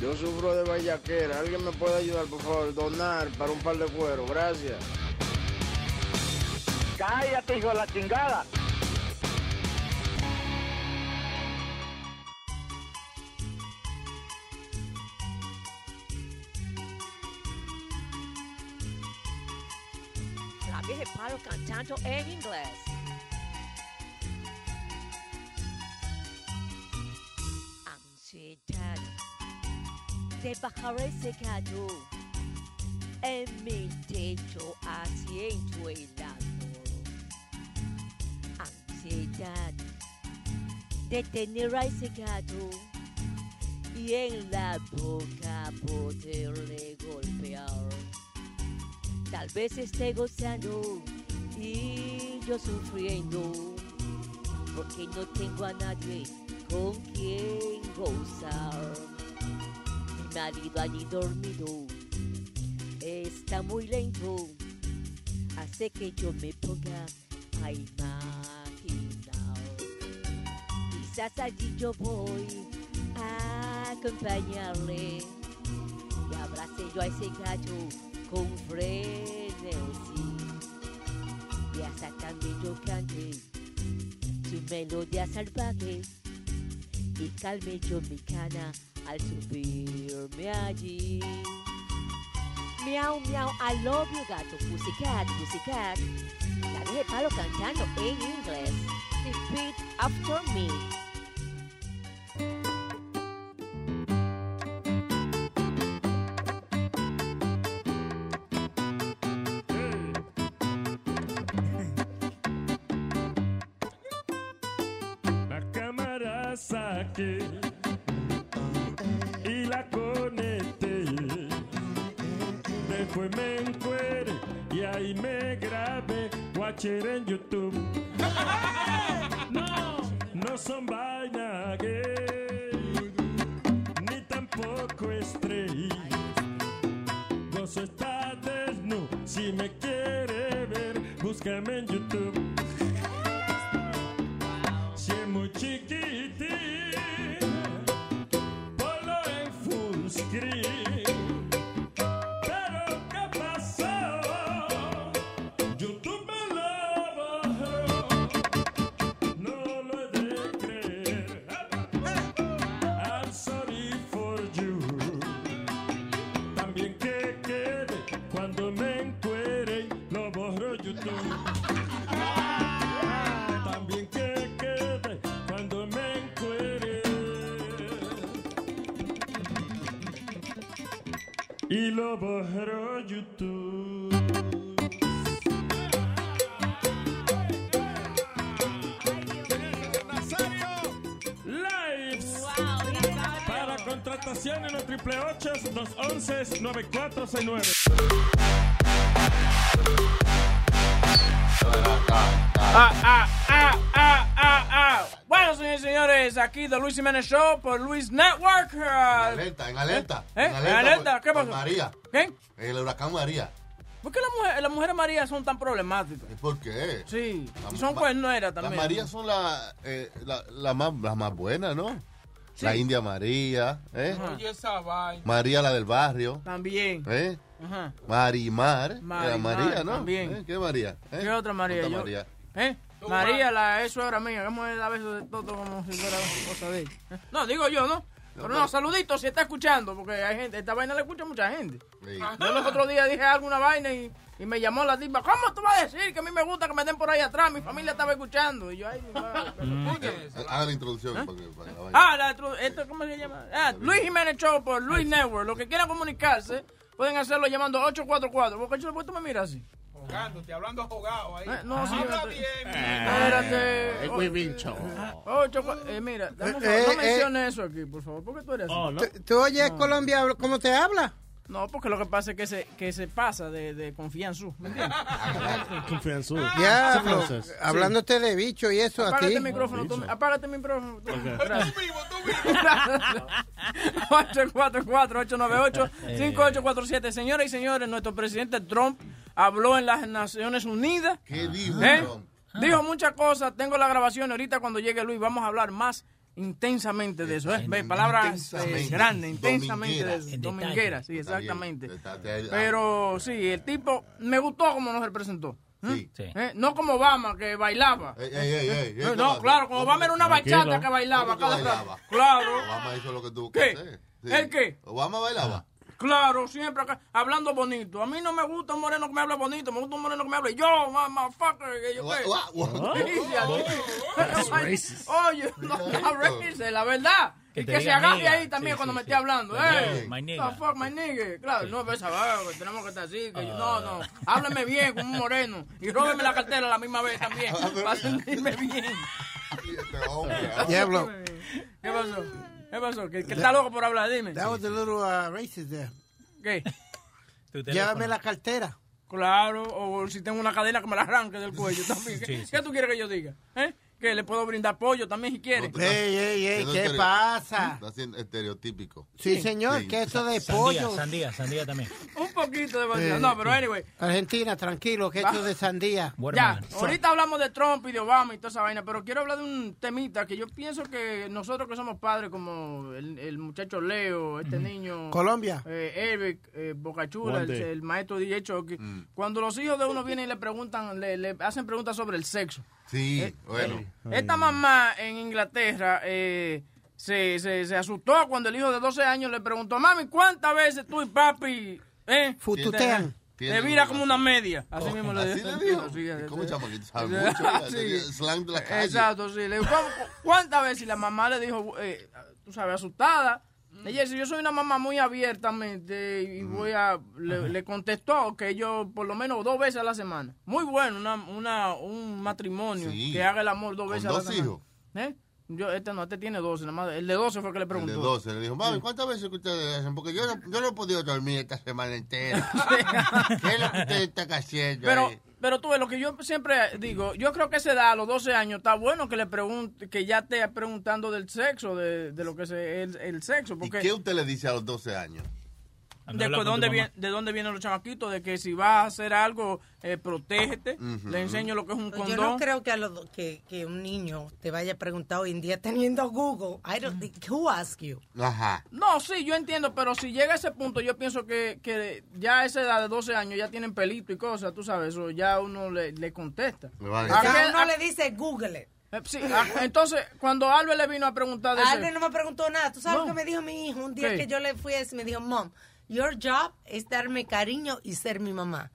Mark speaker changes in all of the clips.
Speaker 1: Yo sufro de vallaquera. ¿Alguien me puede ayudar, por favor? Donar para un par de cuero. Gracias.
Speaker 2: Cállate, hijo de la chingada.
Speaker 3: La vieja paro cantando en inglés. De bajar ese gato en mi techo haciendo el amor. Ansiedad de tener a ese gato y en la boca poderle golpear. Tal vez esté gozando y yo sufriendo porque no tengo a nadie con quien gozar. Marido allí dormido. Está muy lento, hace que yo me ponga a imaginar. Quizás allí yo voy a acompañarle. Y abrace yo a ese gallo con frenesí. Y hasta también yo cante su melodía salvaje y calme yo mi cana al subirme allí. Miau, miau, I love you, gato, pussycat, pussycat. La dejé palo cantando en inglés. Repeat after me.
Speaker 4: Watcher en YouTube. No, no son vaina gay, ni tampoco estrella. Gozo está desnudo. Si me quiere ver, búscame en YouTube. 211 9469
Speaker 5: ah, ah, ah, Bueno, señores y señores, aquí The Luis Jiménez Show por Luis Network. En
Speaker 6: alerta, en alerta.
Speaker 5: ¿Eh? En ¿Eh? alerta, ¿Qué pasó?
Speaker 6: María.
Speaker 5: ¿Qué?
Speaker 6: El huracán María.
Speaker 5: ¿Por qué las mujeres, las María son tan problemáticas?
Speaker 6: ¿Por qué?
Speaker 5: Sí.
Speaker 6: La,
Speaker 5: y son
Speaker 6: pues
Speaker 5: también.
Speaker 6: Las Marías son eh, la, la más, las más buenas, ¿no?
Speaker 5: Sí.
Speaker 6: La India María, ¿eh?
Speaker 5: Oye, esa vaina.
Speaker 6: María la del barrio.
Speaker 5: También.
Speaker 6: ¿Eh?
Speaker 5: Ajá.
Speaker 6: Marimar. Era
Speaker 5: Marimar,
Speaker 6: María, ¿no?
Speaker 5: también.
Speaker 6: ¿Eh? ¿Qué María? ¿Eh?
Speaker 5: ¿Qué otra María?
Speaker 6: Otra
Speaker 5: Yo-
Speaker 6: María.
Speaker 5: ¿Eh? María, la es suegra mía, hemos a veces de todo como si fuera cosa de ella. ¿Eh? No, digo yo, ¿no? Pero no, saluditos si está escuchando, porque hay gente, esta vaina la escucha mucha gente. Yo los otros días dije alguna vaina y, y me llamó la tipa, ¿cómo tú vas a decir que a mí me gusta que me den por ahí atrás? Mi familia estaba escuchando. Y yo, ay, mi madre.
Speaker 6: Eh, Haga la introducción. para la vaina.
Speaker 5: Ah, la, esto, ¿cómo se llama? Ah, Luis Jiménez Show por Luis Network. Los que quieran comunicarse pueden hacerlo llamando 844. Porque yo, ¿por qué tú me miras así?
Speaker 7: Ahogándote, hablando ahogado ahí.
Speaker 5: Eh, no, sí,
Speaker 7: Habla bien,
Speaker 5: Espérate.
Speaker 8: Es muy bicho.
Speaker 5: Oh, eh, mira,
Speaker 9: Eh,
Speaker 5: no
Speaker 9: eh,
Speaker 5: menciones eso aquí, por favor. ¿Por qué tú eres así?
Speaker 10: Oh.
Speaker 9: ¿Tú, oyes Colombia cómo te habla?
Speaker 5: No, porque lo que pasa es que se, que se pasa de, de confianza. ¿Me entiendes?
Speaker 10: Confianza. Francés.
Speaker 9: hablándote de bicho y eso a
Speaker 5: Apágate
Speaker 9: ti.
Speaker 5: el micrófono, tú, apágate el micrófono. Tú.
Speaker 10: Ok.
Speaker 5: Gracias.
Speaker 7: Tú mismo, tú mismo.
Speaker 5: 844-898-5847. Señoras y señores, nuestro presidente Trump habló en las Naciones Unidas.
Speaker 6: ¿Qué dijo?
Speaker 5: ¿Eh?
Speaker 6: Trump?
Speaker 5: Dijo muchas cosas. Tengo la grabación. Ahorita cuando llegue Luis vamos a hablar más intensamente de eso. ¿eh? Ve, Palabras eh,
Speaker 6: Intensamente.
Speaker 5: grandes, intensamente de eso. Dominguera, sí, exactamente. Pero sí, el tipo me gustó como nos representó.
Speaker 6: Sí.
Speaker 11: Sí.
Speaker 5: ¿Eh? No como Obama, que bailaba.
Speaker 6: Ey, ey, ey, ey,
Speaker 5: Eh,
Speaker 6: ey,
Speaker 5: no,
Speaker 6: ¿qué
Speaker 5: claro, como Obama era una
Speaker 10: Tranquilo.
Speaker 5: bachata que bailaba
Speaker 6: ¿Cómo que
Speaker 5: cada
Speaker 6: bailaba?
Speaker 5: Claro,
Speaker 6: Obama hizo lo que tuvo
Speaker 5: ¿Qué? ¿El qué?
Speaker 6: Obama bailaba.
Speaker 5: Claro, siempre acá, hablando bonito. A mí no me gusta un moreno que me hable bonito, me gusta un moreno que me hable yo, mamá, fucker, que yo Sí, sí. Oye, no, la verdad.
Speaker 11: Que
Speaker 5: que se agarre ahí también
Speaker 11: Sí,
Speaker 5: cuando
Speaker 11: sí,
Speaker 5: me
Speaker 11: sí.
Speaker 5: esté hablando.
Speaker 11: My
Speaker 5: Hey,
Speaker 11: nigga, my nigga.
Speaker 5: the fuck, my nigga. Claro, no, ves, ah, que tenemos que estar así. Que yo- no, no, háblame bien como un moreno. Y róbeme la cartera a la misma vez también. Para sentirme bien.
Speaker 6: Este ah.
Speaker 9: Diablo.
Speaker 5: ¿Qué pasó? ¿Qué pasó? ¿Que, que está loco por hablar? Dime.
Speaker 9: That was a little uh, racist there.
Speaker 5: ¿Qué?
Speaker 9: Llévame la cartera.
Speaker 5: Claro, o si tengo una cadena que me la arranque del cuello también. ¿Qué,
Speaker 11: Sí, sí.
Speaker 5: qué tú quieres que yo diga? ¿Eh? Que le puedo brindar pollo también si quiere.
Speaker 6: No,
Speaker 9: Ey, ey, ey, ¿qué
Speaker 6: estereo-
Speaker 9: pasa?
Speaker 6: Está siendo estereotípico.
Speaker 9: Sí, señor,
Speaker 6: Sí.
Speaker 9: que eso de
Speaker 11: Sandía,
Speaker 9: pollo.
Speaker 11: sandía, sandía también.
Speaker 5: Un poquito de.
Speaker 9: Eh,
Speaker 5: No, pero anyway.
Speaker 9: Argentina, tranquilo, que eso de sandía.
Speaker 5: Ya, ahorita hablamos de Trump y de Obama y toda esa vaina, pero quiero hablar de un temita que yo pienso que nosotros que somos padres, como el, el muchacho Leo, este niño...
Speaker 9: Colombia.
Speaker 5: eh, Eric, eh, Bocachula, el, maestro DJ Chucky,
Speaker 6: Mm.
Speaker 5: cuando los hijos de uno vienen y le preguntan, le, le hacen preguntas sobre el sexo.
Speaker 6: Sí,
Speaker 5: Eh,
Speaker 6: bueno.
Speaker 5: Esta mamá en Inglaterra eh, se, se, se asustó cuando el hijo de 12 años le preguntó, mami, ¿cuántas veces tú y papi eh,
Speaker 9: Fututean.
Speaker 5: te, vira como una media? Así mismo le
Speaker 6: Así
Speaker 5: dijo.
Speaker 6: le dijo.
Speaker 5: Sí,
Speaker 6: ¿Y ¿Cómo chamaquito? Sabe mucho.
Speaker 5: Sí.
Speaker 6: Slang de la calle.
Speaker 5: Exacto, sí. Le dijo, "¿Cómo- ¿cuántas veces? Y la mamá le dijo, eh, tú sabes, asustada. Ella dice, yo soy una mamá muy abiertamente y voy a... Le, le contestó que yo por lo menos dos veces a la semana. Muy bueno, una, una, un matrimonio
Speaker 6: Sí.
Speaker 5: que haga el amor dos
Speaker 6: ¿Con
Speaker 5: veces a la
Speaker 6: dos
Speaker 5: semana.
Speaker 6: hijos?
Speaker 5: ¿Eh? Yo, este no, este tiene 12, nada más. El de 12 fue que le
Speaker 6: El
Speaker 5: preguntó.
Speaker 6: de 12 le dijo, mami, ¿cuántas veces que ustedes hacen? Porque yo no, yo no he podido dormir esta semana entera. ¿Qué es lo que ustedes están haciendo
Speaker 5: Pero,
Speaker 6: ahí?
Speaker 5: Pero tú ves, lo que yo siempre digo, yo creo que se da a los 12 años, está bueno que le pregunte, que ya esté preguntando del sexo, de, de lo que es el, el sexo,
Speaker 6: ¿Y
Speaker 5: porque
Speaker 6: qué usted le dice a los 12 años?
Speaker 5: De, dónde viene, de dónde vienen los chamaquitos, de que si vas a hacer algo, eh, protégete, le enseño lo que es un
Speaker 12: Yo
Speaker 5: condón.
Speaker 12: no creo que, a los do- que, que un niño te vaya a preguntar hoy en día teniendo Google. I don't think, who asked you?
Speaker 6: Ajá.
Speaker 5: No, sí, yo entiendo, pero si llega a ese punto, yo pienso que, que ya a esa edad de 12 años ya tienen pelito y cosas, tú sabes, eso ya uno le, le contesta.
Speaker 6: Vale.
Speaker 5: ¿A
Speaker 12: O sea,
Speaker 5: qué-
Speaker 12: uno
Speaker 5: a-
Speaker 12: le dice Google it.
Speaker 5: eh, sí, a- entonces, cuando Albert le vino a preguntar de ese-
Speaker 12: Albert no me preguntó nada. ¿Tú sabes
Speaker 5: No.
Speaker 12: lo que me dijo mi hijo un día
Speaker 5: ¿Qué?
Speaker 12: que yo le fui a decir? Me dijo, Mom, your job es darme cariño y ser mi mamá.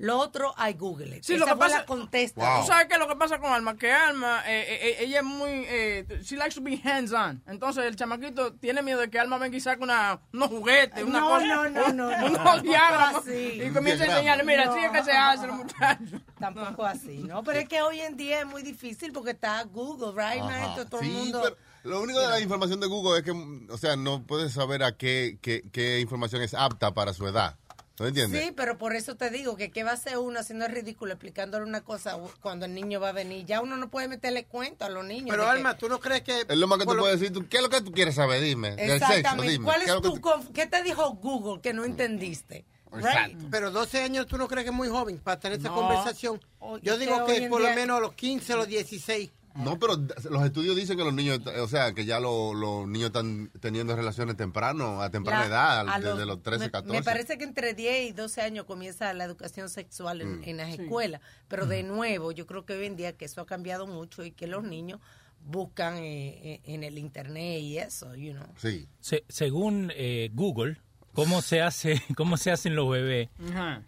Speaker 12: Lo otro, I Google it.
Speaker 5: Sí,
Speaker 12: Esa
Speaker 5: lo que
Speaker 12: fue
Speaker 5: pasa-
Speaker 12: la contesta.
Speaker 6: Wow.
Speaker 5: ¿Tú sabes qué es lo que pasa con Alma? Que Alma, eh, eh, eh, ella es muy, eh, she likes to be hands on. Entonces el chamaquito tiene miedo de que Alma venga y saque una, unos juguetes, una
Speaker 12: No,
Speaker 5: cosa,
Speaker 12: no, no, no, no.
Speaker 5: unos diagramas
Speaker 12: Así.
Speaker 5: y comienza a enseñarle, mira, así es que se hace el muchacho.
Speaker 12: Tampoco así, ¿no? Pero es que hoy en día es muy difícil porque está Google, right,
Speaker 6: Ajá.
Speaker 12: maestro? Todo
Speaker 6: Sí,
Speaker 12: el mundo...
Speaker 6: pero lo único de la información de Google es que, o sea, no puedes saber a qué, qué, qué información es apta para su edad. ¿No entiendes?
Speaker 12: Sí, pero por eso te digo que qué va a hacer uno haciendo el ridículo, explicándole una cosa cuando el niño va a venir. Ya uno no puede meterle cuento a los niños.
Speaker 9: Pero
Speaker 12: de que-
Speaker 9: Alma, ¿tú no crees que...
Speaker 6: Es lo más que tú
Speaker 9: lo-
Speaker 6: puedes decir. tú, ¿Qué es lo que tú quieres saber? Dime. Del sexo,
Speaker 12: Exactamente.
Speaker 6: dime.
Speaker 12: ¿Cuál
Speaker 6: ¿Qué
Speaker 12: es
Speaker 6: que
Speaker 12: tu
Speaker 6: tú-
Speaker 12: ¿Qué te dijo Google que no entendiste? Right.
Speaker 9: Pero 12 años tú no crees que es muy joven para tener esa
Speaker 5: No.
Speaker 9: conversación.
Speaker 12: Oye,
Speaker 9: Yo digo que por lo menos a los 15, a los 16.
Speaker 6: No, pero los estudios dicen que los niños, o sea, que ya lo- los niños están teniendo relaciones temprano, a temprana
Speaker 12: Ya,
Speaker 6: edad,
Speaker 12: a
Speaker 6: desde los 13,
Speaker 12: me,
Speaker 6: 14.
Speaker 12: Me parece que entre 10 y 12 años comienza la educación sexual en,
Speaker 6: Mm.
Speaker 12: en las
Speaker 5: Sí.
Speaker 12: escuelas. Pero de nuevo, yo creo que hoy en día que eso ha cambiado mucho y que los niños buscan eh, eh, en el internet y eso, you know.
Speaker 6: Sí.
Speaker 11: Se- según eh, Google, cómo se hace, cómo se hacen los bebés.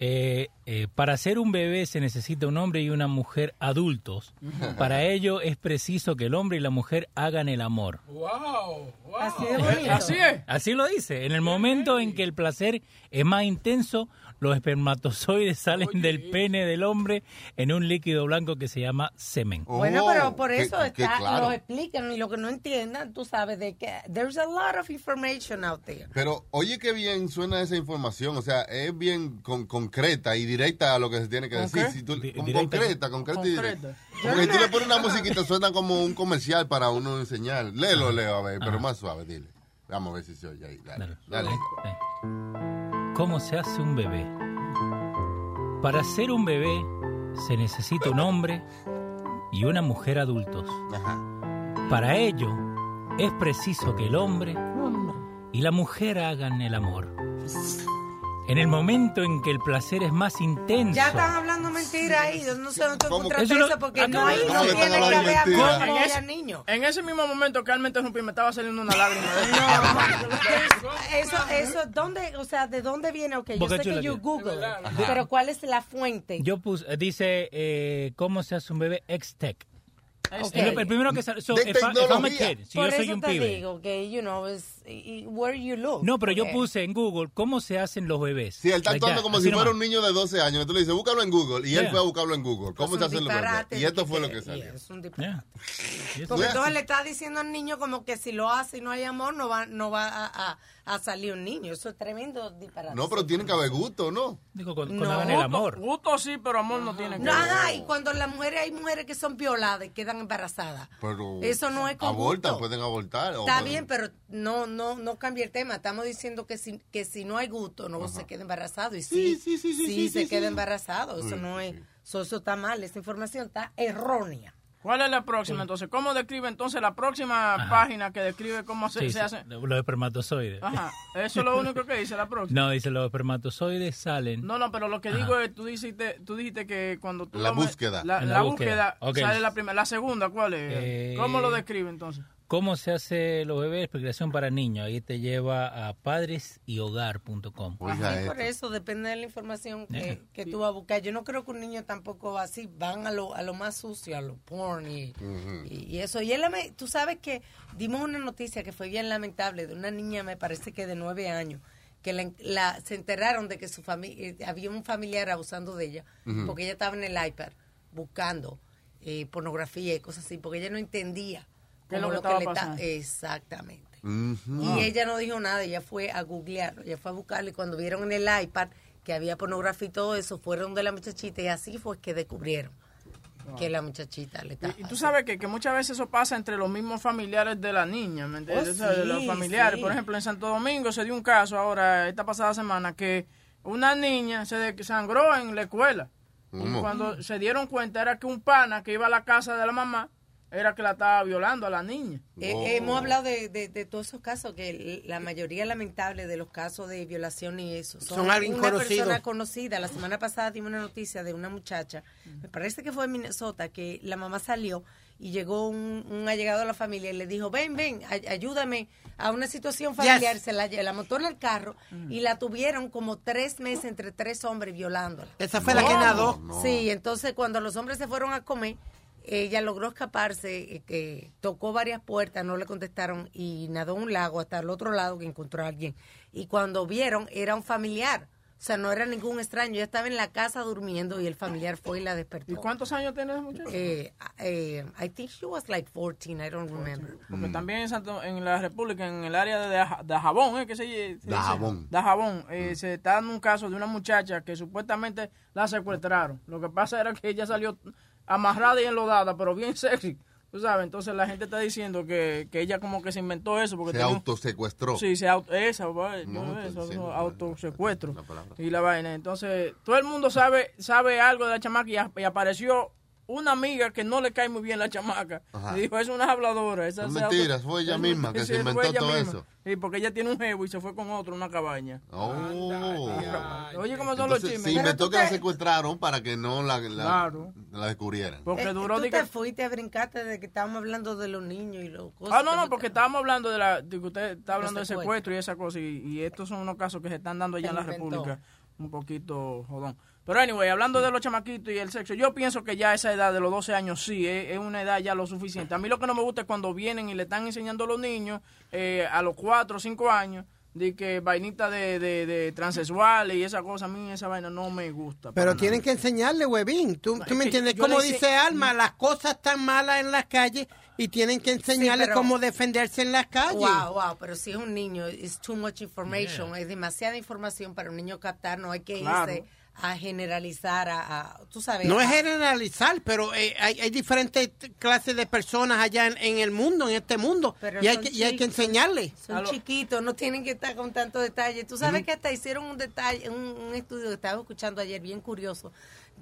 Speaker 11: Eh, eh, para ser un bebé se necesita un hombre y una mujer adultos. Para ello es preciso que el hombre y la mujer hagan el amor.
Speaker 7: Wow, wow.
Speaker 12: Así de bonito.
Speaker 5: Así es.
Speaker 11: Así lo dice. En el momento en que el placer es más intenso, los espermatozoides salen del pene del hombre en un líquido blanco que se llama semen.
Speaker 12: Bueno,
Speaker 6: Oh,
Speaker 12: pero por
Speaker 6: que-
Speaker 12: eso
Speaker 6: que
Speaker 12: está,
Speaker 6: claro.
Speaker 12: lo explican y lo que no entiendan, tú sabes de que there's a lot of information out there.
Speaker 6: Pero oye qué bien suena esa información, o sea, es bien con- concreta y directa a lo que se tiene que
Speaker 5: ¿Con
Speaker 6: decir. Si tú- con- concreta, concreta y directa.
Speaker 5: Concreta.
Speaker 6: Porque si tú le pones una musiquita suena como un comercial para uno enseñar. Léelo, Leo, a ver, pero más suave, dile. Vamos a ver si se oye ahí. Dale, dale.
Speaker 11: ¿Cómo se hace un bebé? Para ser un bebé se necesita un hombre y una mujer adultos. Para ello es preciso que el hombre y la mujer hagan el amor. En el momento en que el placer es más intenso.
Speaker 12: Ya están hablando mentira ahí. Yo no sé dónde tú
Speaker 11: ¿Cómo?
Speaker 12: encontraste
Speaker 11: Eso no-
Speaker 12: eso porque
Speaker 11: ¿a
Speaker 12: no,
Speaker 11: que
Speaker 12: no
Speaker 11: están
Speaker 12: tiene que haber amor, no niño.
Speaker 5: en ese mismo momento, Carmen interrumpí, me estaba saliendo una lágrima.
Speaker 12: Eso, eso, ¿dónde, o sea, de dónde viene? Ok, yo
Speaker 11: Boca
Speaker 12: sé que
Speaker 11: que-
Speaker 12: Google,
Speaker 11: Ajá.
Speaker 12: pero ¿cuál es la fuente?
Speaker 11: Yo puse, dice, eh, ¿cómo se hace un bebé? X-Tech.
Speaker 12: Ok.
Speaker 11: El, el primero que sale. So, if, I- if I'm a kid, si
Speaker 12: Por
Speaker 11: yo soy
Speaker 12: eso
Speaker 11: un
Speaker 12: te
Speaker 11: pibe.
Speaker 12: digo que, you know, is y- where you look.
Speaker 11: No, pero yo puse en Google cómo se hacen los bebés.
Speaker 6: Sí, él está actuando como
Speaker 11: así
Speaker 6: si fuera
Speaker 11: nomás.
Speaker 6: un niño de 12 años. Tú le dices, búscalo en Google. Y él fue a buscarlo en Google. ¿Cómo
Speaker 12: Es
Speaker 6: se hacen los bebés? Y esto fue lo
Speaker 12: que-
Speaker 6: salió.
Speaker 12: yeah, es un disparate.
Speaker 11: Yeah.
Speaker 12: Porque entonces le está diciendo al niño como que si lo hace y no hay amor, no va, no va a, a- a salir un niño. Eso es tremendo disparate.
Speaker 6: No, pero tiene que haber gusto, ¿no?
Speaker 11: Digo, con,
Speaker 12: No. el
Speaker 5: Gusto-
Speaker 11: amor.
Speaker 5: Gusto sí, pero amor no tiene que ver.
Speaker 12: ajá, y cuando las mujeres, hay mujeres que son violadas y quedan embarazadas.
Speaker 6: Pero
Speaker 12: Eso no es con
Speaker 6: Abortan,
Speaker 12: gusto.
Speaker 6: pueden abortar.
Speaker 12: Está bien, pero no, no, no cambia el tema. Estamos diciendo que si, que si no hay gusto, no se queda embarazado. Y sí, sí,
Speaker 6: sí,
Speaker 12: se
Speaker 6: sí,
Speaker 12: queda
Speaker 6: sí.
Speaker 12: embarazado. Eso
Speaker 5: Sí,
Speaker 12: no es, eso, eso está mal. Esa información está errónea.
Speaker 5: ¿Cuál es la próxima entonces? ¿Cómo describe entonces la próxima página que describe cómo se,
Speaker 11: Sí,
Speaker 5: se
Speaker 11: sí,
Speaker 5: hace?
Speaker 11: los espermatozoides.
Speaker 5: Ajá, eso es lo único que dice la próxima.
Speaker 11: No, dice los espermatozoides salen.
Speaker 5: No, no, pero lo que
Speaker 11: Ajá.
Speaker 5: digo es, tú dijiste, tú dijiste que cuando tú...
Speaker 11: La búsqueda.
Speaker 5: La,
Speaker 11: En
Speaker 5: la
Speaker 11: la
Speaker 5: búsqueda, sale la primera. La segunda, ¿cuál es?
Speaker 11: Eh,
Speaker 5: ¿Cómo lo describe entonces?
Speaker 11: ¿Cómo se hace los bebés? Explicación para niños. Ahí te lleva a padresyhogar.com.
Speaker 12: Sí, por eso depende de la información que,
Speaker 11: Eh.
Speaker 12: que tú vas a buscar. Yo no creo que un niño tampoco va así, van a lo, a lo más sucio, a lo porn y, y, y eso. Y él, tú sabes que dimos una noticia que fue bien lamentable de una niña, me parece que de nueve años, que la, la- se enteraron de que su familia, había un familiar abusando de ella, porque ella estaba en el iPad buscando eh, pornografía y cosas así, porque ella no entendía
Speaker 5: ¿Qué es lo
Speaker 12: como
Speaker 5: que
Speaker 12: le
Speaker 5: pasando?
Speaker 12: Exactamente. Y ella no dijo nada, ella fue a googlearlo, ella fue a buscarlo y cuando vieron en el iPad que había pornografía y todo eso, fueron de la muchachita y así fue que descubrieron que la muchachita le estaba...
Speaker 5: Y tú sabes que, que muchas veces eso pasa entre los mismos familiares de la niña, ¿me entiendes?
Speaker 12: Oh,
Speaker 5: O sea, de
Speaker 12: sí,
Speaker 5: los familiares.
Speaker 12: sí.
Speaker 5: Por ejemplo, en Santo Domingo se dio un caso ahora, esta pasada semana, que una niña se sangró en la escuela. Y cuando se dieron cuenta era que un pana que iba a la casa de la mamá era que la estaba violando a la niña.
Speaker 12: Eh, eh, hemos hablado de, de, de todos esos casos, que la mayoría lamentable de los casos de violación y eso
Speaker 9: Son alguien
Speaker 12: una
Speaker 9: conocido.
Speaker 12: persona conocida. La semana pasada dimos una noticia de una muchacha, me parece que fue en Minnesota, que la mamá salió y llegó un, un allegado a la familia y le dijo, ven, ven, ay- ayúdame a una situación familiar.
Speaker 9: Yes.
Speaker 12: Se la, la montó en el carro y la tuvieron como tres meses entre tres hombres violándola.
Speaker 9: Esa fue la que nadó.
Speaker 12: Sí, entonces cuando los hombres se fueron a comer, ella logró escaparse, eh, tocó varias puertas, no le contestaron y nadó un lago hasta el otro lado que encontró a alguien. Y cuando vieron, era un familiar. O sea, no era ningún extraño. Ella estaba en la casa durmiendo y el familiar fue y la despertó.
Speaker 5: ¿Y cuántos años tiene esa muchacha?
Speaker 12: Eh, eh, I think she was like 14, I don't remember.
Speaker 5: Porque también en, Santo- en la República, en el área de Daja- Dajabón, ¿eh? que se, se?
Speaker 6: Dajabón.
Speaker 5: Dajabón, eh, se está dando un caso de una muchacha que supuestamente la secuestraron. Lo que pasa era que ella salió amarrada y enlodada, pero bien sexy. Tú sabes, entonces la gente está diciendo que, que ella como que se inventó eso. Porque
Speaker 6: Se
Speaker 5: tenía
Speaker 6: autosecuestró.
Speaker 5: Sí, se auto, esa,
Speaker 6: No,
Speaker 5: eso, autosecuestro.
Speaker 6: la.
Speaker 5: Y la vaina. Entonces, todo el mundo sabe sabe algo de la chamaca y, a- y apareció una amiga que no le cae muy bien la chamaca.
Speaker 6: Ajá.
Speaker 5: Y dijo, es una habladora. Esa
Speaker 6: Es
Speaker 5: se
Speaker 6: mentira,
Speaker 5: auto-
Speaker 6: fue ella misma que
Speaker 5: sí,
Speaker 6: se inventó todo
Speaker 5: misma.
Speaker 6: eso.
Speaker 5: Sí, porque ella tiene un jevo y se fue con otro, una cabaña.
Speaker 6: Oh.
Speaker 5: Oye, ¿cómo son los chismes?
Speaker 6: se inventó que la secuestraron para que no la, la,
Speaker 5: Claro.
Speaker 6: la descubrieran.
Speaker 5: Porque
Speaker 12: Eh,
Speaker 5: duró
Speaker 12: tú
Speaker 5: de
Speaker 12: te
Speaker 5: que-
Speaker 12: fuiste a brincarte de que estábamos hablando de los niños y los cosas.
Speaker 5: Ah, no, no, porque estábamos hablando de la, de que usted está hablando de
Speaker 12: secuestro.
Speaker 5: y esa cosa, y, y estos son unos casos que se están dando allá en la
Speaker 12: inventó.
Speaker 5: República, un poquito jodón. Pero anyway, hablando de los chamaquitos y el sexo, yo pienso que ya esa edad de los 12 años sí, es, es una edad ya lo suficiente. A mí lo que no me gusta es cuando vienen y le están enseñando a los niños eh, a los 4 o 5 años de que vainita de, de, de transexuales y esa cosa, a mí esa vaina no me gusta.
Speaker 9: Pero tienen que enseñarle, huevín. ¿Tú, tú me entiendes? Como dice Alma, las cosas están malas en las calles y tienen que enseñarle
Speaker 12: pero-
Speaker 9: cómo defenderse en las calles.
Speaker 12: Wow, wow, pero si es un niño, es too much information, es demasiada información para un niño captar, no hay que
Speaker 9: Claro.
Speaker 12: irse a generalizar, a, a- tú sabes.
Speaker 9: No
Speaker 12: a-
Speaker 9: es generalizar, pero eh, hay, hay diferentes clases de personas allá en, en el mundo, en este mundo,
Speaker 12: Pero
Speaker 9: y hay, que, y hay que
Speaker 12: chicos,
Speaker 9: enseñarle.
Speaker 12: Son chiquitos, no tienen que estar con tanto detalle. Tú sabes que hasta hicieron un detalle, un, un estudio que estaba escuchando ayer, bien curioso,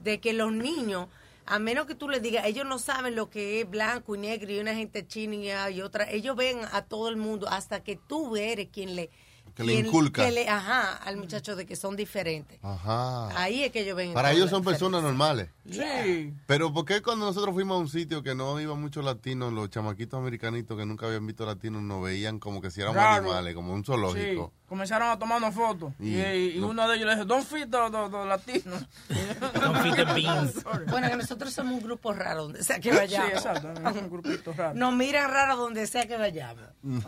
Speaker 12: de que los niños, a menos que tú les digas, ellos no saben lo que es blanco y negro y una gente china y, ah, y otra, ellos ven a todo el mundo hasta que tú eres quien le...
Speaker 6: Que le inculca.
Speaker 12: que le- ajá, al muchacho de que son diferentes.
Speaker 6: Ajá.
Speaker 12: Ahí es que ellos ven.
Speaker 6: Para ellos son personas normales.
Speaker 5: Sí.
Speaker 6: Pero ¿por qué cuando nosotros fuimos a un sitio que no iba muchos latinos, los chamaquitos americanitos que nunca habían visto latinos nos veían como que si éramos
Speaker 5: Raro.
Speaker 6: animales, como un zoológico?
Speaker 5: Sí, comenzaron a tomarnos fotos. Y,
Speaker 6: Y-
Speaker 5: y uno de ellos le dijo, don't fit the, the- the latinos.
Speaker 11: Don't fit the beans.
Speaker 12: Bueno, que nosotros somos un grupo raro donde sea que vayamos.
Speaker 5: Sí, exacto, es un grupito raro.
Speaker 12: Nos miran raro donde sea que vayamos.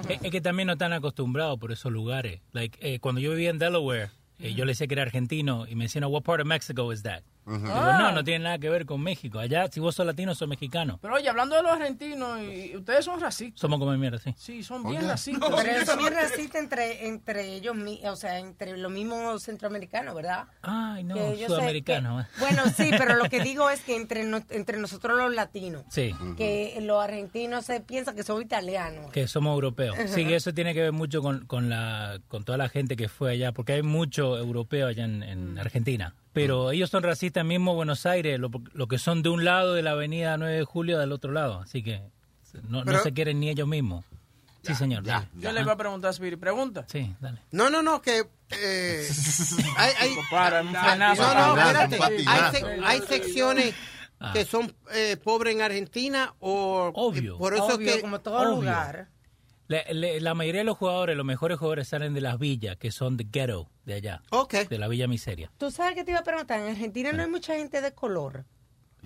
Speaker 11: Es, es que también no están acostumbrados por esos lugares. Like, eh, cuando yo vivía en Delaware, eh, yo le decía que era argentino y me decían, what part of Mexico is that? Digo,
Speaker 5: Ah.
Speaker 11: no, no tiene nada que ver con México. Allá, si vos sos latino, sos mexicano.
Speaker 5: Pero oye, hablando de los argentinos, y, y ustedes son racistas.
Speaker 11: Somos como mierda, sí.
Speaker 5: Sí, son bien racistas.
Speaker 12: Pero son bien racistas entre, entre ellos, o sea, entre los mismos centroamericanos, ¿verdad?
Speaker 11: Ay, no,
Speaker 12: Que yo sé
Speaker 11: sudamericano.
Speaker 12: que- bueno, sí, pero lo que digo es que entre, no- entre nosotros los latinos,
Speaker 11: Sí.
Speaker 12: que los argentinos se piensan que son italianos.
Speaker 11: Que somos europeos. Sí, que eso tiene que ver mucho con, con, la, con toda la gente que fue allá, porque hay mucho europeo allá en, en Argentina. Pero ellos son racistas mismo Buenos Aires, lo, lo que son de un lado de la avenida 9 de julio del otro lado. Así que no, no se quieren ni ellos mismos. Sí, señor. dale.
Speaker 5: Yo le voy a preguntar a Spirit. Pregunta.
Speaker 11: Sí, dale.
Speaker 9: No, no, no, que... eh, hay, hay-
Speaker 5: Para,
Speaker 9: no, no, espérate. Hay, sec- hay secciones
Speaker 11: Ah.
Speaker 9: que son eh, pobres en Argentina o...
Speaker 11: Obvio.
Speaker 9: Por eso
Speaker 12: Obvio,
Speaker 9: que...
Speaker 12: como todo
Speaker 11: obvio.
Speaker 12: lugar.
Speaker 11: La, la- la mayoría de los jugadores, los mejores jugadores salen de las villas, que son de ghetto, de allá,
Speaker 9: Ok.
Speaker 11: de la Villa Miseria.
Speaker 12: Tú sabes que te iba a preguntar, en Argentina no hay mucha gente de color.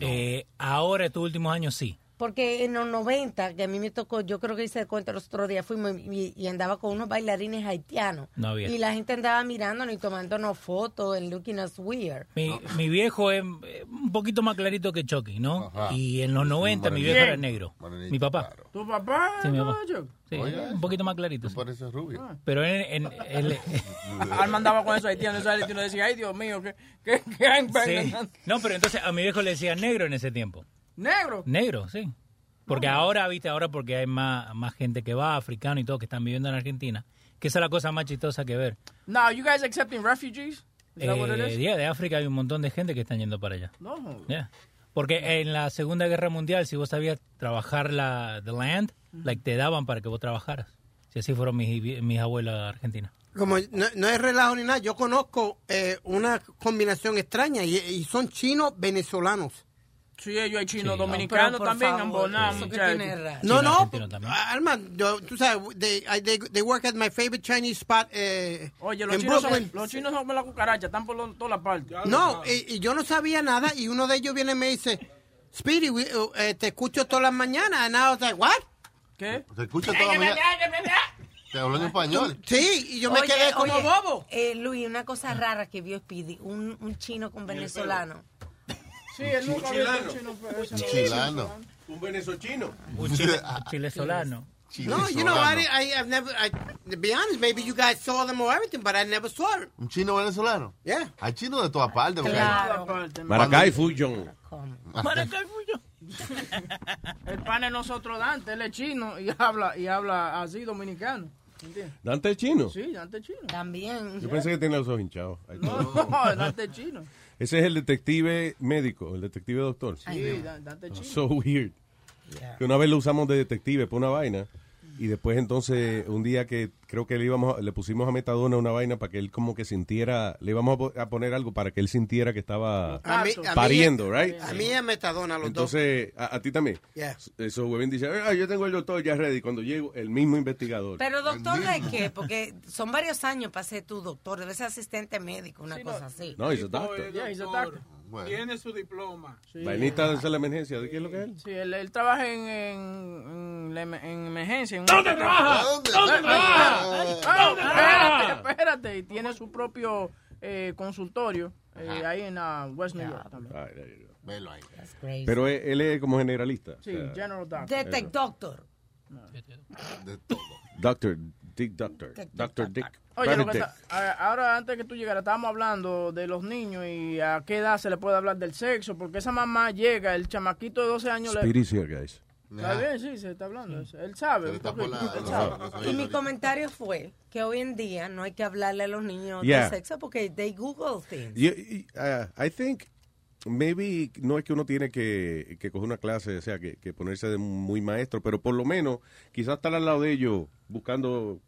Speaker 11: Eh, ahora, estos últimos años, sí.
Speaker 12: Porque en los 90, que a mí me tocó, yo creo que hice el cuento los otros días, fuimos y, y andaba con unos bailarines haitianos.
Speaker 11: No había.
Speaker 12: Y la gente andaba mirándonos y tomándonos fotos and looking us weird.
Speaker 11: Mi, mi viejo es eh, un poquito más clarito que Chucky, ¿no?
Speaker 6: Ajá.
Speaker 11: Y en los 90 mi viejo era negro. Mi papá.
Speaker 6: claro.
Speaker 5: ¿Tu papá?
Speaker 11: Sí, mi papá. Sí,
Speaker 6: Oye,
Speaker 11: un poquito más clarito. Sí.
Speaker 6: pareces rubio.
Speaker 11: Pero en, en- él-
Speaker 5: Alma andaba con esos haitianos, esos haitianos decía, ay Dios mío, ¿qué, qué, qué
Speaker 11: sí. No, pero entonces a mi viejo le decía negro en ese tiempo.
Speaker 5: Negro.
Speaker 11: Negro, sí. Porque ahora, viste, ahora porque hay más, más gente que va, africano y todo, que están viviendo en Argentina, que esa es la cosa más chistosa que ver.
Speaker 5: Now, you guys accepting refugees? Is that what it
Speaker 11: Eh, yeah, de África hay un montón de gente que están yendo para allá.
Speaker 5: No.
Speaker 11: Yeah. Porque en la Segunda Guerra Mundial, si vos sabías trabajar la the land, like, te daban para que vos trabajaras. Si así fueron mis, mis abuelas argentinas.
Speaker 9: Como no, no es relajo ni nada, yo conozco eh, una combinación extraña y, y son chinos venezolanos.
Speaker 5: Sí, ellos hay chinos
Speaker 11: Sí.
Speaker 5: dominicanos también,
Speaker 12: raro.
Speaker 9: No, no,
Speaker 11: también.
Speaker 9: Alma, yo- tú sabes, they, they, they work at my favorite Chinese spot eh,
Speaker 5: Oye, los
Speaker 9: en
Speaker 5: chinos,
Speaker 9: Brooklyn.
Speaker 5: son, los chinos son como la cucaracha, están por todas las partes.
Speaker 9: No, y, y yo no sabía nada y uno de ellos viene y me dice, Speedy, we- uh, eh, te escucho todas las mañanas. And I was like, what?
Speaker 5: ¿Qué?
Speaker 6: Se escucha toda la mañana. Te hablo en español.
Speaker 9: Sí, y yo me
Speaker 12: Oye,
Speaker 9: quedé como
Speaker 12: oye,
Speaker 9: bobo.
Speaker 12: Eh, Luis, una cosa rara que vio Speedy, un, un chino con venezolano.
Speaker 5: Sí, él nunca había visto un no-
Speaker 6: Chilano.
Speaker 7: Un venezolano.
Speaker 11: Un chile, chile.
Speaker 9: No, you know, I, I, I've never, I, to be honest, maybe you guys saw them or everything, but I never saw it.
Speaker 6: Un chino venezolano.
Speaker 9: Yeah.
Speaker 6: Hay chinos de todas partes.
Speaker 12: Claro.
Speaker 7: Maracay Fuyon.
Speaker 11: Maracay fui yo.
Speaker 5: El pan es nosotros Dante, él es chino y habla, y habla así dominicano. ¿Entiendes?
Speaker 7: Dante es chino.
Speaker 5: Sí, Dante es chino.
Speaker 12: También.
Speaker 7: Yo pensé que tenía los ojos hinchados. Está.
Speaker 5: No, Dante es chino.
Speaker 7: Ese es el detective médico, el detective doctor.
Speaker 5: Sí, chino.
Speaker 7: So weird. Que una vez lo usamos de detective por una vaina y después entonces un día que creo que le íbamos a- le pusimos a Metadona una vaina para que él como que sintiera, le íbamos a po- a poner algo para que él sintiera que estaba
Speaker 9: A mí, a mí-
Speaker 7: pariendo, right?
Speaker 9: A mí es metadona los
Speaker 7: Entonces, a, a ti también.
Speaker 9: Yeah.
Speaker 7: Eso, huevín dice, ah, yo tengo el doctor ya ready. Cuando llego, el mismo investigador.
Speaker 12: Pero doctor de qué? Porque son varios años para ser tu doctor, debes ser asistente médico, una
Speaker 5: Sí,
Speaker 12: cosa
Speaker 5: no.
Speaker 12: así.
Speaker 7: no, hizo doctor.
Speaker 5: Yeah, he's a doctor.
Speaker 6: Bueno.
Speaker 7: Tiene su diploma.
Speaker 5: Sí.
Speaker 7: Vainita de hacer la emergencia. ¿De qué es lo que es él?
Speaker 5: Sí, él, él trabaja en, en, en, em- emergencia. En
Speaker 10: ¿Dónde trabaja?
Speaker 6: ¿Dónde?
Speaker 10: ¿Dónde trabaja? ¿Dónde trabaja?
Speaker 5: rescate y tiene su propio eh, consultorio eh, ahí en ah, West New York también.
Speaker 10: Go.
Speaker 6: Velo ahí.
Speaker 10: Pero él, él es como generalista.
Speaker 5: Sí,
Speaker 10: o sea,
Speaker 5: General Doctor.
Speaker 12: Detect Doctor.
Speaker 6: De todo.
Speaker 10: Doctor, Dick Doctor. Doctor Dick.
Speaker 5: Oye, lo que está- ahora antes que tú llegaras, estábamos hablando de los niños y a qué edad se le puede hablar del sexo, porque esa mamá llega, el chamaquito de 12 años le...
Speaker 10: Speedy's here, guys.
Speaker 5: Está bien, sí, se está hablando. Él sabe. él sabe.
Speaker 12: Y mi comentario fue que hoy en día no hay que hablarle a los niños
Speaker 10: Yeah.
Speaker 12: de sexo porque they Google things.
Speaker 10: Uh, I think maybe no es que uno tiene que, que coger una clase, o sea, que, que ponerse de muy maestro, pero por lo menos quizás estar al lado de ellos buscando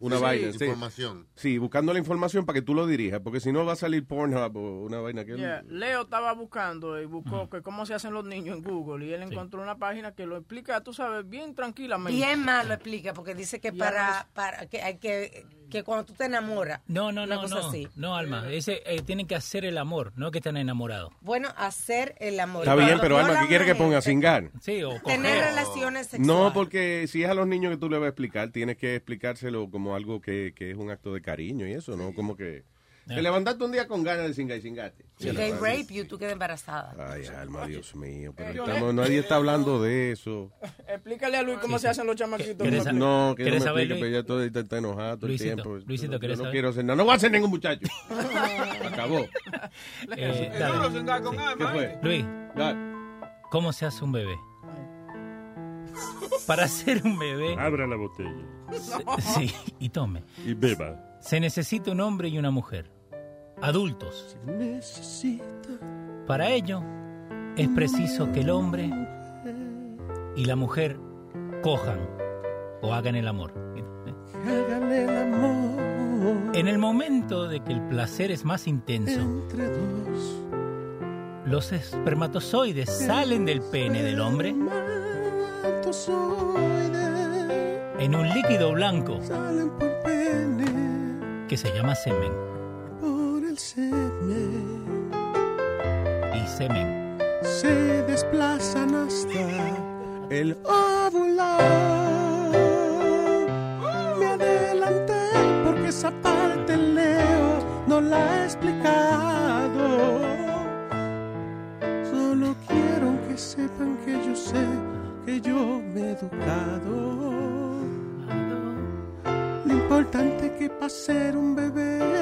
Speaker 10: una
Speaker 6: Sí,
Speaker 10: vaina. sí.
Speaker 6: información.
Speaker 10: Sí, buscando la información para que tú lo dirijas, porque si no va a salir Pornhub o una vaina que...
Speaker 5: Yeah, Leo estaba buscando y buscó que cómo se hacen los niños en Google y él encontró una página que lo explica, tú sabes, bien tranquilamente.
Speaker 12: Bien mal lo explica porque dice que para, para que hay que que cuando tú te enamoras.
Speaker 11: No, no, no,
Speaker 12: cosa
Speaker 11: no.
Speaker 12: así.
Speaker 11: No, Alma. Ese, eh, tienen que hacer el amor, no que están enamorados.
Speaker 12: Bueno, hacer el amor.
Speaker 10: Está bien, pero Alma, ¿qué quiere que ponga? ¿Singar?
Speaker 11: Sí, o
Speaker 12: Tener relaciones sexuales.
Speaker 10: No, porque si es a los niños que tú le vas a explicar, tienes que explicárselo como algo que, que es un acto de cariño y eso, ¿no? Como que... Te levantaste un día con ganas de cingar y cingarte.
Speaker 12: Si they rape you, tú quedas embarazada.
Speaker 10: Ay, Alma, Dios mío, pero estamos- nadie está hablando de eso.
Speaker 5: Explícale a Luis cómo se hacen los chamaquitos.
Speaker 11: ¿Quieres sa-
Speaker 10: No, que no me
Speaker 11: ¿Quieres saber,
Speaker 10: explique, pero ya todo está, está enojado todo
Speaker 11: Luisito,
Speaker 10: el tiempo.
Speaker 11: Luisito,
Speaker 10: no,
Speaker 11: ¿quieres
Speaker 10: yo no
Speaker 11: saber?
Speaker 10: quiero hacer nada. No voy a hacer ningún muchacho. Acabó.
Speaker 11: Eh,
Speaker 13: duro con alma,
Speaker 10: ¿Qué fue?
Speaker 13: ¿eh?
Speaker 11: Luis, ¿cómo se hace un bebé? Para hacer un bebé,
Speaker 4: Abra la botella
Speaker 11: se- sí, y tome.
Speaker 4: y beba.
Speaker 11: Se necesita un hombre y una mujer, adultos. Para ello, es preciso que el hombre y la mujer cojan o hagan el amor. En el momento de que el placer es más intenso, los espermatozoides salen del pene del hombre en un líquido blanco que se llama semen.
Speaker 14: El semen
Speaker 11: Y semen
Speaker 14: se desplazan hasta el óvulo. Me adelanté porque esa parte Leo no la ha explicado. Solo quiero que sepan que yo sé que yo me he educado. Lo importante que para ser un bebé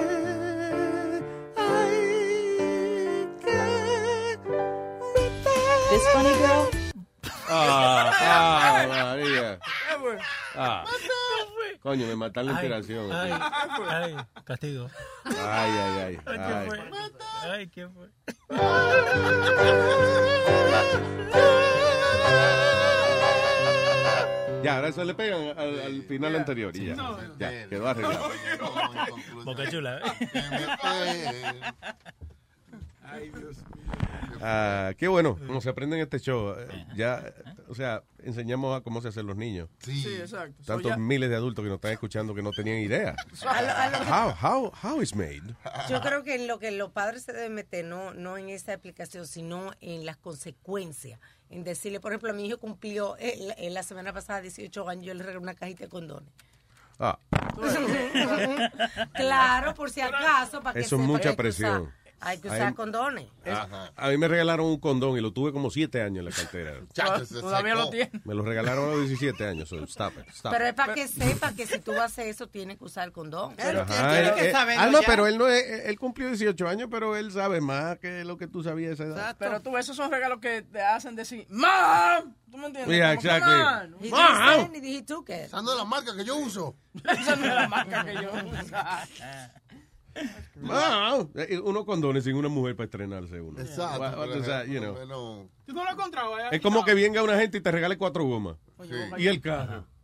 Speaker 10: Coño, me mataron la
Speaker 11: Ay,
Speaker 10: inspiración.
Speaker 11: Ay, ay, castigo.
Speaker 10: Ay, ay, ay.
Speaker 11: Ay,
Speaker 10: ay.
Speaker 11: ¿qué fue? Ay, ¿qué fue?
Speaker 10: Ya, ahora eso le pegan al, al final anterior y ya. Ya, quedó arreglado.
Speaker 11: Boca chula.
Speaker 13: Ay, Dios
Speaker 10: Ah, qué bueno, como se aprende en este show. Ya, o sea, enseñamos a cómo se hacen los niños.
Speaker 5: Sí, exacto.
Speaker 10: Tantos miles de adultos que nos están escuchando que no tenían idea.
Speaker 12: A lo- a lo-
Speaker 10: How, how, how is made?
Speaker 12: Yo creo que en lo que los padres se deben meter, no, no en esa aplicación, sino en las consecuencias. En decirle, por ejemplo, mi hijo cumplió eh, la, eh, la semana pasada 18 años, yo le regalé una cajita de condones.
Speaker 10: Ah,
Speaker 12: claro, por si acaso, para que
Speaker 10: Eso es mucha presión.
Speaker 12: Hay que usar condones.
Speaker 10: a, a mí me regalaron un condón y lo tuve como siete años en la cartera.
Speaker 5: Chacho, Todavía lo tiene.
Speaker 10: Me lo regalaron a los 17 años. so stop it, stop
Speaker 12: Pero
Speaker 10: it.
Speaker 12: es para que sepa que si tú vas a hacer eso, tienes que usar el condón.
Speaker 10: Ajá, él- él- ah, no, pero él no es, él cumplió 18 años, pero él sabe más que lo que tú sabías a esa edad.
Speaker 5: Pero tú, esos son regalos que te hacen decir, ¡Mam! ¿Tú me entiendes?
Speaker 10: Yeah, exactly.
Speaker 12: He it.
Speaker 6: Esa no es la marca que yo uso.
Speaker 5: Esa no es la marca que yo uso.
Speaker 10: Ah, eh, unos condones sin una mujer para estrenarse uno.
Speaker 6: Exacto.
Speaker 10: What- what that, you know?
Speaker 6: bueno,
Speaker 13: ¿Tú no lo eh?
Speaker 10: Es como que venga una gente y te regale cuatro gomas.
Speaker 6: sí.
Speaker 10: Y el carro.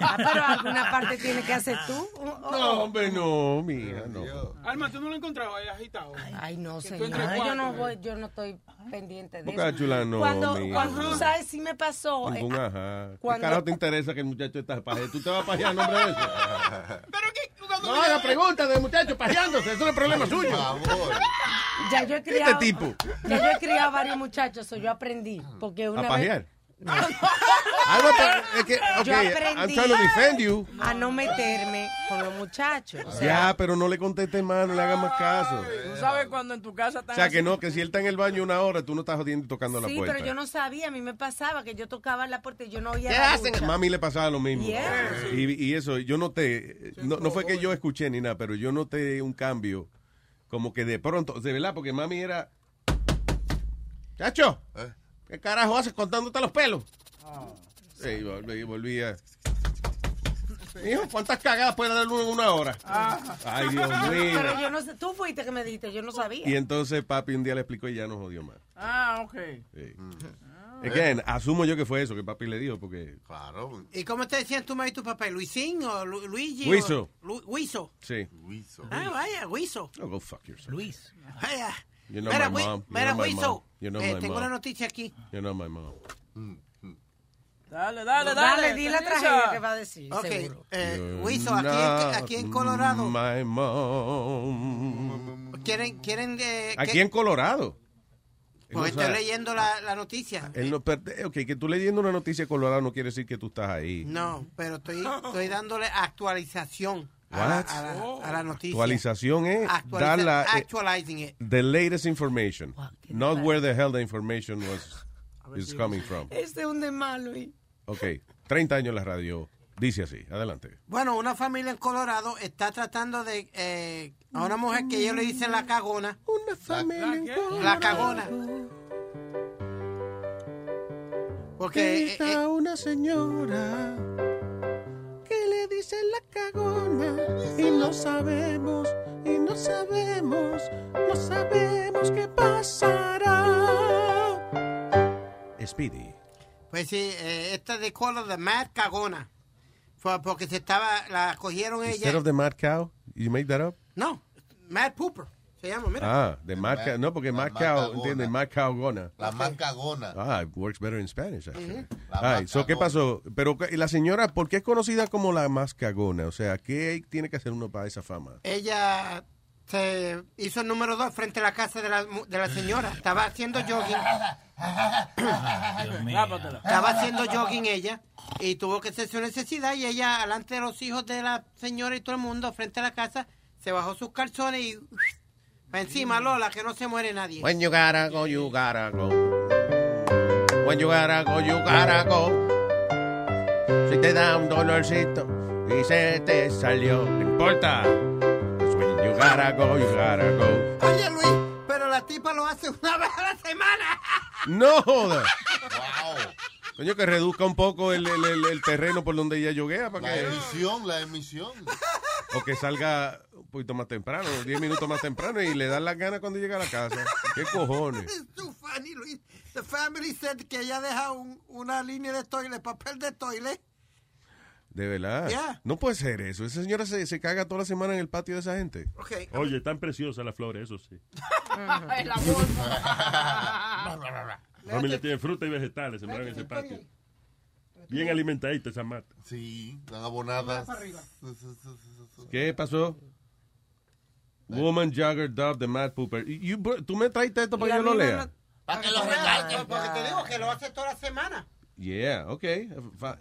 Speaker 12: Ah, pero alguna parte tienes que hacer tú. Oh,
Speaker 10: No, hombre, no, mija, no.
Speaker 13: Alma, ¿tú no lo has encontrado ahí agitado?
Speaker 12: Ay, no, señor. yo no
Speaker 13: eh.
Speaker 12: voy, yo no estoy pendiente de eso.
Speaker 10: chula, no,
Speaker 12: cuando, cuando tú sabes si me pasó. eh,
Speaker 10: Ningún ajá. ¿Qué
Speaker 12: cuando-
Speaker 10: carajo te interesa que el muchacho está pajeando? ¿Tú te vas a pajear nombre de eso?
Speaker 13: Pero que cuando
Speaker 10: No haga preguntas del muchacho pajeándose. Eso no es problema suyo.
Speaker 6: Por favor.
Speaker 12: ya yo he criado.
Speaker 10: Este tipo.
Speaker 12: Ya yo he criado varios muchachos, so yo aprendí. Porque una
Speaker 10: ¿A
Speaker 12: vez.
Speaker 10: pajear? Es que,
Speaker 12: Yo
Speaker 10: ok,
Speaker 12: aprendí
Speaker 10: I'm trying to defend you.
Speaker 12: a no meterme con los muchachos. O sea,
Speaker 10: Ya, pero no le conteste más, no le hagas más caso.
Speaker 5: Tú sabes cuando en tu casa están
Speaker 10: O sea, que no, que si él está en el baño una hora, tú no estás jodiendo y tocando la
Speaker 12: sí,
Speaker 10: puerta.
Speaker 12: pero yo no sabía, a mí me pasaba que yo tocaba la puerta y yo no oía
Speaker 10: ¿Qué
Speaker 12: la
Speaker 10: hacen?
Speaker 12: ducha.
Speaker 10: Mami le pasaba lo mismo.
Speaker 12: Yeah.
Speaker 10: Y, y eso, yo noté, no, no fue que yo escuché ni nada, pero yo noté un cambio, como que de pronto, de verdad, porque mami era, chacho, ¿qué carajo haces contándote los pelos? Sí, y volví- volvía. Hijo, ¿cuántas cagadas puede dar uno en una hora? Ay, Dios mío.
Speaker 12: Pero yo no sé, tú fuiste que me dijiste, yo no sabía.
Speaker 10: Y entonces papi un día le explicó y ya no jodió más.
Speaker 5: Ah, ok.
Speaker 10: Sí. Again, asumo yo que fue eso que papi le dijo, porque...
Speaker 6: Claro.
Speaker 9: ¿Y cómo te decían tu mamá y tu papá? ¿Luisín o Lu- Luigi? o-
Speaker 10: Luiso.
Speaker 9: Lu- Luiso.
Speaker 10: Sí.
Speaker 9: Ah, vaya, Luiso.
Speaker 10: Oh, go fuck yourself.
Speaker 11: Luis.
Speaker 9: Vaya.
Speaker 10: You know
Speaker 9: Mira,
Speaker 10: my mom.
Speaker 9: Mira,
Speaker 10: mom. You know
Speaker 9: eh, tengo
Speaker 10: mom.
Speaker 9: una noticia aquí.
Speaker 10: You know my mom.
Speaker 5: Dale, dale, dale.
Speaker 12: Dale, di la tragedia que va a decir,
Speaker 9: Ok, eh, Luiso, aquí, en, aquí en Colorado,
Speaker 10: My mom.
Speaker 9: ¿quieren, quieren eh,
Speaker 10: Aquí
Speaker 9: que-
Speaker 10: en Colorado. Sea,
Speaker 9: estoy leyendo la, la noticia.
Speaker 10: él no per- ok, que tú leyendo una noticia de Colorado no quiere decir que tú estás ahí.
Speaker 9: No, pero estoy, estoy dándole actualización a la,
Speaker 10: What?
Speaker 9: a la- a la noticia.
Speaker 10: Actualización es dar la, eh,
Speaker 9: actualizing it.
Speaker 10: the latest information, not where the hell the information was is coming from.
Speaker 12: Este es un de malo. y-
Speaker 10: Ok, 30 años en la radio. Dice así, adelante.
Speaker 9: Bueno, una familia en Colorado está tratando de eh, a una mujer que ellos le dicen la cagona.
Speaker 15: Una familia en Colorado.
Speaker 9: La cagona. Porque eh,
Speaker 15: Está una señora le dicen la cagona y no sabemos, y no sabemos, no sabemos qué pasará.
Speaker 10: Speedy.
Speaker 9: Pues sí, eh, esta de color de Mad Cagona. Fue porque se estaba, la cogieron
Speaker 10: Instead
Speaker 9: ella.
Speaker 10: of the mad cow, you make that up?
Speaker 9: No, Mad Pooper. Se llama, mira.
Speaker 10: Ah, de mad cow. No, porque mad cow, ¿entiendes? Mad cow gona.
Speaker 6: La más cagona.
Speaker 10: Ah, it works better in Spanish, actually.
Speaker 6: La
Speaker 10: Ay, so, ¿qué pasó? Pero ¿y la señora, ¿por qué es conocida como la más cagona? O sea, ¿qué tiene que hacer uno para esa fama?
Speaker 9: Ella se hizo el número dos frente a la casa de la, de la señora. Estaba haciendo jogging. Estaba haciendo jogging ella y tuvo que hacer su necesidad y ella, delante de los hijos de la señora y todo el mundo, frente a la casa, se bajó sus calzones y encima, Lola, que no se muere nadie.
Speaker 10: When you gotta go, you gotta go. When you gotta go, you gotta go. Si te da un dolorcito y se te salió, no importa. When you gotta go, you gotta go.
Speaker 9: Oye, Luis, pero la tipa lo hace una vez a la semana.
Speaker 10: No joda. Coño, que reduzca un poco el, el- el- el terreno por donde ella yoguea para
Speaker 6: La
Speaker 10: que...
Speaker 6: emisión, la emisión.
Speaker 10: O que salga un poquito más temprano, 10 minutos más temprano y le dan las ganas cuando llega a la casa. ¿Qué cojones?
Speaker 9: It's too funny, Luis. The family said que ella deja un- una línea de toilet, papel de toilet.
Speaker 10: De verdad.
Speaker 9: Yeah.
Speaker 10: No puede ser eso. Esa señora se, se caga toda la semana en el patio de esa gente.
Speaker 9: Okay.
Speaker 4: Oye, tan preciosa la flor, eso sí.
Speaker 5: El amor.
Speaker 4: La familia tiene fruta y vegetales en ese patio. Bien alimentadita esa mata.
Speaker 6: Sí, están abonadas.
Speaker 10: ¿Qué pasó? Woman Jogger Dove the Mad Pooper. You- ¿Tú me traiste esto para que yo lo lea?
Speaker 9: Para que lo regañe. Porque te digo que lo hace toda la semana.
Speaker 10: Yeah, okay.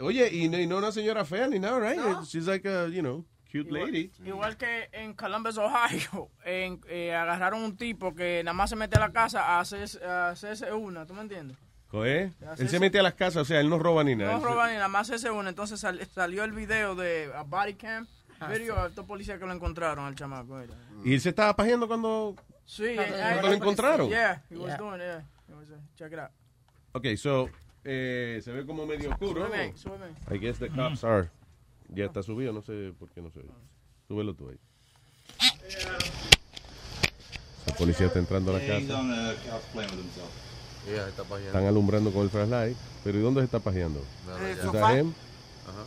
Speaker 10: Oye, y no, y no una señora fea ni nada, right? She's like a, you know, cute lady.
Speaker 5: Igual que en Columbus, Ohio, en, eh, agarraron un tipo que nada más se mete a la casa a hacerse, a hacerse una, ¿tú me entiendes?
Speaker 10: Coe, Él se mete a las casas, o sea, él no roba ni nada.
Speaker 5: No roban ni nada más hacerse una. Entonces sal- salió el video de a body cam,
Speaker 12: Ah,
Speaker 5: video a estos policías que lo encontraron al chamaco. mira.
Speaker 10: ¿Y él se estaba pajeando cuando...?
Speaker 5: Sí, eh,
Speaker 10: ¿Cuándo lo encontraron?
Speaker 5: Yeah, he was
Speaker 12: Yeah.
Speaker 5: doing it, was, uh, check it out.
Speaker 10: Ok, so, eh, se ve como medio oscuro. ¿no?
Speaker 5: Súbeme, súbeme.
Speaker 10: I guess the cops are... Ya está subido, no sé por qué no se ve. Súbelo tú ahí. El policía está entrando a la casa.
Speaker 6: Está pajeando.
Speaker 10: Están alumbrando con el flashlight. Pero ¿y dónde se está pajeando?
Speaker 6: Nada,
Speaker 10: ¿Is
Speaker 6: ya.
Speaker 10: that him?
Speaker 6: Ajá.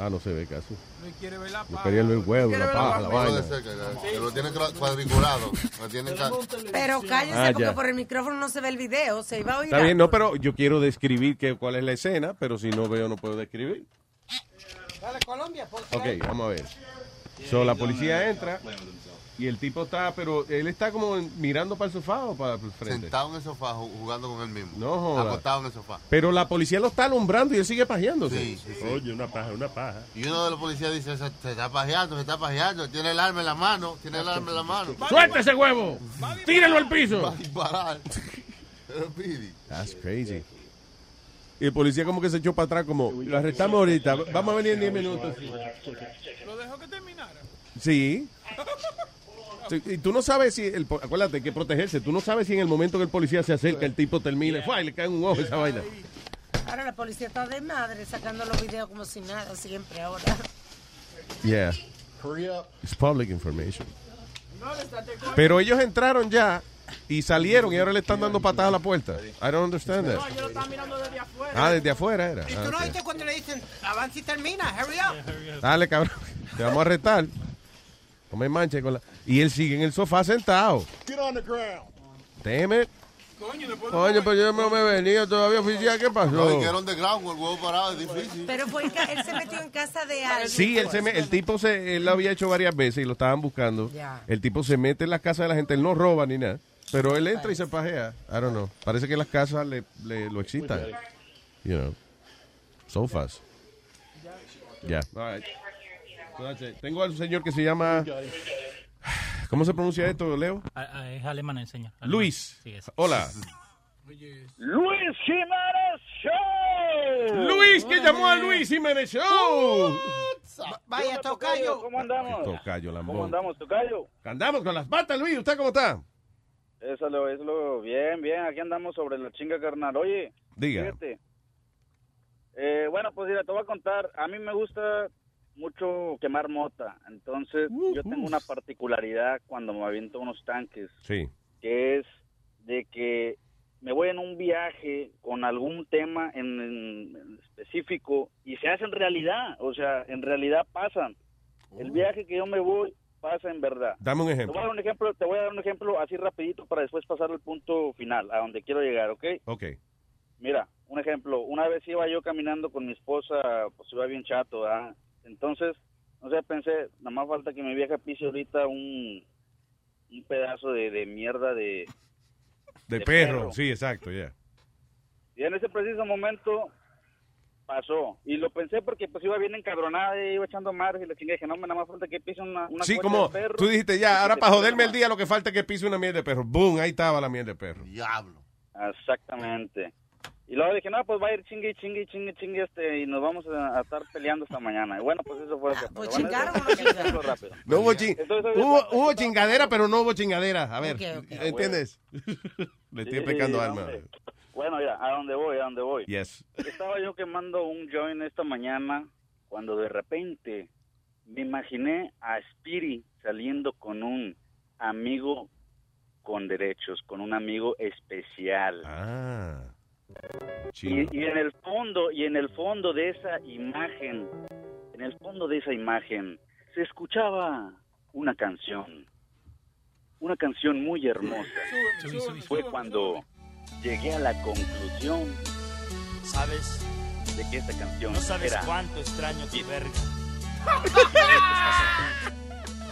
Speaker 10: Ah, no se ve casi.
Speaker 13: No quiere ver la paja.
Speaker 10: quería ver el huevo, la paja, la
Speaker 6: Puede
Speaker 10: vaina.
Speaker 6: ser que, que lo tienen cuadriculado. Lo tienen ca-
Speaker 12: Pero cállese
Speaker 10: Ah,
Speaker 12: porque
Speaker 10: ya.
Speaker 12: por el micrófono no se ve el video, se iba a oír.
Speaker 10: Está bien, no, pero yo quiero describir que, cuál es la escena, pero si no veo no puedo describir.
Speaker 9: Dale, Colombia. por
Speaker 10: Ok, vamos a ver. So, la policía entra y el tipo está, pero él está como mirando para el sofá o para el frente.
Speaker 6: Sentado en el sofá ju- jugando con él mismo.
Speaker 10: No joda.
Speaker 6: Acostado en el sofá.
Speaker 10: Pero la policía lo está alumbrando y él sigue pajeándose.
Speaker 6: Sí, sí, sí.
Speaker 10: Oye, una paja, una paja.
Speaker 6: Y uno de los policías dice, se, se está pajeando, se está pajeando, tiene el arma en la mano, tiene el arma en la mano.
Speaker 10: ¡Suelta ese huevo! ¡Tíralo al piso!
Speaker 6: Va a disparar. Pero, Pidi,
Speaker 10: That's crazy. Y el policía como que se echó para atrás como, lo arrestamos ahorita, vamos a venir en 10 minutos.
Speaker 13: Lo dejó que terminara.
Speaker 10: Sí. Sí, Y tú no sabes si, el, acuérdate hay que protegerse, tú no sabes si en el momento que el policía se acerca, el tipo termina, ¡fua! y le cae un ojo esa vaina.
Speaker 12: Ahora la policía está de madre sacando los videos como si nada, siempre ahora.
Speaker 10: Yeah. It's public information. Pero ellos entraron ya y salieron y ahora le están dando patadas a la puerta. I don't understand that.
Speaker 5: No, yo lo estaba mirando desde afuera.
Speaker 10: Ah, desde afuera era.
Speaker 9: ¿Y
Speaker 10: Ah,
Speaker 9: tú no
Speaker 10: ok.
Speaker 9: oíste cuando le dicen, avanza y termina, hurry up?
Speaker 10: Dale, cabrón. Te vamos a arrestar. No me manches con la... Y él sigue en el sofá sentado.
Speaker 16: Get on the ground.
Speaker 10: Teme.
Speaker 13: Coño,
Speaker 10: Coño, pero yo no me he venido todavía oficial. ¿Qué
Speaker 6: No,
Speaker 10: pasó?
Speaker 6: y que era on the ground con el huevo parado, es difícil.
Speaker 12: Pero fue él se metió en casa de alguien.
Speaker 10: Sí, él se me- el tipo se, él lo había hecho varias veces y lo estaban buscando. El tipo se mete en las casas de la gente, él no roba ni nada. Pero él entra y se pajea. I don't know. Parece que las casas le, le- lo excitan. You know. Sofas. Ya. All right. Tengo al señor que se llama. ¿Cómo se pronuncia esto, Leo?
Speaker 11: Es alemán el señor. Alemán.
Speaker 10: Luis.
Speaker 11: Sí, es.
Speaker 10: Hola.
Speaker 2: Luis Jiménez Show.
Speaker 10: Luis, que llamó a Luis Jiménez Show.
Speaker 9: Vaya, tocayo.
Speaker 2: ¿Cómo andamos?
Speaker 10: Tocayo, lambón.
Speaker 2: ¿Cómo andamos, tocayo?
Speaker 10: Andamos con las patas, Luis. ¿Usted cómo está?
Speaker 2: Eso lo, eso lo, bien, bien, aquí andamos sobre la chinga carnal. Oye,
Speaker 10: Diga.
Speaker 2: fíjate. Eh, bueno, pues mira, te voy a contar. A mí me gusta mucho quemar mota. Entonces, yo tengo una particularidad cuando me aviento unos tanques,
Speaker 10: Sí.
Speaker 2: que es de que me voy en un viaje con algún tema en, en específico y se hace en realidad. O sea, en realidad pasan. El viaje que yo me voy pasa en verdad.
Speaker 10: Dame un
Speaker 2: Te
Speaker 10: ejemplo.
Speaker 2: voy a dar un ejemplo, te voy a dar un ejemplo así rapidito para después pasar al punto final, a donde quiero llegar, ¿ok?
Speaker 10: Ok.
Speaker 2: Mira, un ejemplo, una vez iba yo caminando con mi esposa, pues iba bien chato, ¿verdad? Entonces, no sé, pensé, nada más falta que mi vieja pise ahorita un, un pedazo de, de mierda de...
Speaker 10: De,
Speaker 2: De
Speaker 10: perro.
Speaker 2: perro.
Speaker 10: Sí, exacto, ya.
Speaker 2: Y en ese preciso momento pasó. Y lo pensé porque pues iba bien encabronada y iba echando margen y la chingada. Dije, no, nada más falta que pise una, una
Speaker 10: Sí, como
Speaker 2: de perro.
Speaker 10: tú dijiste ya, ahora para joderme el día lo que falta es que pise una miel de perro. Boom, ahí estaba la miel de perro.
Speaker 6: Diablo.
Speaker 2: Exactamente. Y luego dije, no, pues va a ir chingue, chingue, chingue, chingue, este, y nos vamos a, a estar peleando esta mañana. Y bueno, pues eso fue que
Speaker 12: pues
Speaker 2: pasó. Bueno,
Speaker 12: chingaron
Speaker 2: eso-
Speaker 12: o no
Speaker 2: rápido.
Speaker 10: Hubo, chin-
Speaker 2: Entonces,
Speaker 10: hubo, hubo chingadera, pero no hubo chingadera. A ver. ¿entiendes? Le estoy
Speaker 2: Sí,
Speaker 10: pecando
Speaker 2: sí,
Speaker 10: alma.
Speaker 2: hombre. Bueno, mira, a dónde voy, a dónde voy.
Speaker 10: Yes.
Speaker 2: Estaba yo quemando un joint esta mañana cuando de repente me imaginé a Spiri saliendo con un amigo con derechos, con un amigo especial.
Speaker 10: Ah.
Speaker 2: Y, y en el fondo, y en el fondo de esa imagen, en el fondo de esa imagen, se escuchaba una canción. Una canción muy hermosa. Fue cuando llegué a la conclusión,
Speaker 17: ¿Sabes?
Speaker 2: de que esta canción
Speaker 17: No sabes
Speaker 2: era
Speaker 17: cuánto extraño tu verga.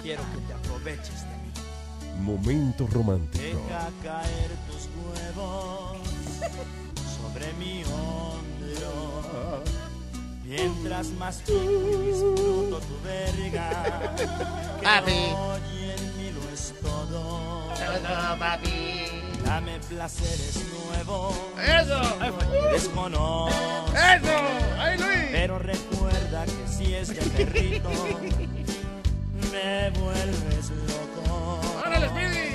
Speaker 17: Quiero que te aproveches de mí.
Speaker 10: Momento romántico.
Speaker 17: Deja caer tus huevos sobre mi hombro. Mientras más y disfruto tu verga. Que
Speaker 9: Papi.
Speaker 17: hoy en mí lo es todo. Dame placeres nuevos.
Speaker 10: Eso.
Speaker 17: Desconozco.
Speaker 10: Eso. ¡Ay, Luis!
Speaker 17: Pero recuerda que si es de perrito, me vuelves loco.
Speaker 10: ¡Órale, Speedy!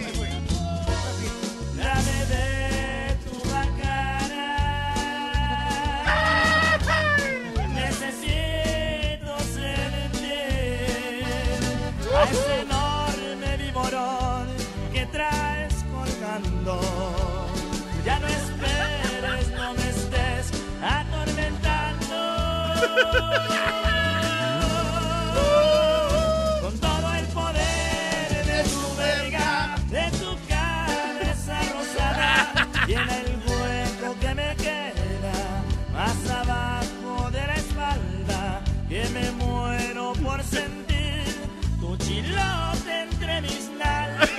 Speaker 17: Con todo el poder de tu belga, de tu cabeza rosada, y el hueco que me queda, más abajo de la espalda, que me muero por sentir cuchillos entre mis nalgas.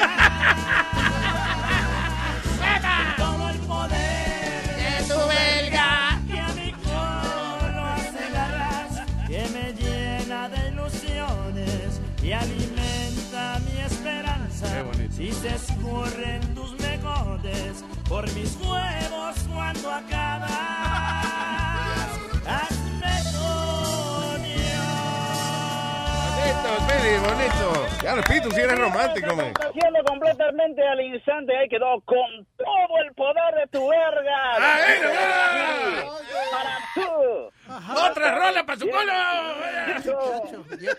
Speaker 17: Escurren tus mejores por mis huevos cuando acabas. Hazme
Speaker 7: Bonito. Ya, Pitu, si eres romántico, man.
Speaker 2: Haciendo completamente al instante, ahí quedó con todo el poder de tu verga.
Speaker 7: ¡Ahí
Speaker 2: Sí, Para tú.
Speaker 7: ¡Otra rola para su culo!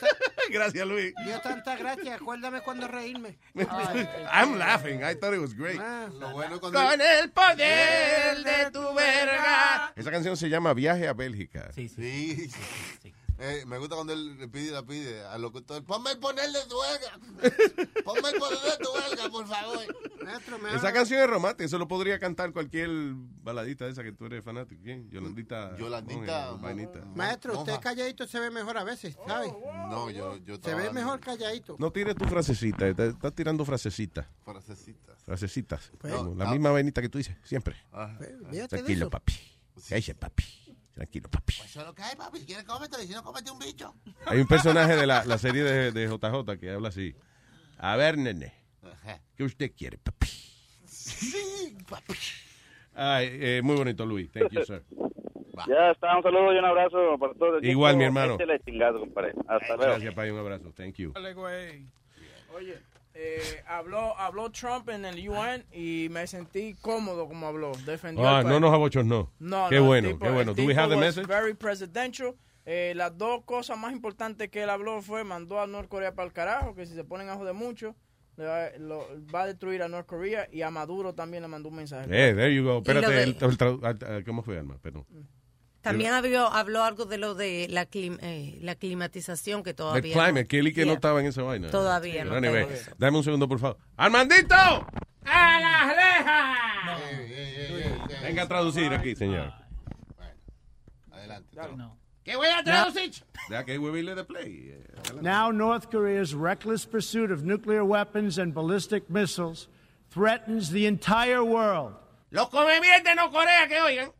Speaker 9: Gracias,
Speaker 7: Luis.
Speaker 9: Dio tanta gracia, acuérdame cuando reírme.
Speaker 7: I'm laughing. I thought it was great.
Speaker 6: Lo bueno
Speaker 7: Con el poder de tu verga. Esa canción se llama Viaje a Bélgica.
Speaker 6: Sí, sí. Eh, me gusta cuando él le pide, la pide al locutor, ponme el poner de tu. Ponme el de tu por favor.
Speaker 7: Esa canción es romántica. Eso lo podría cantar cualquier baladita de esa que tú eres fanático. ¿Quién? Yolandita.
Speaker 6: Yolandita,
Speaker 7: Monge, vainita.
Speaker 9: Maestro, usted calladito se ve mejor a veces, ¿sabe?
Speaker 6: No, yo, yo
Speaker 9: Se ve mejor calladito.
Speaker 7: No tires tu frasecita. Estás estás tirando frasecitas.
Speaker 6: Frasecitas.
Speaker 7: Frasecitas.
Speaker 9: Pues,
Speaker 7: Como la
Speaker 6: ah.
Speaker 7: misma vainita que tú dices, siempre.
Speaker 9: fíjate de
Speaker 7: Tranquilo,
Speaker 9: eso.
Speaker 7: papi. ¿Qué dice, papi? Tranquilo, papi.
Speaker 6: Eso es lo que hay, papi. Si quieres cómetelo y si no, cómete un bicho.
Speaker 7: Hay un personaje de la, la serie de, de JJ que habla así. A ver, nene. ¿Qué usted quiere, papi?
Speaker 6: Sí, papi.
Speaker 7: Ay, eh, muy bonito, Luis. Thank you, sir.
Speaker 2: Ya está, un saludo y un abrazo para todos.
Speaker 7: Igual, mi hermano.
Speaker 2: Chingado, compadre. Hasta luego.
Speaker 7: Gracias, Pai. Un abrazo. Thank you.
Speaker 5: Dale, güey. Oye, eh, habló, habló Trump en el UN y me sentí cómodo como habló. Defendió
Speaker 7: Ah, no nos abochornó.
Speaker 5: No,
Speaker 7: Qué
Speaker 5: no,
Speaker 7: bueno,
Speaker 5: tipo-
Speaker 7: qué bueno.
Speaker 5: el
Speaker 7: Do we have the message?
Speaker 5: Very presidential. Eh, las dos cosas más importantes que él habló fue mandó a Norcorea para el carajo, que si se ponen a joder mucho, le va, lo- va a destruir a Norcorea y a Maduro también le mandó un mensaje.
Speaker 7: Eh, there you go. Espérate,
Speaker 12: de-
Speaker 7: el, el tradu- ¿cómo fue, Alma? Perdón.
Speaker 12: También habló, habló algo de lo de la, clim- eh, la climatización que
Speaker 7: El
Speaker 12: todavía.
Speaker 7: climate, Kelly que no
Speaker 12: Yeah.
Speaker 7: estaba en esa vaina.
Speaker 12: Todavía no eso.
Speaker 7: Dame un segundo, por favor. ¡Armandito! ¡A las rejas! Venga a traducir aquí, señor.
Speaker 6: Adelante.
Speaker 7: ¿Qué voy a traducir? Deja que huevirle de play. Eh.
Speaker 18: Now, North Korea's reckless pursuit of nuclear weapons and ballistic missiles threatens the entire world
Speaker 7: Los come de no Corea que oigan.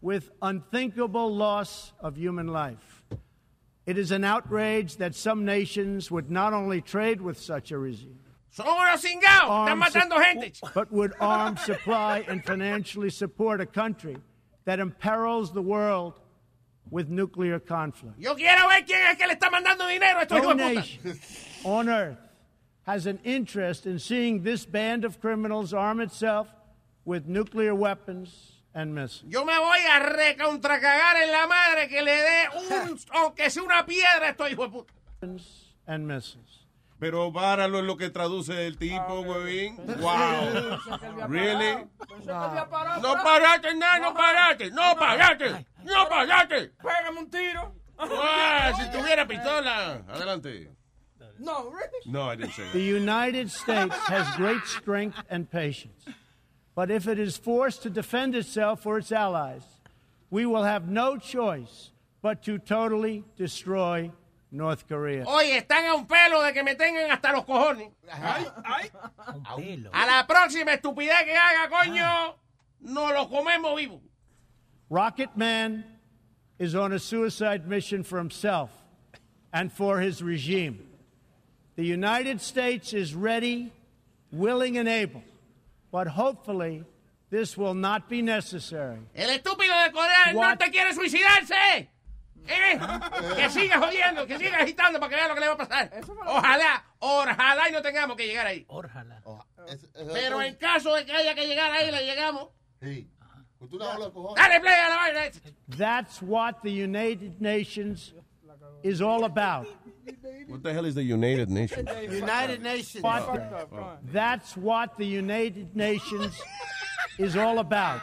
Speaker 18: With unthinkable loss of human life. It is an outrage that some nations would not only trade with such a regime,
Speaker 7: Son unos cingados. Están matando gente.
Speaker 18: but would arm, supply, and financially support a country that imperils the world with nuclear conflict.
Speaker 7: Yo quiero ver quién es que le está mandando dinero a estos
Speaker 18: No
Speaker 7: hijos de puta.
Speaker 18: nation on earth has an interest in seeing this band of criminals arm itself with nuclear weapons and.
Speaker 7: Yo me voy a recontracagar en la madre que le dé un, aunque sea una piedra a estos hijos de puta.
Speaker 18: And missiles.
Speaker 7: Pero páralo en lo que traduce el tipo, huevín. Wow. Really? No paraste, no, no paraste, no paraste, no paraste.
Speaker 5: Pégame un tiro.
Speaker 7: Ah, si tuviera pistola. Adelante.
Speaker 5: No, really?
Speaker 7: No, I didn't say
Speaker 18: The
Speaker 7: that.
Speaker 18: United States has great strength and patience. But if it is forced to defend itself or its allies, we will have no choice but to totally destroy North Korea.
Speaker 7: Oye, están a un pelo de que me tengan hasta los cojones. A la próxima estupidez que haga, coño, nos lo comemos vivo.
Speaker 18: Rocket Man is on a suicide mission for himself and for his regime. The United States is ready, willing, and able, but hopefully this will not be necessary.
Speaker 7: El estúpido de Corea del
Speaker 18: What?
Speaker 7: Norte quiere suicidarse. ¿Eh? Que siga jodiendo, que siga agitando para que vea lo que le va a pasar. Ojalá, ojalá y no tengamos que llegar ahí.
Speaker 11: Ojalá.
Speaker 7: Pero en caso de que haya que llegar ahí, le llegamos.
Speaker 6: Sí. Tú no hablas, cojones.
Speaker 7: Dale play a la vaina.
Speaker 18: That's what the United Nations is all about.
Speaker 7: What the hell is the United Nations?
Speaker 9: United Nations.
Speaker 18: What- That's what the United Nations is all about.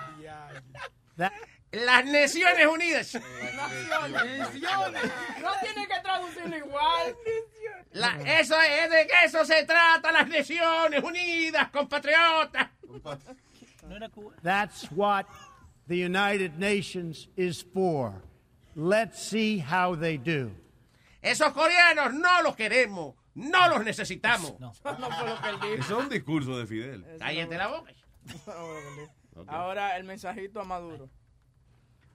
Speaker 18: That,
Speaker 7: Las Naciones Unidas. Naciones.
Speaker 5: No tiene que traducirlo igual.
Speaker 7: La- eso es de que eso se trata, las Naciones Unidas, compatriotas.
Speaker 18: that's what the United Nations is for. Let's see how they do.
Speaker 7: Esos coreanos no los queremos, no los necesitamos.
Speaker 5: No fue lo que él dijo.
Speaker 7: Eso es un discurso de Fidel. Cállate la boca.
Speaker 5: Ahora el mensajito a Maduro.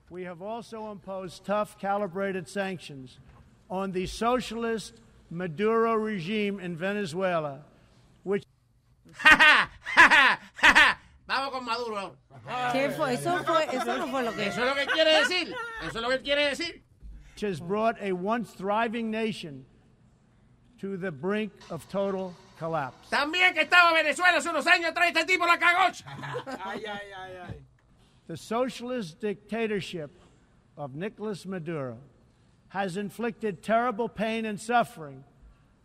Speaker 18: We have also imposed tough, calibrated sanctions on the socialist Maduro regime in Venezuela, which
Speaker 7: Vamos con Maduro ahora.
Speaker 12: ¿Qué fue? Eso fue, eso no fue lo que
Speaker 7: Eso es lo que quiere decir. Eso es lo que quiere decir.
Speaker 18: Has brought a once thriving nation to the brink of total collapse.
Speaker 7: También que estaba Venezuela hace unos años atrás, este tipo la cagó.
Speaker 13: Ay, ay, ay, ay.
Speaker 18: The socialist dictatorship of Nicolas Maduro has inflicted terrible pain and suffering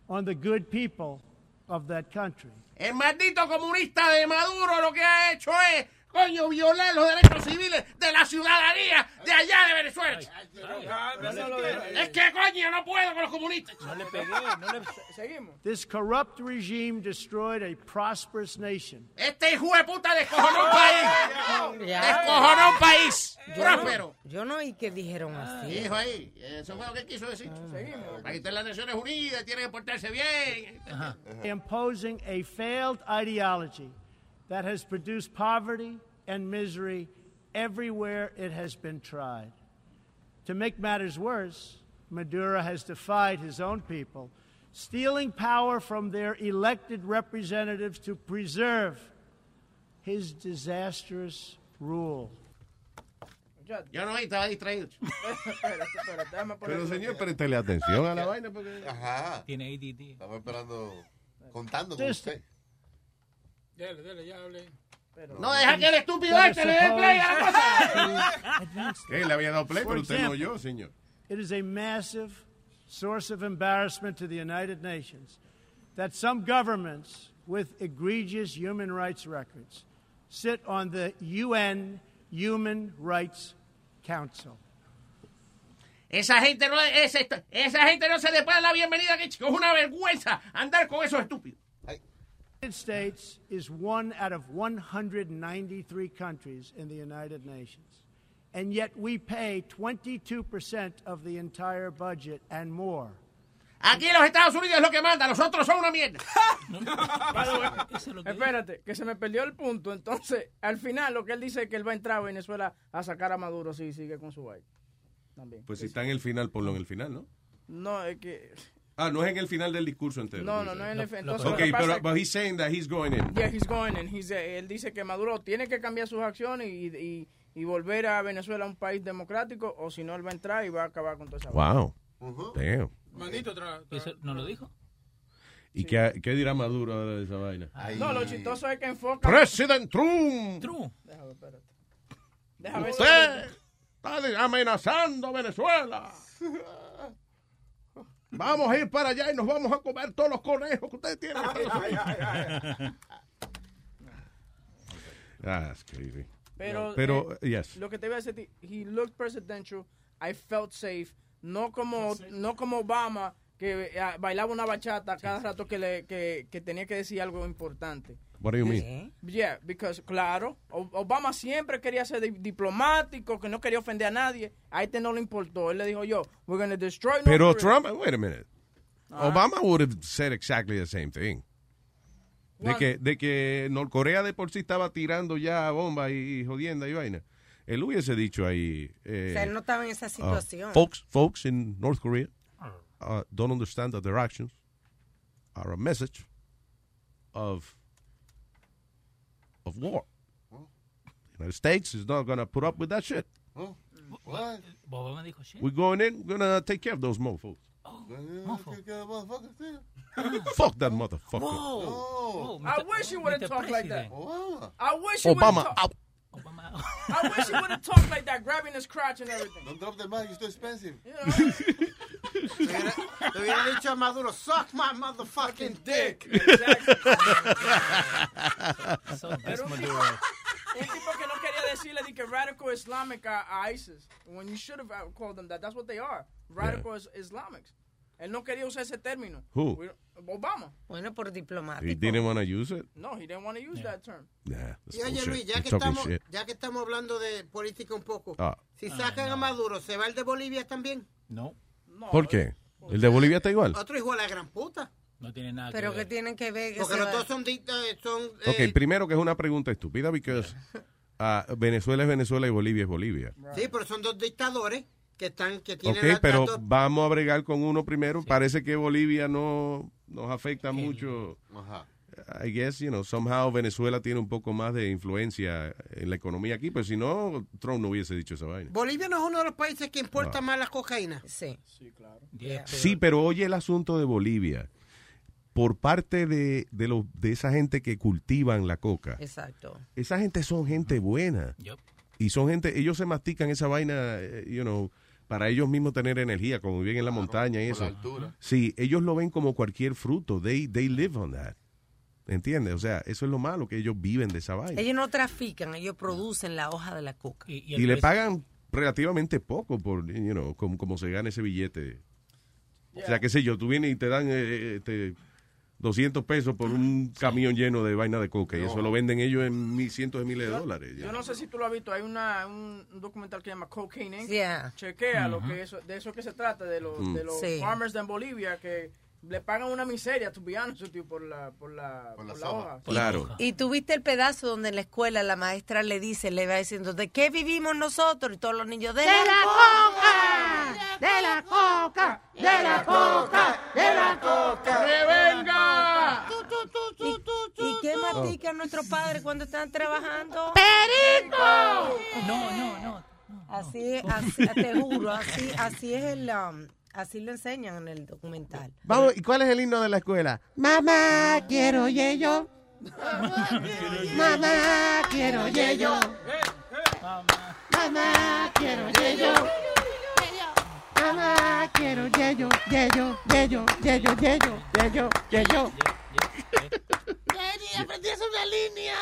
Speaker 18: on the good people of that country.
Speaker 7: El maldito comunista de Maduro lo que ha hecho es, coño, violar los derechos civiles de la ciudadanía de allá de Venezuela. Es que, coño, no puedo con los comunistas.
Speaker 5: No le pegué, no le... Seguimos.
Speaker 18: This corrupt regime destroyed a prosperous nation.
Speaker 7: Este hijo de puta descojonó un país. Descojonó un país.
Speaker 12: Yo
Speaker 7: Próspero.
Speaker 12: no, yo no oí que dijeron así.
Speaker 7: Hijo ahí, eso fue lo que quiso decir.
Speaker 12: Ah.
Speaker 7: Aquí está en las Naciones Unidas, tiene que portarse bien.
Speaker 18: imposing a failed ideology that has produced poverty and misery everywhere it has been tried. To make matters worse, Maduro has defied his own people, stealing power from their elected representatives to preserve his disastrous rule.
Speaker 7: Yo no oí, estaba distraído.
Speaker 5: espérate, espérate, déjame
Speaker 10: Pero señor, préstele atención a la vaina porque...
Speaker 6: Ajá.
Speaker 11: Tiene ADD.
Speaker 6: Estamos esperando, contando con usted.
Speaker 13: Dele, dele, ya hablé.
Speaker 7: No deja que el estúpido este le dé play a la cosa.
Speaker 10: ¿Qué? Le había dado play, pero usted no oyó, señor.
Speaker 18: It is a massive source of embarrassment to the United Nations that some governments with egregious human rights records sit on the UN Human Rights Council.
Speaker 7: Esa gente no, esa, esa gente no se le puede dar la bienvenida aquí, chicos. Es una vergüenza andar con esos estúpidos.
Speaker 18: The United States is one out of 193 countries in the United Nations. And yet we pay 22% of the entire budget and more.
Speaker 7: Aquí los Estados Unidos es lo que manda, los otros son una mierda.
Speaker 5: Espérate, que se me perdió el punto. Entonces, al final, lo que él dice es que él va a entrar a Venezuela a sacar a Maduro si sigue con su vaina. También.
Speaker 10: Pues si está en el final, ponlo en el final, ¿no?
Speaker 5: No, es que.
Speaker 10: Ah, no es en el final del discurso entero.
Speaker 5: No, no, no es en el entonces lo
Speaker 10: Ok, pero but he's saying that he's going in.
Speaker 5: Yeah, he's going and he's, eh, él dice que Maduro tiene que cambiar sus acciones y, y, y volver a Venezuela a un país democrático, o si no, él va a entrar y va a acabar con toda esa vaina.
Speaker 10: Wow. Damn.
Speaker 13: Manito, tra, tra-
Speaker 11: ¿Eso no lo dijo?
Speaker 10: ¿Y qué, qué dirá Maduro ahora de esa vaina?
Speaker 5: No, lo chistoso es que enfoca.
Speaker 10: President Trump.
Speaker 11: True.
Speaker 5: Déjame ver, espérate. Déjame ver
Speaker 10: Usted está amenazando a Venezuela. Vamos a ir para allá y nos vamos a comer todos los conejos que ustedes tienen. That's crazy.
Speaker 5: Pero,
Speaker 10: Pero,
Speaker 5: eh,
Speaker 10: yes.
Speaker 5: lo que te iba a decir, he looked presidential, I felt safe, no como, no como Obama, que eh, bailaba una bachata cada rato que, le, que, que tenía que decir algo importante.
Speaker 10: What do you mean?
Speaker 5: Yeah, because, claro, Obama siempre quería ser di- diplomático, que no quería ofender a nadie. A este no le importó. Él le dijo yo, we're going to destroy North
Speaker 10: Pero
Speaker 5: Korea.
Speaker 10: Trump, wait a minute.
Speaker 5: Ah.
Speaker 10: Obama would have said exactly the same thing. De
Speaker 5: What?
Speaker 10: que, de que Norcorea de por sí estaba tirando ya bombas y, y jodienda y vaina. Él hubiese dicho ahí. eh,
Speaker 12: O sea, él no estaba en esa
Speaker 10: uh,
Speaker 12: situación.
Speaker 10: folks, folks in North Korea uh, don't understand that their actions are a message of of war. The United States is not going to put up with that shit.
Speaker 6: What?
Speaker 11: Obama.
Speaker 10: We're going in, we're going to take care of those mofos. Oh, Fuck that motherfucker.
Speaker 11: Whoa.
Speaker 5: I wish you wouldn't
Speaker 11: Mr.
Speaker 5: talk like that.
Speaker 6: Obama.
Speaker 5: I wish you
Speaker 10: Obama
Speaker 5: wouldn't talk.
Speaker 10: out.
Speaker 5: I wish you wouldn't talk like that, grabbing his crotch and everything.
Speaker 6: Don't drop the mic, it's too expensive.
Speaker 9: Le hubiera, le hubiera dicho a Maduro, suck my motherfucking dick.
Speaker 11: So
Speaker 5: Era
Speaker 11: this
Speaker 5: un
Speaker 11: Maduro.
Speaker 5: Un tipo que no quería decirle de que radical Islamic a, a ISIS. When you should have uh, called them that. That's what they are. Radical is- Islamics. Él no quería usar ese término.
Speaker 10: Who?
Speaker 5: We- Obama.
Speaker 12: Bueno, por diplomático.
Speaker 10: He didn't want to use it.
Speaker 5: No, he didn't want to use that term.
Speaker 10: Nah,
Speaker 9: Y oye. Luis, ya que, estamos,
Speaker 10: shit.
Speaker 9: ya que estamos hablando de política un poco,
Speaker 10: Ah.
Speaker 9: si sacan a Maduro, ¿se va el de Bolivia también?
Speaker 11: No,
Speaker 10: ¿Por qué? ¿El de Bolivia está igual?
Speaker 9: Otro hijo de la gran puta.
Speaker 11: no tiene nada
Speaker 12: Pero
Speaker 11: que
Speaker 12: que
Speaker 11: ver.
Speaker 12: tienen que ver que
Speaker 9: Porque los dos son... son
Speaker 10: Ok,
Speaker 9: eh,
Speaker 10: primero que es una pregunta estúpida, because ah, Venezuela es Venezuela y Bolivia es Bolivia.
Speaker 9: Sí, pero son dos dictadores que están que tienen
Speaker 10: Ok,
Speaker 9: la-
Speaker 10: pero
Speaker 9: tanto-
Speaker 10: vamos a bregar con uno primero. Parece que Bolivia no nos afecta mucho. I guess, you know, somehow Venezuela tiene un poco más de influencia en la economía aquí, pero si no, Trump no hubiese dicho esa vaina.
Speaker 9: Bolivia no es uno de los países que importa
Speaker 10: No.
Speaker 9: más la cocaína.
Speaker 12: Sí.
Speaker 19: Sí, claro.
Speaker 10: Sí, pero oye el asunto de Bolivia. Por parte de, de, los, de esa gente que cultivan la coca,
Speaker 12: Exacto.
Speaker 10: esa gente son gente buena. Y son gente, ellos se mastican esa vaina, eh, you know, para ellos mismos tener energía, como viven en la montaña y eso.
Speaker 6: la altura.
Speaker 10: Sí, ellos lo ven como cualquier fruto. They, they live on that. ¿Entiendes? O sea, eso es lo malo, que ellos viven de esa vaina.
Speaker 12: Ellos no trafican, ellos producen la hoja de la coca.
Speaker 10: Y le pagan relativamente poco por, you know, como, como se gana ese billete. O sea, qué sé yo, tú vienes y te dan eh, este, 200 pesos por un camión lleno de vaina de coca y eso lo venden ellos en mil, cientos de miles de dólares. ya.
Speaker 5: Yo no sé si tú lo has visto, hay una, un, documental que se llama Cocaine Inc.
Speaker 12: Yeah.
Speaker 5: Chequea lo que eso, de eso que se trata, de los,
Speaker 10: Mm.
Speaker 5: de los
Speaker 12: Sí.
Speaker 5: farmers de Bolivia que le pagan una miseria, honest with you, por la, por la, por la hoja.
Speaker 10: Claro.
Speaker 12: Y tuviste el pedazo donde en la escuela la maestra le dice, le va diciendo, ¿de qué vivimos nosotros? Y todos los niños, de,
Speaker 7: ¡De la coca! ¡De la coca! ¡De la coca! ¡De la coca!
Speaker 5: ¡Revenga!
Speaker 12: ¿Y qué mastican nuestros padres cuando están trabajando?
Speaker 7: ¡Perico!
Speaker 12: No, no, no. Así es, así, te juro, así, así es el, um, así lo enseñan en el documental.
Speaker 20: Vamos, ¿y cuál es el himno de la escuela?
Speaker 7: Mamá, quiero yeyo. Mamá, quiero yeyo. Mamá, quiero yeyo. Mamá, quiero yeyo, yeyo, yeyo, yeyo, yeyo, yeyo, yeyo. Jenny, aprendí a hacer una línea.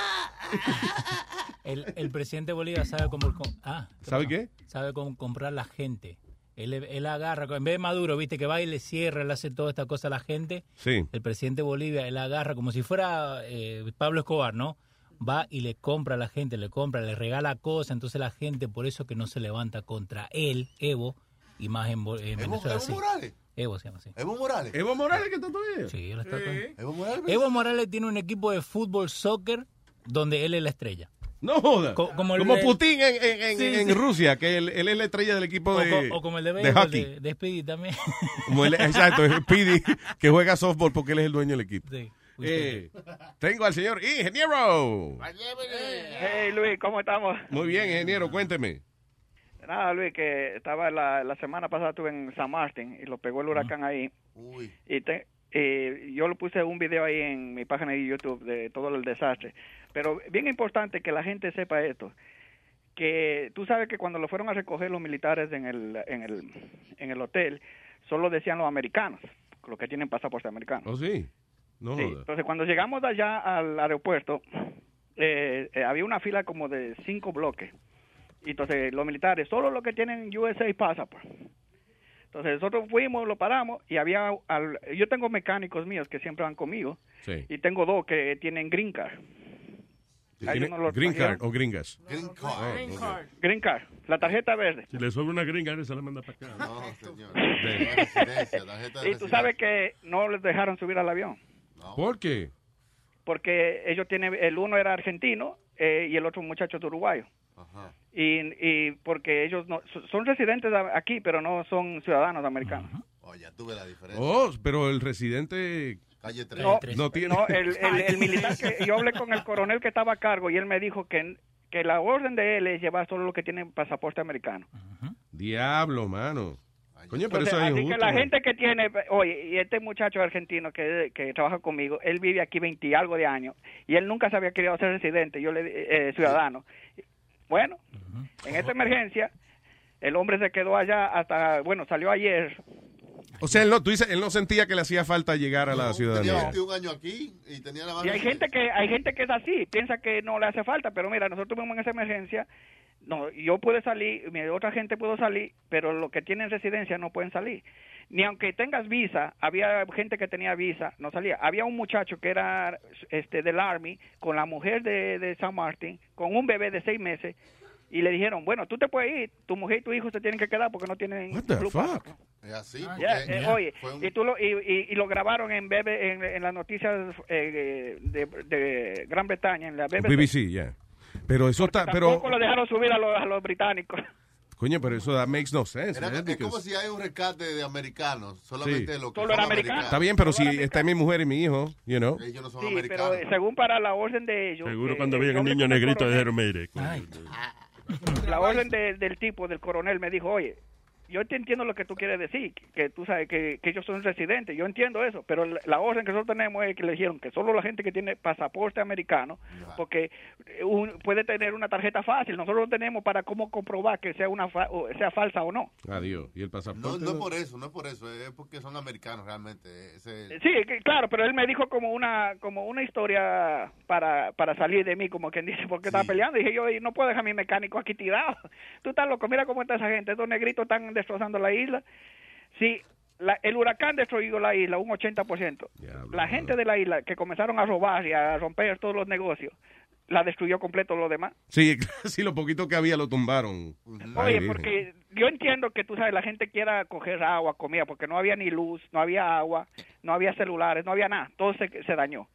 Speaker 11: El, el presidente de Bolivia sabe cómo... Ah,
Speaker 10: ¿Sabe qué?
Speaker 11: Sabe cómo comprar la gente. Él, él agarra, en vez de Maduro, viste, que va y le cierra, le hace toda esta cosa a la gente.
Speaker 10: Sí.
Speaker 11: El presidente de Bolivia, él agarra como si fuera eh, Pablo Escobar, ¿no? Va y le compra a la gente, le compra, le regala cosas, entonces la gente por eso que no se levanta contra él, Evo, y más en, en Venezuela.
Speaker 6: Evo
Speaker 11: sí.
Speaker 6: Morales?
Speaker 11: Evo se llama así.
Speaker 6: Evo Morales.
Speaker 10: Evo Morales que está todavía.
Speaker 11: Sí, él está todavía.
Speaker 6: Evo Morales.
Speaker 11: Evo Morales tiene un equipo de fútbol, soccer, donde él es la estrella.
Speaker 10: No joda.
Speaker 11: Co- como
Speaker 10: como
Speaker 11: de-
Speaker 10: Putin en, en- en-
Speaker 11: Sí,
Speaker 10: en
Speaker 11: sí.
Speaker 10: Rusia, que él, él es la estrella del equipo
Speaker 11: O,
Speaker 10: de,
Speaker 11: co- o como el de,
Speaker 10: de hockey.
Speaker 11: de, de Speedy también.
Speaker 10: Como él- exacto, es Speedy, que juega softball porque él es el dueño del equipo.
Speaker 11: Sí.
Speaker 10: Eh, tengo al señor ingeniero.
Speaker 21: Hey Luis, ¿cómo estamos?
Speaker 10: Muy bien, ingeniero, cuénteme.
Speaker 21: Nada, Luis, que estaba la, la semana pasada estuve en San Martín y lo pegó el huracán ahí. Y te- eh, yo lo puse un video ahí en mi página de YouTube de todo el desastre. Pero bien importante que la gente sepa esto. Que tú sabes que cuando lo fueron a recoger los militares en el, en el, en el hotel, solo decían los americanos, los que tienen pasaporte americano.
Speaker 10: Oh, sí. No
Speaker 21: Sí. Entonces, cuando llegamos allá al aeropuerto, eh, eh, había una fila como de cinco bloques. Y entonces, los militares, solo los que tienen USA Passport. Entonces, nosotros fuimos, lo paramos y había... al- yo tengo mecánicos míos que siempre van conmigo
Speaker 10: Sí.
Speaker 21: y tengo dos que tienen green card. A ellos
Speaker 10: ¿Tiene
Speaker 21: no los
Speaker 10: green
Speaker 21: trajeron.
Speaker 10: card o gringas?
Speaker 6: Green
Speaker 10: Green
Speaker 21: card. Green card, la tarjeta verde.
Speaker 10: Si le sobra una gringa, se la manda para acá.
Speaker 6: No, señor. Residencia, tarjeta de
Speaker 21: Y tú sabes que no les dejaron subir al avión.
Speaker 10: ¿Por qué?
Speaker 21: Porque ellos tienen... El uno era argentino eh, y el otro muchacho de uruguayo. y, y porque ellos no so- son residentes aquí, pero no son ciudadanos americanos.
Speaker 6: Oh, ya tuve la diferencia.
Speaker 10: Oh, pero el residente
Speaker 6: Calle.
Speaker 21: No,
Speaker 10: no tiene.
Speaker 21: no, el, el- el militar que yo hablé con el coronel que estaba a cargo y él me dijo que, que la orden de él es llevar solo los que tienen pasaporte americano.
Speaker 10: Diablo, mano. Coño, pero
Speaker 21: Entonces,
Speaker 10: eso es
Speaker 21: así
Speaker 10: injusto.
Speaker 21: que la
Speaker 10: man.
Speaker 21: gente que tiene, oye, y este muchacho argentino que, que trabaja conmigo, él vive aquí 20 y algo de años y él nunca se había querido ser residente, yo le eh, ciudadano. Bueno, en esta emergencia el hombre se quedó allá hasta, bueno, salió ayer.
Speaker 10: O sea, él no, tú dices, él no sentía que le hacía falta llegar a la
Speaker 6: Tenía
Speaker 10: ciudadanía.
Speaker 6: 21 años aquí y tenía la
Speaker 21: Y hay gente que hay gente que es así, piensa que no le hace falta, pero mira, nosotros tuvimos en esa emergencia, no, yo pude salir, mi otra gente pudo salir, pero los que tienen residencia no pueden salir. Ni aunque tengas visa, había gente que tenía visa, no salía. Había un muchacho que era este del Army con la mujer de, de San Martín, con un bebé de seis meses, y le dijeron, bueno, tú te puedes ir, tu mujer y tu hijo se tienen que quedar porque no tienen blue passport".
Speaker 6: Es así.
Speaker 21: Eh, oye,
Speaker 6: un-
Speaker 21: y, tú lo, y, y- y lo grabaron en, BB en, en las noticias eh, de, de Gran Bretaña, en la BBC.
Speaker 10: BBC, ya. Pero eso está, pero
Speaker 21: Tampoco lo dejaron subir a los, a los británicos.
Speaker 10: Coño, pero eso that makes no sense,
Speaker 6: Era- es
Speaker 10: because-
Speaker 6: como si hay un rescate de americanos, solamente
Speaker 10: Sí.
Speaker 6: lo que
Speaker 21: Solo
Speaker 6: son
Speaker 21: era americano.
Speaker 10: Está bien, pero si está mi mujer y mi hijo, you know.
Speaker 6: Ellos no son
Speaker 21: Sí, pero
Speaker 6: americanos.
Speaker 21: eh, según para la orden de ellos.
Speaker 4: Seguro
Speaker 21: eh,
Speaker 4: cuando vean el
Speaker 21: hablé
Speaker 4: niño negrito dijeron, mire.
Speaker 21: La orden de- del tipo, del coronel, me dijo, oye, yo te entiendo lo que tú quieres decir, que, tú sabes que, que ellos son residentes, yo entiendo eso, pero la, orden que nosotros tenemos es que le dijeron que solo la gente que tiene pasaporte americano, porque eh, un- puede tener una tarjeta fácil, nosotros lo tenemos para cómo comprobar que sea una fa- o sea falsa o no.
Speaker 10: Adiós. ¿Y el
Speaker 6: No,
Speaker 10: pasaporte?
Speaker 6: no es por eso, no es por eso, es porque son americanos realmente. Ese-
Speaker 21: Sí, que- claro, pero él me dijo como una como una historia para, para salir de mí, como quien dice, porque estaba peleando. Y dije yo, "Y no puedo dejar a mi mecánico aquí tirado. Tú estás loco, mira cómo está esa gente. Estos negritos están destrozando la isla. Sí, la- el huracán destruyó la isla un 80%. La gente de la isla que comenzaron a robar y a romper todos los negocios, la destruyó completo lo demás.
Speaker 10: Sí, sí, lo poquito que había lo tumbaron. Ay,
Speaker 21: Oye,
Speaker 10: virgen.
Speaker 21: porque yo entiendo que tú sabes, la gente quiera coger agua, comida, porque no había ni luz, no había agua, no había celulares, no había nada, todo se, se dañó.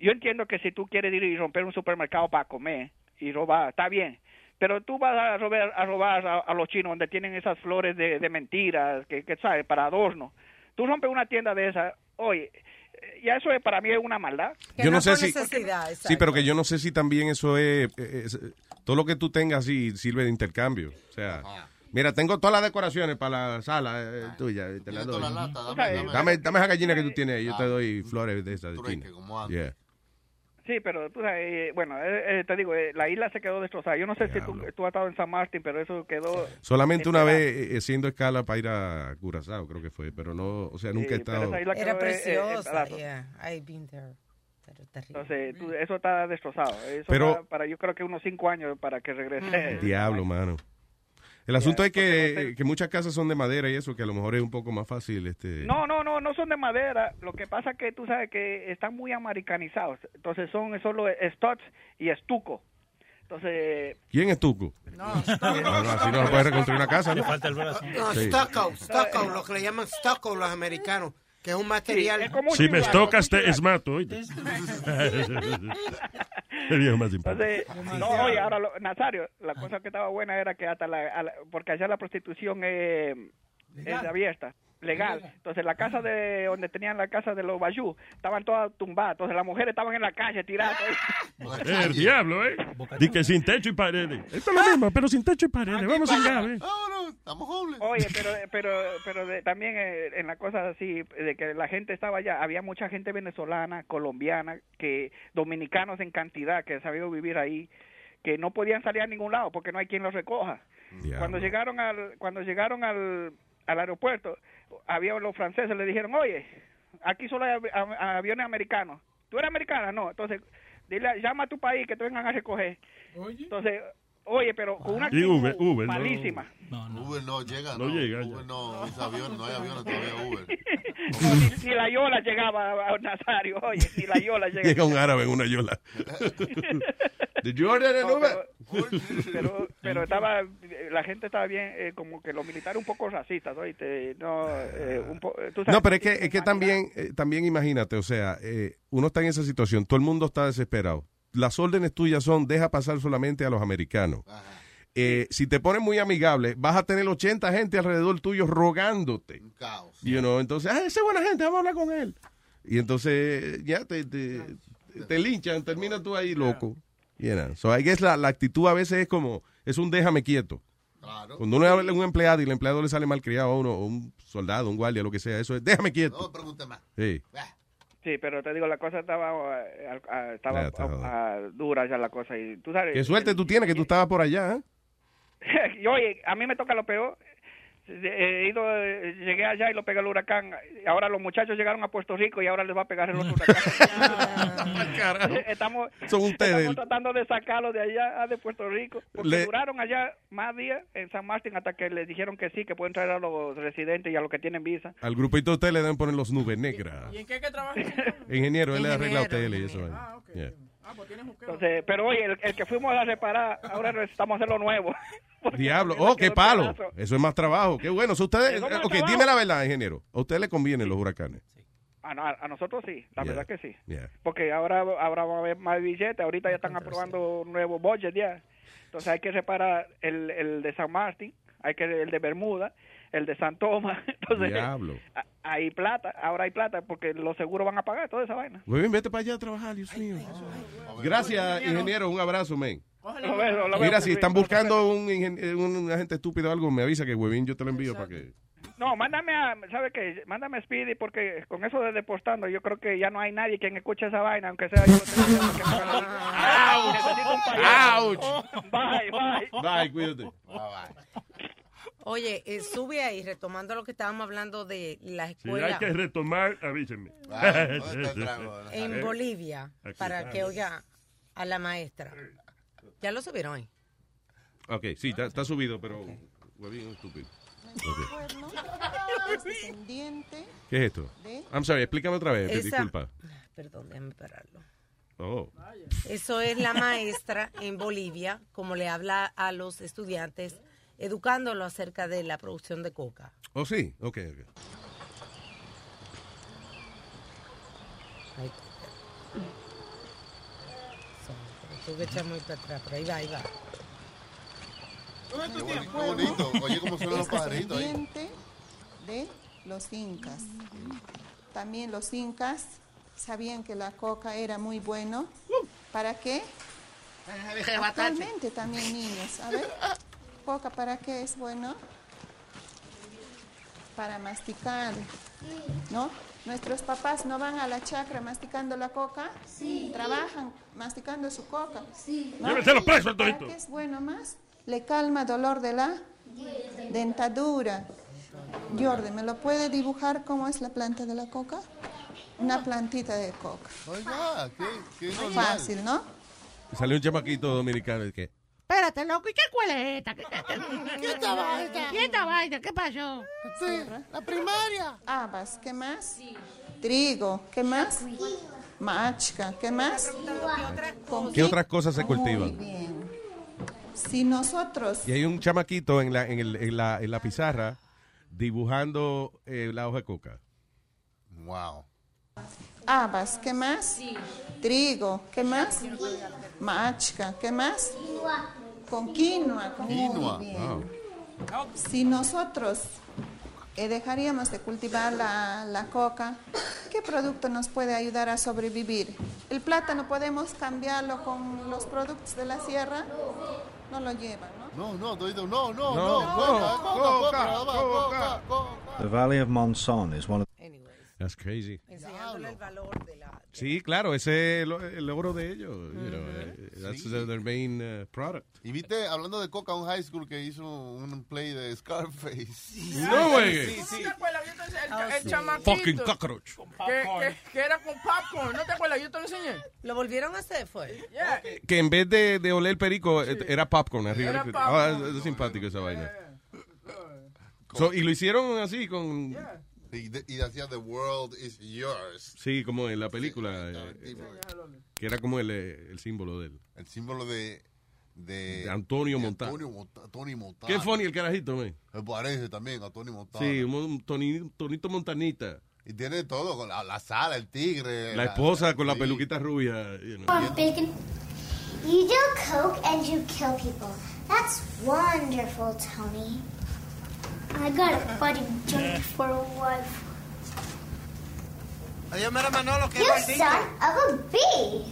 Speaker 21: Yo entiendo que si tú quieres ir y romper un supermercado para comer y robar, está bien, pero tú vas a robar a, robar a, a los chinos donde tienen esas flores de, de mentiras, que, que sabes, para adorno. Tú rompes una tienda de esa, oye, eh, ya eso es, para mí es una maldad.
Speaker 10: Yo no sé si... Sí, pero que yo no sé si también eso es, todo lo que tú tengas sí sirve de intercambio. O sea, mira, tengo todas las decoraciones para la sala eh, tuya. y Te las doy.
Speaker 6: la lata,
Speaker 21: dame-
Speaker 10: dame,
Speaker 21: dame-
Speaker 10: dame, esa gallina que tú tienes ahí, yo
Speaker 6: Ah.
Speaker 10: te doy flores de esas de China. Yeah.
Speaker 21: Sí, pero tú sabes, eh, bueno, eh, eh, te digo, eh, la isla se quedó destrozada. Yo no sé si tú, tú has estado en San Martín, pero eso quedó...
Speaker 10: Solamente una vez eh, haciendo escala para ir a Curazao, creo que fue, pero no, o sea, nunca he
Speaker 21: Sí, pero
Speaker 10: estado...
Speaker 12: Era
Speaker 21: quedó, eh, eh,
Speaker 12: preciosa, yeah, I've been there.
Speaker 21: Entonces, tú- eso está destrozado. Eso
Speaker 10: Pero-
Speaker 21: está para yo creo que unos cinco años para que regrese.
Speaker 10: Diablo, mano. El asunto es que, que muchas casas son de madera y eso, que a lo mejor es un poco más fácil. este
Speaker 21: No, no, no, no son de madera. Lo que pasa es que tú sabes que están muy americanizados. Entonces son solo studs y estuco. Entonces,
Speaker 10: ¿Quién es Tuco?
Speaker 21: No,
Speaker 10: Ah, no, así no se puede reconstruir una casa, ¿no?
Speaker 9: Le falta el brazo. No,
Speaker 10: Sí.
Speaker 9: stucco, stucco, lo que le llaman stucco los americanos, que es un material.
Speaker 4: Si me tocas, te es mato, oíste. El viejo más.
Speaker 21: Entonces, no, oye, ahora, lo- Nazario, la cosa que estaba buena era que hasta la, la- porque allá la prostitución eh, es abierta, legal. Entonces, la casa de donde tenían la casa de los Bayú, estaban todas tumbadas. Entonces, las mujeres estaban en la calle tiradas.
Speaker 4: El diablo, ¿eh? Que sin techo y paredes. Esto es lo mismo, pero sin techo y paredes. Vamos sin llave.
Speaker 21: Oye, pero pero pero de- también eh, en la cosa así de que la gente estaba allá, había mucha gente venezolana, colombiana, que dominicanos en cantidad que sabían vivir ahí, que no podían salir a ningún lado porque no hay quien los recoja. Cuando llegaron al cuando llegaron al, al aeropuerto, había los franceses le dijeron, "Oye, aquí solo hay aviones americanos. ¿Tú eres americana? No. Entonces, dile, llama a tu país que te vengan a recoger." Entonces, oye, pero con una
Speaker 4: Uber,
Speaker 21: actitud
Speaker 4: Uber, no.
Speaker 21: malísima.
Speaker 6: Uber no llega,
Speaker 4: No
Speaker 6: no.
Speaker 4: llega
Speaker 6: Uber no usa aviones, no hay aviones todavía Uber.
Speaker 21: No, ni, ni la Yola llegaba a, Nazario, oye, ni la Yola llegaba.
Speaker 10: Llega un árabe en una yola. ¿De Jordan en
Speaker 21: No,
Speaker 10: Uber?
Speaker 21: pero, pero, pero estaba, la gente estaba bien, eh, como que los militares un poco racistas, oíste, no, eh, un po- tú sabes,
Speaker 10: No, pero es que, es que también, eh, también imagínate, o sea, eh, uno está en esa situación, todo el mundo está desesperado. Las órdenes tuyas son, deja pasar solamente a los americanos. Eh, si te pones muy amigable, vas a tener 80 gente alrededor tuyo rogándote.
Speaker 6: Caos.
Speaker 10: You know, entonces, ah, esa es buena gente, vamos a hablar con él. Y entonces, ya te, te, te linchan, termina tú ahí loco. You know, So, I guess la, la actitud a veces es como, es un déjame quieto. Cuando uno habla con un empleado y el empleado le sale mal criado a uno, o un soldado, un guardia, lo que sea, eso es, déjame quieto.
Speaker 6: No pregunte más.
Speaker 10: Sí.
Speaker 21: Sí, pero te digo, la cosa estaba, eh, estaba dura ya la cosa. Y tú sabes,
Speaker 10: Qué suerte tú tienes que tú estabas por allá, ¿eh?
Speaker 21: y oye, a mí me toca lo peor. He ido, eh, llegué allá y lo pega el huracán. Ahora los muchachos llegaron a Puerto Rico y ahora les va a pegar el otro huracán. estamos,
Speaker 10: Son ustedes.
Speaker 21: estamos tratando de sacarlos de allá, ah, de Puerto Rico. Porque
Speaker 10: Le-
Speaker 21: duraron allá más días en San Martín hasta que les dijeron que sí, que pueden traer a los residentes y a los que tienen visa.
Speaker 10: Al grupito de ustedes le deben poner los nubes negras.
Speaker 21: ¿Y en qué que trabaja?
Speaker 10: Ingeniero, él le arregla hoteles y eso. ¿eh? Yeah.
Speaker 21: Entonces, pero oye, el, el que fuimos a reparar, ahora necesitamos hacer lo nuevo.
Speaker 10: Diablo, oh, qué palo. Eso es más trabajo. Qué bueno. So, ustedes, ok,
Speaker 21: trabajo.
Speaker 10: dime la verdad, ingeniero. ¿A usted le convienen los huracanes?
Speaker 21: A, no- a nosotros sí, la
Speaker 10: Yeah.
Speaker 21: verdad que sí.
Speaker 10: Yeah.
Speaker 21: Porque ahora, ahora va a haber más billetes, ahorita ya están aprobando un nuevo budget ya. Entonces hay que reparar el, el de San Martín, hay que el de Bermuda, el de San Tomás. Entonces
Speaker 10: Diablo.
Speaker 21: hay plata, ahora hay plata porque los seguros van a pagar toda esa vaina.
Speaker 10: Huevín, vete para allá a trabajar, Dios mío. Gracias, ingeniero. Un abrazo, men.
Speaker 21: Lo veo, lo veo,
Speaker 10: Mira, si están buscando un, un agente estúpido o algo, me avisa que Huevín yo te lo envío para que...
Speaker 21: No, mándame a, ¿sabe qué? Mándame a Speedy porque con eso de depostando yo creo que ya no hay nadie quien escuche esa vaina, aunque sea yo. que- que- que- Necesito un payaso. Bye, bye.
Speaker 12: Oye, eh, sube ahí, retomando lo que estábamos hablando de la
Speaker 4: Si
Speaker 12: escuela
Speaker 4: hay que retomar, avísenme.
Speaker 12: en Bolivia,
Speaker 4: Aquí
Speaker 12: para que oiga a la maestra. ¿Ya lo subieron ahí?
Speaker 10: Ok, sí, está, está subido, pero Huevín es estúpido. Ok.
Speaker 22: descendiente
Speaker 10: ¿Qué es esto? I'm sorry, explícame otra vez,
Speaker 12: Esa-
Speaker 10: disculpa.
Speaker 12: Perdón, déjame pararlo.
Speaker 10: Oh.
Speaker 12: Eso es la maestra en Bolivia, como le habla a los estudiantes, educándolo acerca de la producción de coca.
Speaker 10: Oh, sí, ok, ok.
Speaker 12: Ahí. Tuve que echar muy para atrás, pero ahí va, ahí va.
Speaker 6: Qué boni- qué bonito. Oye, cómo suenan los
Speaker 22: es
Speaker 6: pajaritos ahí.
Speaker 22: de los incas. También los incas sabían que la coca era muy bueno. ¿Para qué? Actualmente también niños. A ver, coca, ¿para qué es bueno? Para masticar, ¿no? Nuestros papás no van a la chacra masticando la coca. Sí. Trabajan masticando su coca. Sí.
Speaker 4: Llévenselo preso,
Speaker 22: ¿Para
Speaker 4: todito.
Speaker 22: qué es bueno más? Le calma dolor de la dentadura. Jordi, ¿me lo puede dibujar cómo es la planta de la coca? Una plantita de coca.
Speaker 6: Oiga, qué, qué.
Speaker 22: Fácil, ¿no?
Speaker 10: Salió un chamaquito dominicano y que...
Speaker 7: Espérate, loco, ¿y qué escuela es esta? ¿Qué, qué, esta vaina? ¿Qué esta vaina? ¿Qué pasó?
Speaker 22: la primaria. Habas, ¿qué más? Trigo, ¿qué más? Machca, ¿qué más? ¿Con
Speaker 10: ¿Qué otras cosas se
Speaker 22: Muy
Speaker 10: cultivan?
Speaker 22: bien. Si nosotros
Speaker 10: Y hay un chamaquito en la, en el- en la, en la pizarra dibujando eh, la hoja de coca.
Speaker 6: Wow.
Speaker 22: habas, ¿qué más? Trigo, ¿qué más? Machca, ¿qué más? Con quinoa. con-
Speaker 6: Quinoa.
Speaker 22: Muy bien. Si nosotros eh, dejaríamos de cultivar la, la coca, ¿qué producto nos puede ayudar a sobrevivir? ¿El plátano podemos cambiarlo con los productos de la sierra? No lo llevan, ¿no?
Speaker 6: No, no, no, no,
Speaker 22: No.
Speaker 23: The Valley of Monson is one of
Speaker 10: That's crazy.
Speaker 12: Enseñándole el valor de la...
Speaker 10: Sí, claro, ese es lo- el logro de ellos. you know, eh, that's
Speaker 6: Sí.
Speaker 10: their, main uh, product.
Speaker 6: Y viste, hablando de coca, un high school que hizo un play de Scarface.
Speaker 10: No, güey.
Speaker 5: ¿No te acuerdas? Yo te enseñé el,
Speaker 12: Ah,
Speaker 5: el
Speaker 12: sí.
Speaker 5: chamaquito.
Speaker 10: Fucking cockroach.
Speaker 5: Que, que, que era con popcorn. ¿No te acuerdas? Yo te lo enseñé.
Speaker 12: ¿Lo volvieron a hacer, fue?
Speaker 5: Yeah.
Speaker 10: Que en vez de, de oler perico, era popcorn arriba.
Speaker 5: Era
Speaker 10: del-
Speaker 5: popcorn.
Speaker 10: Ah, es, es simpático esa vaina. So, y lo hicieron así con...
Speaker 6: Y, de- y decía, The world is yours.
Speaker 10: Sí, como en la película. eh, eh, que era como el, eh, el símbolo de él.
Speaker 6: El símbolo de... De,
Speaker 10: De Antonio
Speaker 6: de
Speaker 10: Montana.
Speaker 6: Antonio, Monta- Tony Montana.
Speaker 10: Qué funny el carajito, man.
Speaker 6: Me parece también a Tony Montana.
Speaker 10: Sí, un, Toni- Tonito Montanita.
Speaker 6: Y tiene todo, con la, la sala, el tigre.
Speaker 10: La esposa con la
Speaker 6: sí.
Speaker 10: peluquita rubia. you know.
Speaker 24: Bacon. You do coke and you kill people. That's wonderful, Tony. I got a buddy junkie for a wife.
Speaker 9: Adiós, mira Manolo, que
Speaker 24: You son of a bee.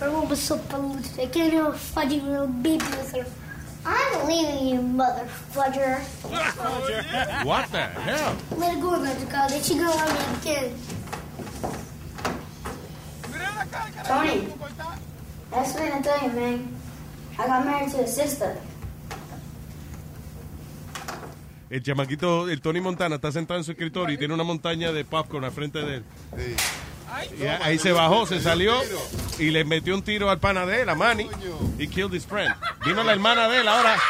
Speaker 24: Her mom was so polluted. I can't have a fudgy little baby with her. I'm leaving you, mother fudger.
Speaker 10: What the hell?
Speaker 24: Let her go, Magical. Then she go on me again. Tony, that's what I'm tell you, man. I got married to a sister.
Speaker 10: El chamaquito, el Tony Montana, está sentado en su escritorio y tiene una montaña de popcorn al frente de él. Y a- ahí se bajó, se salió y le metió un tiro al pana de él, a Manny. Y killed his friend. Vino la hermana de él ahora.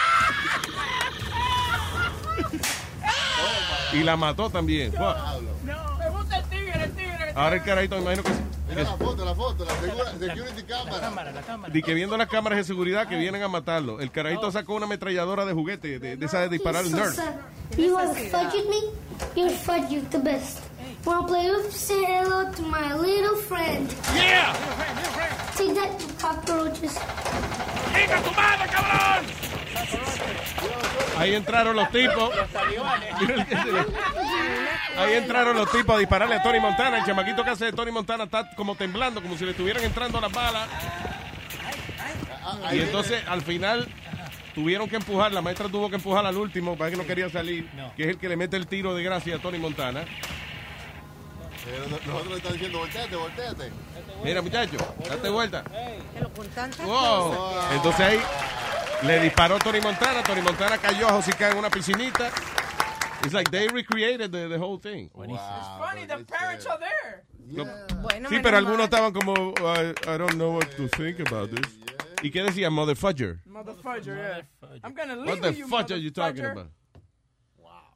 Speaker 10: Y la mató también. Wow.
Speaker 5: Me gusta el tigre, el tigre.
Speaker 10: Ahora el carajito, me imagino que...
Speaker 6: Mira la foto, la foto, la segura- security cámara.
Speaker 10: Y que viendo las cámaras de seguridad que vienen a matarlo. El carajito sacó una ametralladora de juguete, de, de esa de disparar el nerd.
Speaker 24: You fudge with me? You're fudge you the best. Want to play with? Say hello to my little friend.
Speaker 10: Yeah!
Speaker 24: Take that, you cockroaches.
Speaker 10: ¡Chinga tu madre, cabrón! Ahí entraron los tipos. Ahí entraron los tipos a dispararle a Tony Montana. El chamaquito que hace de Tony Montana está como temblando, como si le estuvieran entrando las balas. Y entonces, al final, tuvieron que empujar. La maestra tuvo que empujar al último para que no quería salir. Que es el que le mete el tiro de gracia a Tony Montana.
Speaker 6: No- nosotros le estamos diciendo, volteate, volteate.
Speaker 10: Mira, muchacho, date vuelta.
Speaker 12: Lo
Speaker 10: Wow. Entonces ahí le disparó Tony Montana. Tony Montana cayó a josicar en una piscinita. It's like they recreated the, the whole thing.
Speaker 5: It's funny, the parents are there.
Speaker 10: No-
Speaker 12: Bueno,
Speaker 10: sí, pero algunos
Speaker 12: mal.
Speaker 10: estaban como, I, I don't know what to think about this. ¿Y qué decía? Motherfudger.
Speaker 5: Motherfudger, yeah. I'm gonna leave
Speaker 10: What the
Speaker 5: you,
Speaker 10: fuck are you talking about?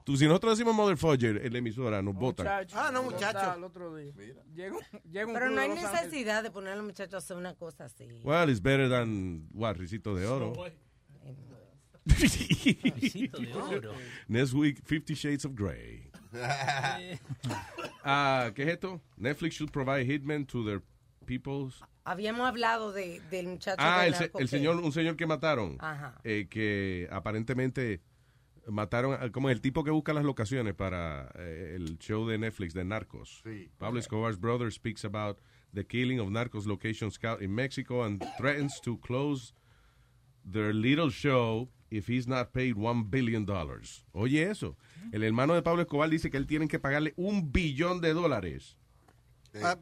Speaker 10: Tú, si nosotros decimos motherfudger en la emisora, nos votan.
Speaker 9: Ah, no,
Speaker 5: está
Speaker 9: muchacho.
Speaker 5: El otro día. Llega, un- llega un
Speaker 12: Pero no hay necesidad de poner a los muchachos a hacer una cosa así.
Speaker 10: Well, it's better than, what, Risito de Oro.
Speaker 11: Risito de oro.
Speaker 10: Next week, Fifty Shades of Grey. Ah, ¿Qué es esto? Netflix should provide hitmen to their people's...
Speaker 12: Habíamos hablado de, del muchacho
Speaker 10: Ah,
Speaker 12: de
Speaker 10: el, el señor, un señor que mataron.
Speaker 12: Ajá.
Speaker 10: eh, que aparentemente mataron, a- como el tipo que busca las locaciones para eh, el show de Netflix de Narcos. Pablo Escobar's brother speaks about the killing of Narcos location scout in Mexico and threatens to close their little show if he's not paid one billion dollars. Oye eso. El hermano de Pablo Escobar dice que él tienen que pagarle un billón de dólares.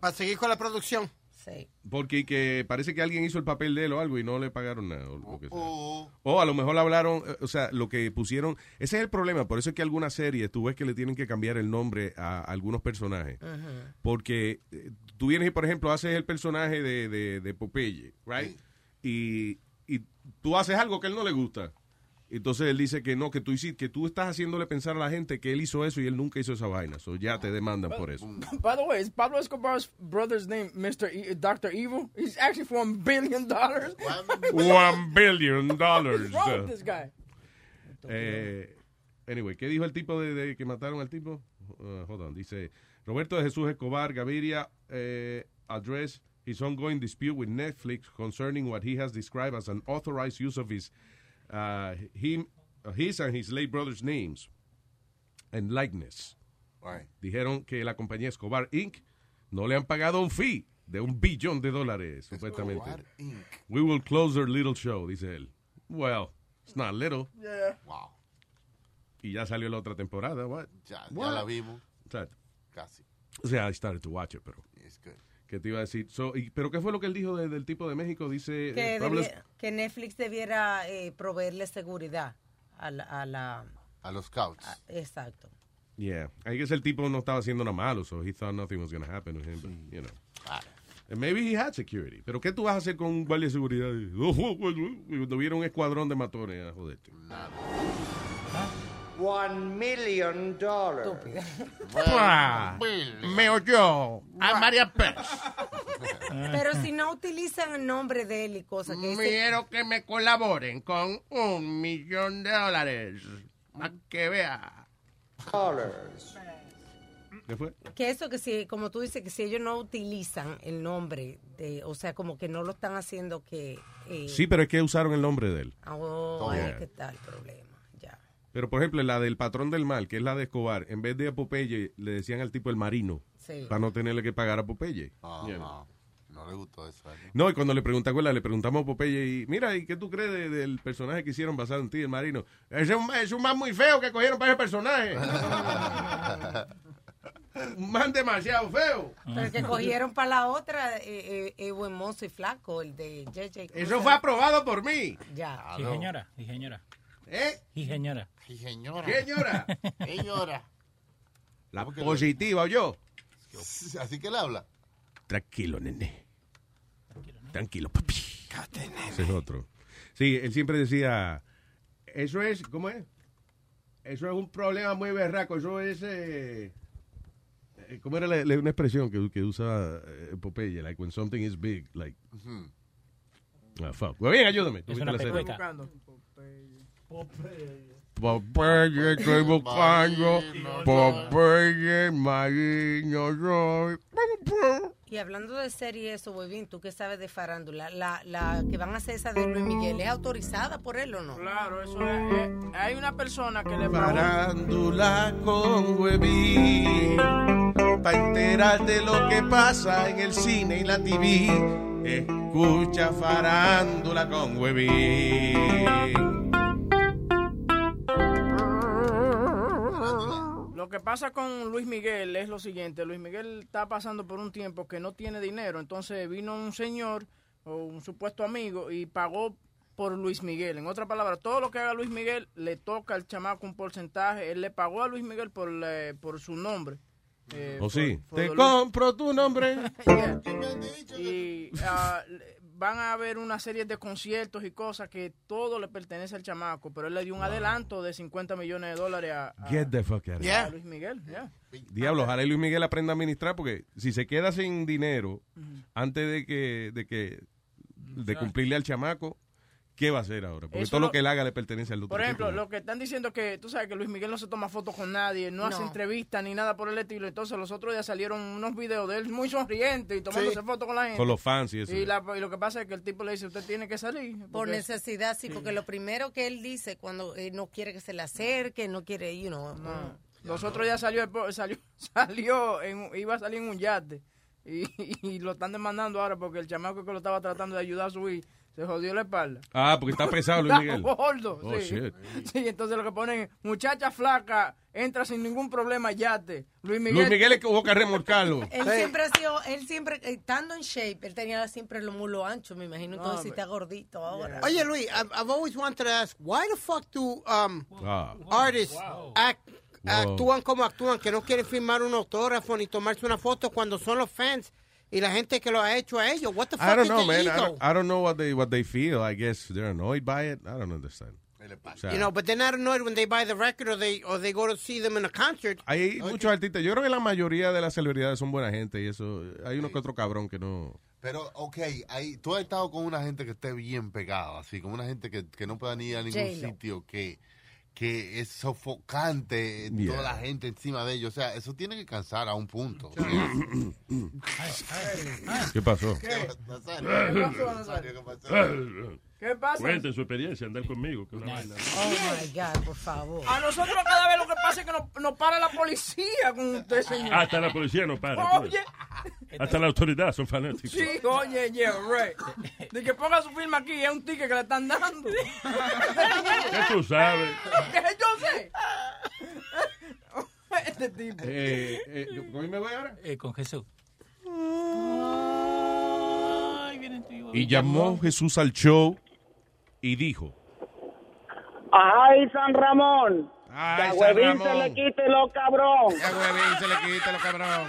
Speaker 9: Para seguir con la producción.
Speaker 12: Sí.
Speaker 10: Porque que parece que alguien hizo el papel de él o algo y no le pagaron nada. O, lo que sea. O a lo mejor le hablaron, eh, o sea, lo que pusieron. Ese es el problema. Por eso es que algunas series tú ves que le tienen que cambiar el nombre a algunos personajes. Porque eh, tú vienes y, por ejemplo, haces el personaje de, de, de Popeye, ¿right? Y, y tú haces algo que a él no le gusta. Entonces él dice que no, que tú, hiciste, que tú estás haciéndole pensar a la gente que él hizo eso y él nunca hizo esa vaina. So ya te demandan por eso.
Speaker 5: By the way, is Pablo Escobar's brother's name Mr. E- Dr. Evil? He's actually for one billion dollars.
Speaker 10: One billion dollars.
Speaker 5: What's wrong with this guy?
Speaker 10: Eh, anyway, ¿qué dijo el tipo de, de que mataron al tipo? Uh, hold on, dice Roberto de Jesús Escobar Gaviria eh, address his ongoing dispute with Netflix concerning what he has described as an authorized use of his uh, him, his and his late brother's names and likeness. Dijeron que la compañía Escobar Inc. no le han pagado un fee de un billón de dólares, supuestamente.
Speaker 6: Inc.
Speaker 10: We will close their little show, dice él. Well, it's not little.
Speaker 5: Yeah.
Speaker 6: Wow.
Speaker 10: Y ya salió la otra temporada. What?
Speaker 6: Ya, ya
Speaker 10: What?
Speaker 6: la vimos. Casi.
Speaker 10: O sea, I started to watch it, pero.
Speaker 6: It's good.
Speaker 10: ¿Qué te iba a decir? So, y- ¿Pero qué fue lo que él dijo de- del tipo de México? Dice.
Speaker 12: que,
Speaker 10: eh, Pablo
Speaker 12: que Netflix debiera eh, proveerle seguridad a la... A, la,
Speaker 6: A los scouts.
Speaker 12: exacto.
Speaker 10: Yeah. I guess el tipo no estaba haciendo nada malo, so he thought nothing was going to happen to him, but, you know. And maybe he had security. Pero ¿qué tú vas a hacer con un guardia de seguridad? Cuando hubiera un escuadrón de matones a joderte.
Speaker 25: One million dollars.
Speaker 10: Me oyó a María Pérez.
Speaker 12: Pero si no utilizan el nombre de él y cosas que
Speaker 10: Quiero que me colaboren con un millón de dólares. Para que vea.
Speaker 25: Dollars.
Speaker 10: ¿Qué fue?
Speaker 12: que eso que si como tú dices que si ellos no utilizan el nombre de o sea como que no lo están haciendo que eh,
Speaker 10: Sí, pero es que usaron el nombre de él.
Speaker 12: ah, oh, ahí
Speaker 10: Yeah.
Speaker 12: que está el problema
Speaker 10: Pero, por ejemplo, la del patrón del mal, que es la de Escobar, en vez de a Popeye, le decían al tipo el marino.
Speaker 12: Sí.
Speaker 10: Para no tenerle que pagar a Popeye.
Speaker 6: Ah,
Speaker 10: Yeah.
Speaker 6: no. No le gustó eso. ¿eh?
Speaker 10: No, y cuando le pregunta, le preguntamos a Popeye y, mira, ¿y qué tú crees de- del personaje que hicieron basado en ti, el marino? Es un, es un man muy feo que cogieron para ese personaje. un man demasiado feo.
Speaker 12: pero que cogieron para la otra eh, eh, eh, buen mozo y flaco el de JJ
Speaker 10: Eso fue aprobado por mí.
Speaker 12: ya
Speaker 11: Sí, señora, sí, señora.
Speaker 10: ¿Eh?
Speaker 11: Sí, señora.
Speaker 6: Sí, señora.
Speaker 10: ¿Qué señora?
Speaker 6: Señora.
Speaker 10: La
Speaker 6: ¿Cómo que
Speaker 10: positiva, yo.
Speaker 6: Así que le habla.
Speaker 10: Tranquilo, nene. Tranquilo, papi. Ese es otro. Sí, él siempre decía, eso es, ¿cómo es? Eso es un problema muy berraco, eso es... Eh, eh, ¿Cómo era la- la- una expresión que, que usa eh, Popeye? Like when something is big, like... Ah, fuck. Muy bien, ayúdame.
Speaker 11: Es una
Speaker 10: la. Popeye, estoy buscando. Popeye, marino soy.
Speaker 12: Y hablando de serie eso, Webin, ¿tú qué sabes de farándula? La, la que van a hacer esa de Luis Miguel, ¿es autorizada por él o no?
Speaker 5: Claro, eso es. eh, hay una persona que le.
Speaker 7: Farándula con Webin. Para enterarte de lo que pasa en el cine y la TV. Escucha Farándula con Webin.
Speaker 5: Que pasa con Luis Miguel es lo siguiente, Luis Miguel está pasando por un tiempo que no tiene dinero, entonces vino un señor o un supuesto amigo y pagó por Luis Miguel. En otras palabras, todo lo que haga Luis Miguel le toca al chamaco un porcentaje. Él le pagó a Luis Miguel por, eh, por su nombre. Eh,
Speaker 7: ¿O
Speaker 5: por-
Speaker 7: sí? Te compro tu nombre.
Speaker 5: y le- van a haber una serie de conciertos y cosas que todo le pertenece al chamaco, pero él le dio un adelanto de 50 millones de dólares a, a-
Speaker 10: Get the fuck out of
Speaker 5: a
Speaker 10: here.
Speaker 5: Luis Miguel. yeah.
Speaker 10: Diablo, ojalá Luis Miguel aprenda a administrar porque si se queda sin dinero antes de que de que de cumplirle al chamaco, ¿qué va a hacer ahora? Porque
Speaker 5: Eso
Speaker 10: todo
Speaker 5: lo-
Speaker 10: lo que él haga le pertenece al otro.
Speaker 5: Por ejemplo,
Speaker 10: ¿no?
Speaker 5: lo que están diciendo que tú sabes que Luis Miguel no se toma fotos con nadie, no, hace
Speaker 12: No.
Speaker 5: entrevistas ni nada por el estilo. Entonces, los otros días salieron unos videos de él muy sonriente y tomándose
Speaker 12: Sí.
Speaker 5: fotos con la gente.
Speaker 10: Con los fans y eso.
Speaker 5: Y, la- y lo que pasa es que el tipo le dice: Usted tiene que salir.
Speaker 12: Por necesidad, sí, porque lo primero que él dice cuando eh, no quiere que se le acerque, no quiere, you know.
Speaker 5: Los otros días salió, salió, salió en, iba a salir en un yate. Y, y lo están demandando ahora porque el chamaco que lo estaba tratando de ayudar a subir se jodió la espalda.
Speaker 10: Ah, porque está pesado Luis
Speaker 5: Está
Speaker 10: Miguel.
Speaker 5: gordo,
Speaker 10: Oh,
Speaker 5: sí.
Speaker 10: shit.
Speaker 5: Sí, entonces lo que ponen, muchacha flaca, entra sin ningún problema yate. Luis Miguel.
Speaker 10: Luis Miguel es que hubo que remolcarlo.
Speaker 12: Él siempre ha sido, él siempre, eh, estando en shape, él tenía siempre los mulos anchos, me imagino,
Speaker 9: No,
Speaker 12: entonces si
Speaker 9: but-
Speaker 12: está gordito ahora.
Speaker 9: Oye, Luis, I've, I've always wanted to ask, why the fuck do um,
Speaker 10: Ah.
Speaker 9: artists act,
Speaker 10: Wow.
Speaker 9: actúan como actúan, que no quieren firmar un autógrafo ni tomarse una foto cuando son los fans y la gente que lo ha hecho a ellos? What the fuck
Speaker 10: I don't
Speaker 9: is
Speaker 10: know, man. I don't, I don't know what they what they feel. I guess they're annoyed by it. I don't understand.
Speaker 9: You know, but they're not annoyed when they buy the record or they or they go to see them in a concert.
Speaker 10: hay muchos artistas. Yo creo que la mayoría de las celebridades son buena gente y eso. Hay uno que otro cabrón que no.
Speaker 6: Pero, ok, hay, tú has estado con una gente que esté bien pegada, así, con una gente que, que no pueda ni ir a ningún sitio, que, que es sofocante,
Speaker 10: Yeah.
Speaker 6: toda la gente encima de ellos. O sea, eso tiene que cansar a un punto.
Speaker 10: ¿Qué pasó?
Speaker 5: ¿Qué pasa?
Speaker 4: Cuente su experiencia, andar conmigo. Que una vaina.
Speaker 12: Oh my God, por favor.
Speaker 5: A nosotros cada vez lo que pasa es que nos, nos para la policía con usted, señor.
Speaker 4: Hasta la policía no para. ves. Hasta la autoridad son fanáticos.
Speaker 5: sí, oye, yeah, right. De que ponga su firma aquí, es un ticket que le están dando.
Speaker 4: ¿Qué tú sabes?
Speaker 5: ¿Qué yo sé? Este tipo.
Speaker 10: Eh, eh, ¿Con me voy ahora?
Speaker 11: Eh, con Jesús.
Speaker 10: Y llamó Jesús al show y dijo.
Speaker 26: ¡Ay, San Ramón!
Speaker 10: ¡Ay, San
Speaker 26: Huevín se
Speaker 10: Ramón!
Speaker 26: le quite lo cabrón.
Speaker 10: Ya, huevín, se le quita lo cabrón.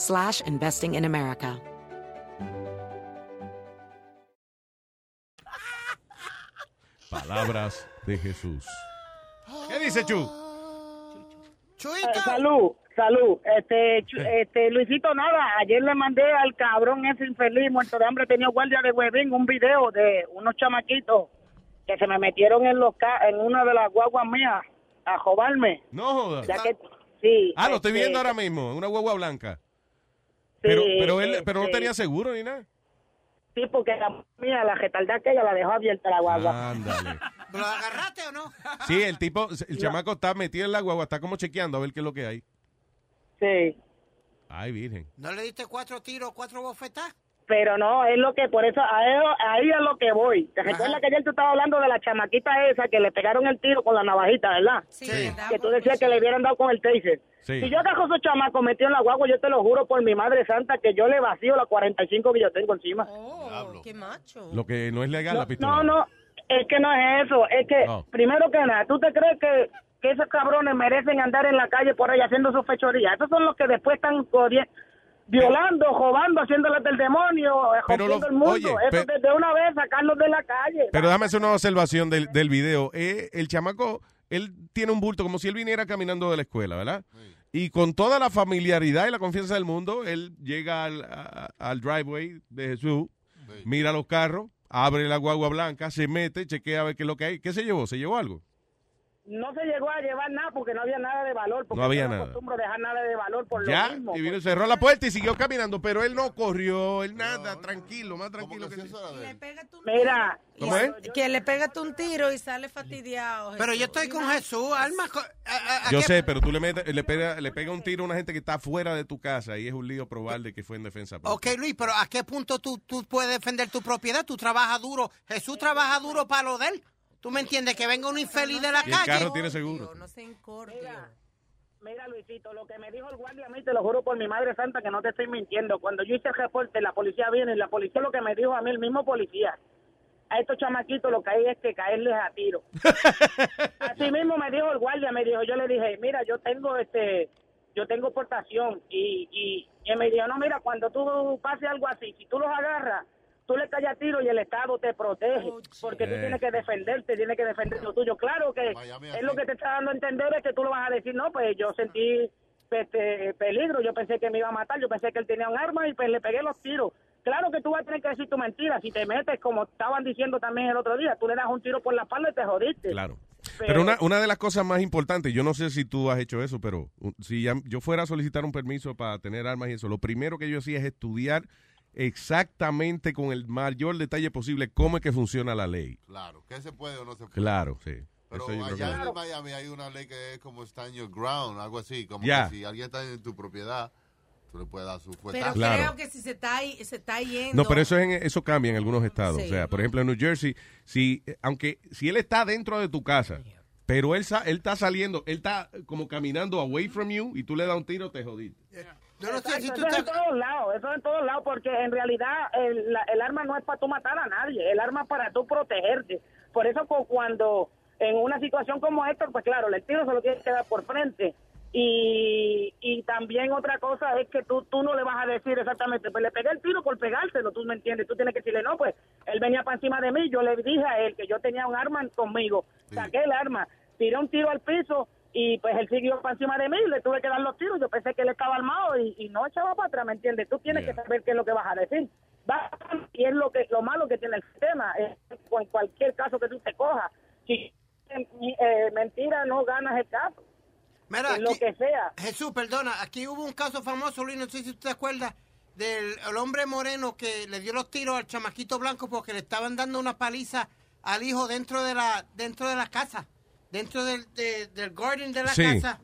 Speaker 27: slash investing in America.
Speaker 10: Palabras de Jesús. ¿Qué dice Chu?
Speaker 26: Eh, salud, salud. Este, Chu- este, Luisito, nada, ayer le mandé al cabrón ese infeliz muerto de hambre, tenía guardia de huevín, un video de unos chamaquitos que se me metieron en los ca- en una de las guaguas mías a jobarme.
Speaker 10: No jodas.
Speaker 26: Ya que, sí.
Speaker 10: Ah, lo estoy
Speaker 26: este,
Speaker 10: viendo ahora mismo, una guagua blanca. Pero,
Speaker 26: Sí,
Speaker 10: pero él, pero no tenía seguro ni nada.
Speaker 26: Sí, porque la mía, la retardada que ella la dejó abierta la guagua.
Speaker 10: Ándale.
Speaker 9: ¿Lo agarraste o no?
Speaker 10: Sí, el tipo, el chamaco está metido en la guagua, está como chequeando a ver qué es lo que hay.
Speaker 26: Sí.
Speaker 10: Ay, virgen.
Speaker 9: ¿No le diste cuatro tiros, cuatro bofetas?
Speaker 26: Pero no, es lo que, por eso, ahí es lo que voy. ¿Te recuerdas que ayer tú estabas hablando de la chamaquita esa que le pegaron el tiro con la navajita, verdad?
Speaker 12: Sí.
Speaker 26: Que tú decías que le hubieran dado con el taser.
Speaker 10: Sí.
Speaker 26: Si yo agarro a esos chamacos metido en la guagua, yo te lo juro por mi madre santa que yo le vacío las 45 que yo tengo encima.
Speaker 12: Oh, qué macho.
Speaker 10: Lo que no es legal, la pistola.
Speaker 26: No, no, es que no es eso. Es que,
Speaker 10: Oh.
Speaker 26: primero que nada, ¿tú te crees que, que esos cabrones merecen andar en la calle por ahí haciendo sus fechorías? Esos son los que después están violando, robando, haciéndoles del demonio, eh,
Speaker 10: Pero
Speaker 26: rompiendo
Speaker 10: lo-
Speaker 26: el mundo.
Speaker 10: oye,
Speaker 26: eso
Speaker 10: pe-
Speaker 26: de, de una vez sacarlos de la calle.
Speaker 10: Pero déjame hacer una observación del, del video. Eh, el chamaco, él tiene un bulto como si él viniera caminando de la escuela, ¿verdad? Y con toda la familiaridad y la confianza del mundo, él llega al, a- al driveway de Jesús, mira los carros, abre la guagua blanca, se mete, chequea a ver qué es lo que hay. ¿Qué se llevó? ¿Se llevó algo?
Speaker 26: No se llegó a llevar nada porque no había nada de valor. Porque
Speaker 10: No había
Speaker 26: yo
Speaker 10: nada.
Speaker 26: acostumbro dejar nada de valor por
Speaker 10: Ya,
Speaker 26: lo mismo.
Speaker 10: y vino, cerró la puerta y siguió caminando, pero él no corrió, él nada, tranquilo, más tranquilo que...
Speaker 26: Mira,
Speaker 10: ¿Cómo es?
Speaker 12: Que le pegas un tiro y sale fastidiado.
Speaker 9: Pero yo estoy con Jesús, Alma. a- a-
Speaker 10: Yo
Speaker 9: qué-
Speaker 10: sé, pero tú le, metes, le, pega, le pega un tiro a una gente que está fuera de tu casa y es un lío probarle que fue en defensa propia.
Speaker 9: Ok, Luis, pero ¿a qué punto tú, tú puedes defender tu propiedad? Tú trabajas duro. Jesús trabaja duro para lo de él. ¿Tú me entiendes? Que venga un infeliz de la
Speaker 10: Y el
Speaker 9: calle.
Speaker 10: carro tiene seguro.
Speaker 12: No se incordio.
Speaker 26: Mira, Luisito, lo que me dijo el guardia a mí, te lo juro por mi madre santa que no te estoy mintiendo. Cuando yo hice el reporte, la policía viene y la policía lo que me dijo a mí, el mismo policía, a estos chamaquitos lo que hay es que caerles a tiro. Así mismo me dijo el guardia, me dijo, yo le dije, mira, yo tengo este, yo tengo portación y, y, y él me dijo, no, mira, cuando tú pase algo así, si tú los agarras, tú le caes a tiro y el Estado te protege, porque tú
Speaker 10: Eh.
Speaker 26: tienes que defenderte, tienes que defender lo tuyo. Claro que es lo que te está dando a entender es que tú lo vas a decir, no, pues yo sentí este peligro, yo pensé que me iba a matar, yo pensé que él tenía un arma y pues le pegué los tiros. Claro que tú vas a tener que decir tu mentira, si te metes como estaban diciendo también el otro día, tú le das un tiro por la espalda y te jodiste.
Speaker 10: Claro. Pero una, una de las cosas más importantes, yo no sé si tú has hecho eso, pero si ya- yo fuera a solicitar un permiso para tener armas y eso, lo primero que yo hacía es estudiar exactamente con el mayor detalle posible cómo es que funciona la ley.
Speaker 6: Claro, ¿qué se puede o no se puede?
Speaker 10: Claro, sí.
Speaker 6: Pero
Speaker 10: Eso
Speaker 6: allá
Speaker 10: que-
Speaker 6: en Miami hay una ley que es como stand your ground, algo así, como que si alguien está en tu propiedad, tú le puedes dar su
Speaker 12: Pero
Speaker 6: fuetazo.
Speaker 10: Claro.
Speaker 12: creo que si se está, se está yendo.
Speaker 10: No, pero eso es en- eso cambia en algunos estados.
Speaker 12: Sí.
Speaker 10: O sea, por ejemplo, en New Jersey, si aunque si él está dentro de tu casa, pero él sa- él está saliendo, él está como caminando away from you y tú le das un tiro, te jodiste.
Speaker 9: Yo no sé si
Speaker 26: Exacto,
Speaker 9: tú
Speaker 26: eso
Speaker 9: te...
Speaker 26: en todos lados, eso en todos lados, porque en realidad el, la- el arma no es para tú matar a nadie, el arma es para tú protegerte. Por eso cu- cuando en una situación como esta, pues claro, el tiro se lo tienes que dar por frente. Y, y también otra cosa es que tú, tú no le vas a decir exactamente, pues le pegué el tiro por pegárselo, tú me entiendes, tú tienes que decirle, no, pues él venía para encima de mí, yo le dije a él que yo tenía un arma conmigo, saqué el arma, tiré un tiro al piso y pues él siguió para encima de mí, le tuve que dar los tiros, yo pensé que él estaba armado y, y no echaba para atrás, ¿me entiendes? Tú tienes que saber qué es lo que vas a decir. Va, y es lo que lo malo que tiene el sistema, es en cualquier caso que tú te cojas, si eh, mentira no ganas el caso.
Speaker 9: Mira,
Speaker 26: en lo que sea.
Speaker 9: Jesús, perdona, aquí hubo un caso famoso, Luis, no sé si tú te acuerdas, del el hombre moreno que le dio los tiros al chamaquito blanco porque le estaban dando una paliza al hijo dentro de la dentro de la casa, dentro del, de- del garden de la
Speaker 10: Sí.
Speaker 9: casa.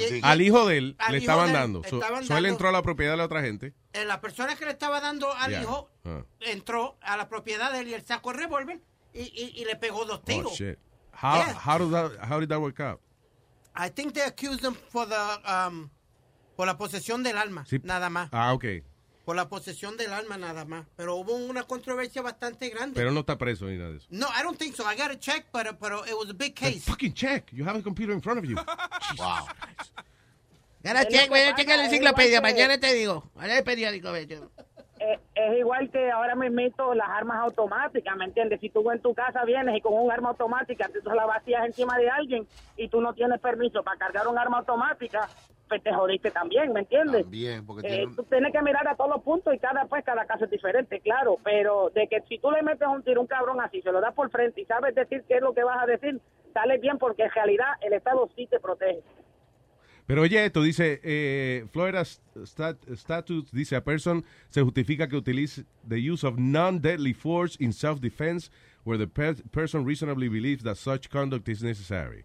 Speaker 9: Y-
Speaker 10: Al hijo de él le estaban
Speaker 9: de él
Speaker 10: dando. So-
Speaker 9: estaban
Speaker 10: so él entró a la propiedad de la otra gente.
Speaker 9: eh, la persona que le estaba dando al
Speaker 10: Yeah.
Speaker 9: hijo
Speaker 10: Ah.
Speaker 9: entró a la propiedad de él y él sacó el revólver y, y- y le pegó dos
Speaker 10: Oh,
Speaker 9: tiros.
Speaker 10: shit. How,
Speaker 9: Yeah.
Speaker 10: how, did that, how did that work out?
Speaker 9: I think they accused him for the, um, por la posesión del alma,
Speaker 10: Sí.
Speaker 9: nada más.
Speaker 10: Ah, ok.
Speaker 9: Por la posesión del alma, nada más. Pero hubo una controversia bastante grande.
Speaker 10: Pero no está preso ni nada de eso.
Speaker 9: No, I don't think so. I got to check, pero, pero it was a big case.
Speaker 10: Fucking check. You have a computer in front of you.
Speaker 6: wow.
Speaker 28: Ahora cheque, voy a checar la enciclopedia, mañana te digo. Ahora el periódico, yo.
Speaker 26: Eh, es igual que ahora mismo las armas automáticas, ¿me entiendes? Si tú en tu casa vienes y con un arma automática tú la vacías encima de alguien y tú no tienes permiso para cargar un arma automática, pues te jodiste también, ¿me entiendes?
Speaker 6: También, porque
Speaker 26: Eh,
Speaker 6: tiene
Speaker 26: tú tienes que mirar a todos los puntos y cada pues cada caso es diferente, claro, pero de que si tú le metes un tiro a un cabrón así, se lo das por frente y sabes decir qué es lo que vas a decir, sale bien porque en realidad el Estado sí te protege.
Speaker 10: Pero oye, esto dice, eh, Florida stat- Statutes dice, a person se justifica que utilice the use of non-deadly force in self-defense where the per- person reasonably believes that such conduct is necessary.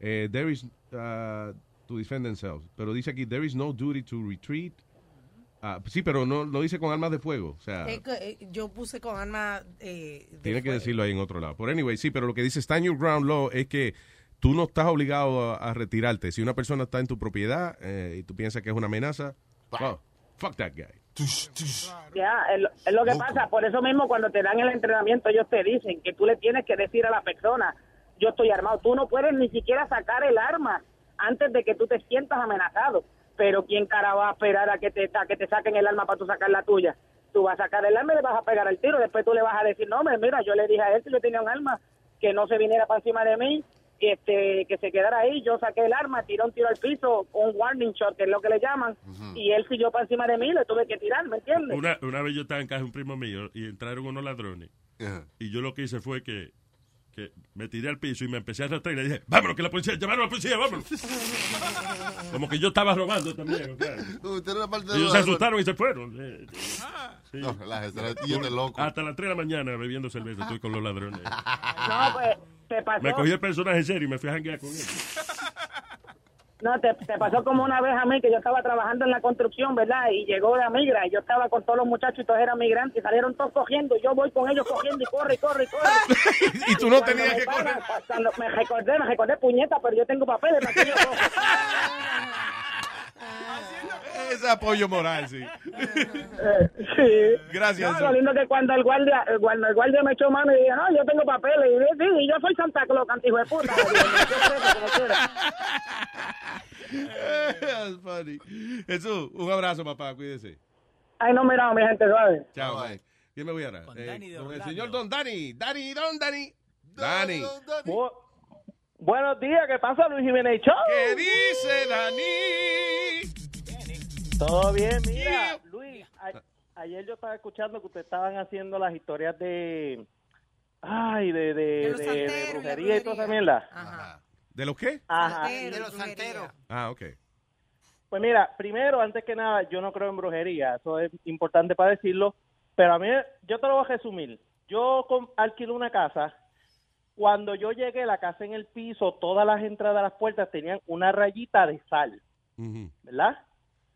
Speaker 10: Eh, there is uh, to defend themselves. Pero dice aquí, there is no duty to retreat. Ah, sí, pero no, no dice con armas de fuego. O sea,
Speaker 12: Eh, que, eh, yo puse con arma eh, de
Speaker 10: tiene que
Speaker 12: fuego.
Speaker 10: decirlo ahí en otro lado. Por anyway, sí, pero lo que dice Stand Your Ground Law es que tú no estás obligado a, a retirarte. Si una persona está en tu propiedad eh, y tú piensas que es una amenaza, well, fuck that guy.
Speaker 26: Ya, es lo, es lo que pasa. Por eso mismo, cuando te dan el entrenamiento, ellos te dicen que tú le tienes que decir a la persona, yo estoy armado. Tú no puedes ni siquiera sacar el arma antes de que tú te sientas amenazado. Pero ¿quién cara va a esperar a que te, a que te saquen el arma para tú sacar la tuya? Tú vas a sacar el arma y le vas a pegar el tiro. Después tú le vas a decir, no, hombre, mira, yo le dije a él que yo tenía un arma, que no se viniera para encima de mí, este, que se quedara ahí. Yo saqué el arma, tiré un tiro al piso, un warning shot, que es lo que le llaman, y él siguió para encima de mí, le tuve que tirar, ¿me entiendes?
Speaker 4: Una, una vez yo estaba en casa de un primo mío y entraron unos ladrones. Y yo lo que hice fue que, que me tiré al piso y me empecé a arrastrar y le dije, vámonos, que la policía, llamaron a la policía, vámonos. Como que yo estaba robando también. o sea.
Speaker 6: Usted era parte de
Speaker 4: Ellos
Speaker 6: los
Speaker 4: se asustaron y se fueron. Eh, sí.
Speaker 6: No, la de loco.
Speaker 4: Hasta las 3 de la mañana bebiendo cerveza estoy con los ladrones.
Speaker 26: No, pues, te pasó.
Speaker 4: Me cogí el personaje en serio y me fui a janguear con él.
Speaker 26: No, te, te pasó como una vez a mí que yo estaba trabajando en la construcción, ¿verdad? Y llegó la migra y yo estaba con todos los muchachos y todos eran migrantes y salieron todos cogiendo. Yo voy con ellos cogiendo y corre, y corre, y corre.
Speaker 10: y tú no
Speaker 26: Cuando
Speaker 10: tenías que correr.
Speaker 26: Cuando me recordé, me recordé puñeta, pero yo tengo papeles. ¿para qué yo
Speaker 10: apoyo moral, sí.
Speaker 26: sí.
Speaker 10: Gracias.
Speaker 26: No, lo lindo que cuando el guardia, el guardia, el guardia me echó mano y dije, no, yo tengo papeles. Y dije, sí, y yo soy Santa Claus, cantijo de puta.
Speaker 10: That's funny. Jesús, un abrazo, papá, cuídese.
Speaker 26: Ay, no, mira, mi gente, suave.
Speaker 10: Chao, bye. ¿Quién me voy a dar? Eh, con el señor Don Dani. Dani, Don Dani. Dani.
Speaker 29: Buenos días, ¿qué pasa, Luis Jiménez Show?
Speaker 10: ¿Qué dice Dani?
Speaker 29: Todo bien, mira, Luis, ayer yo estaba escuchando que ustedes estaban haciendo las historias de... Ay, de, de, de- brujería y toda esa mierda.
Speaker 10: ¿De los qué?
Speaker 29: Ajá.
Speaker 9: De los santeros.
Speaker 10: Ah, ok.
Speaker 29: Pues mira, primero, antes que nada, yo no creo en brujería, eso es importante para decirlo, pero a mí, yo te lo voy a resumir. Yo alquilo una casa, cuando yo llegué, la casa en el piso, todas las entradas a las puertas tenían una rayita de sal, ¿verdad?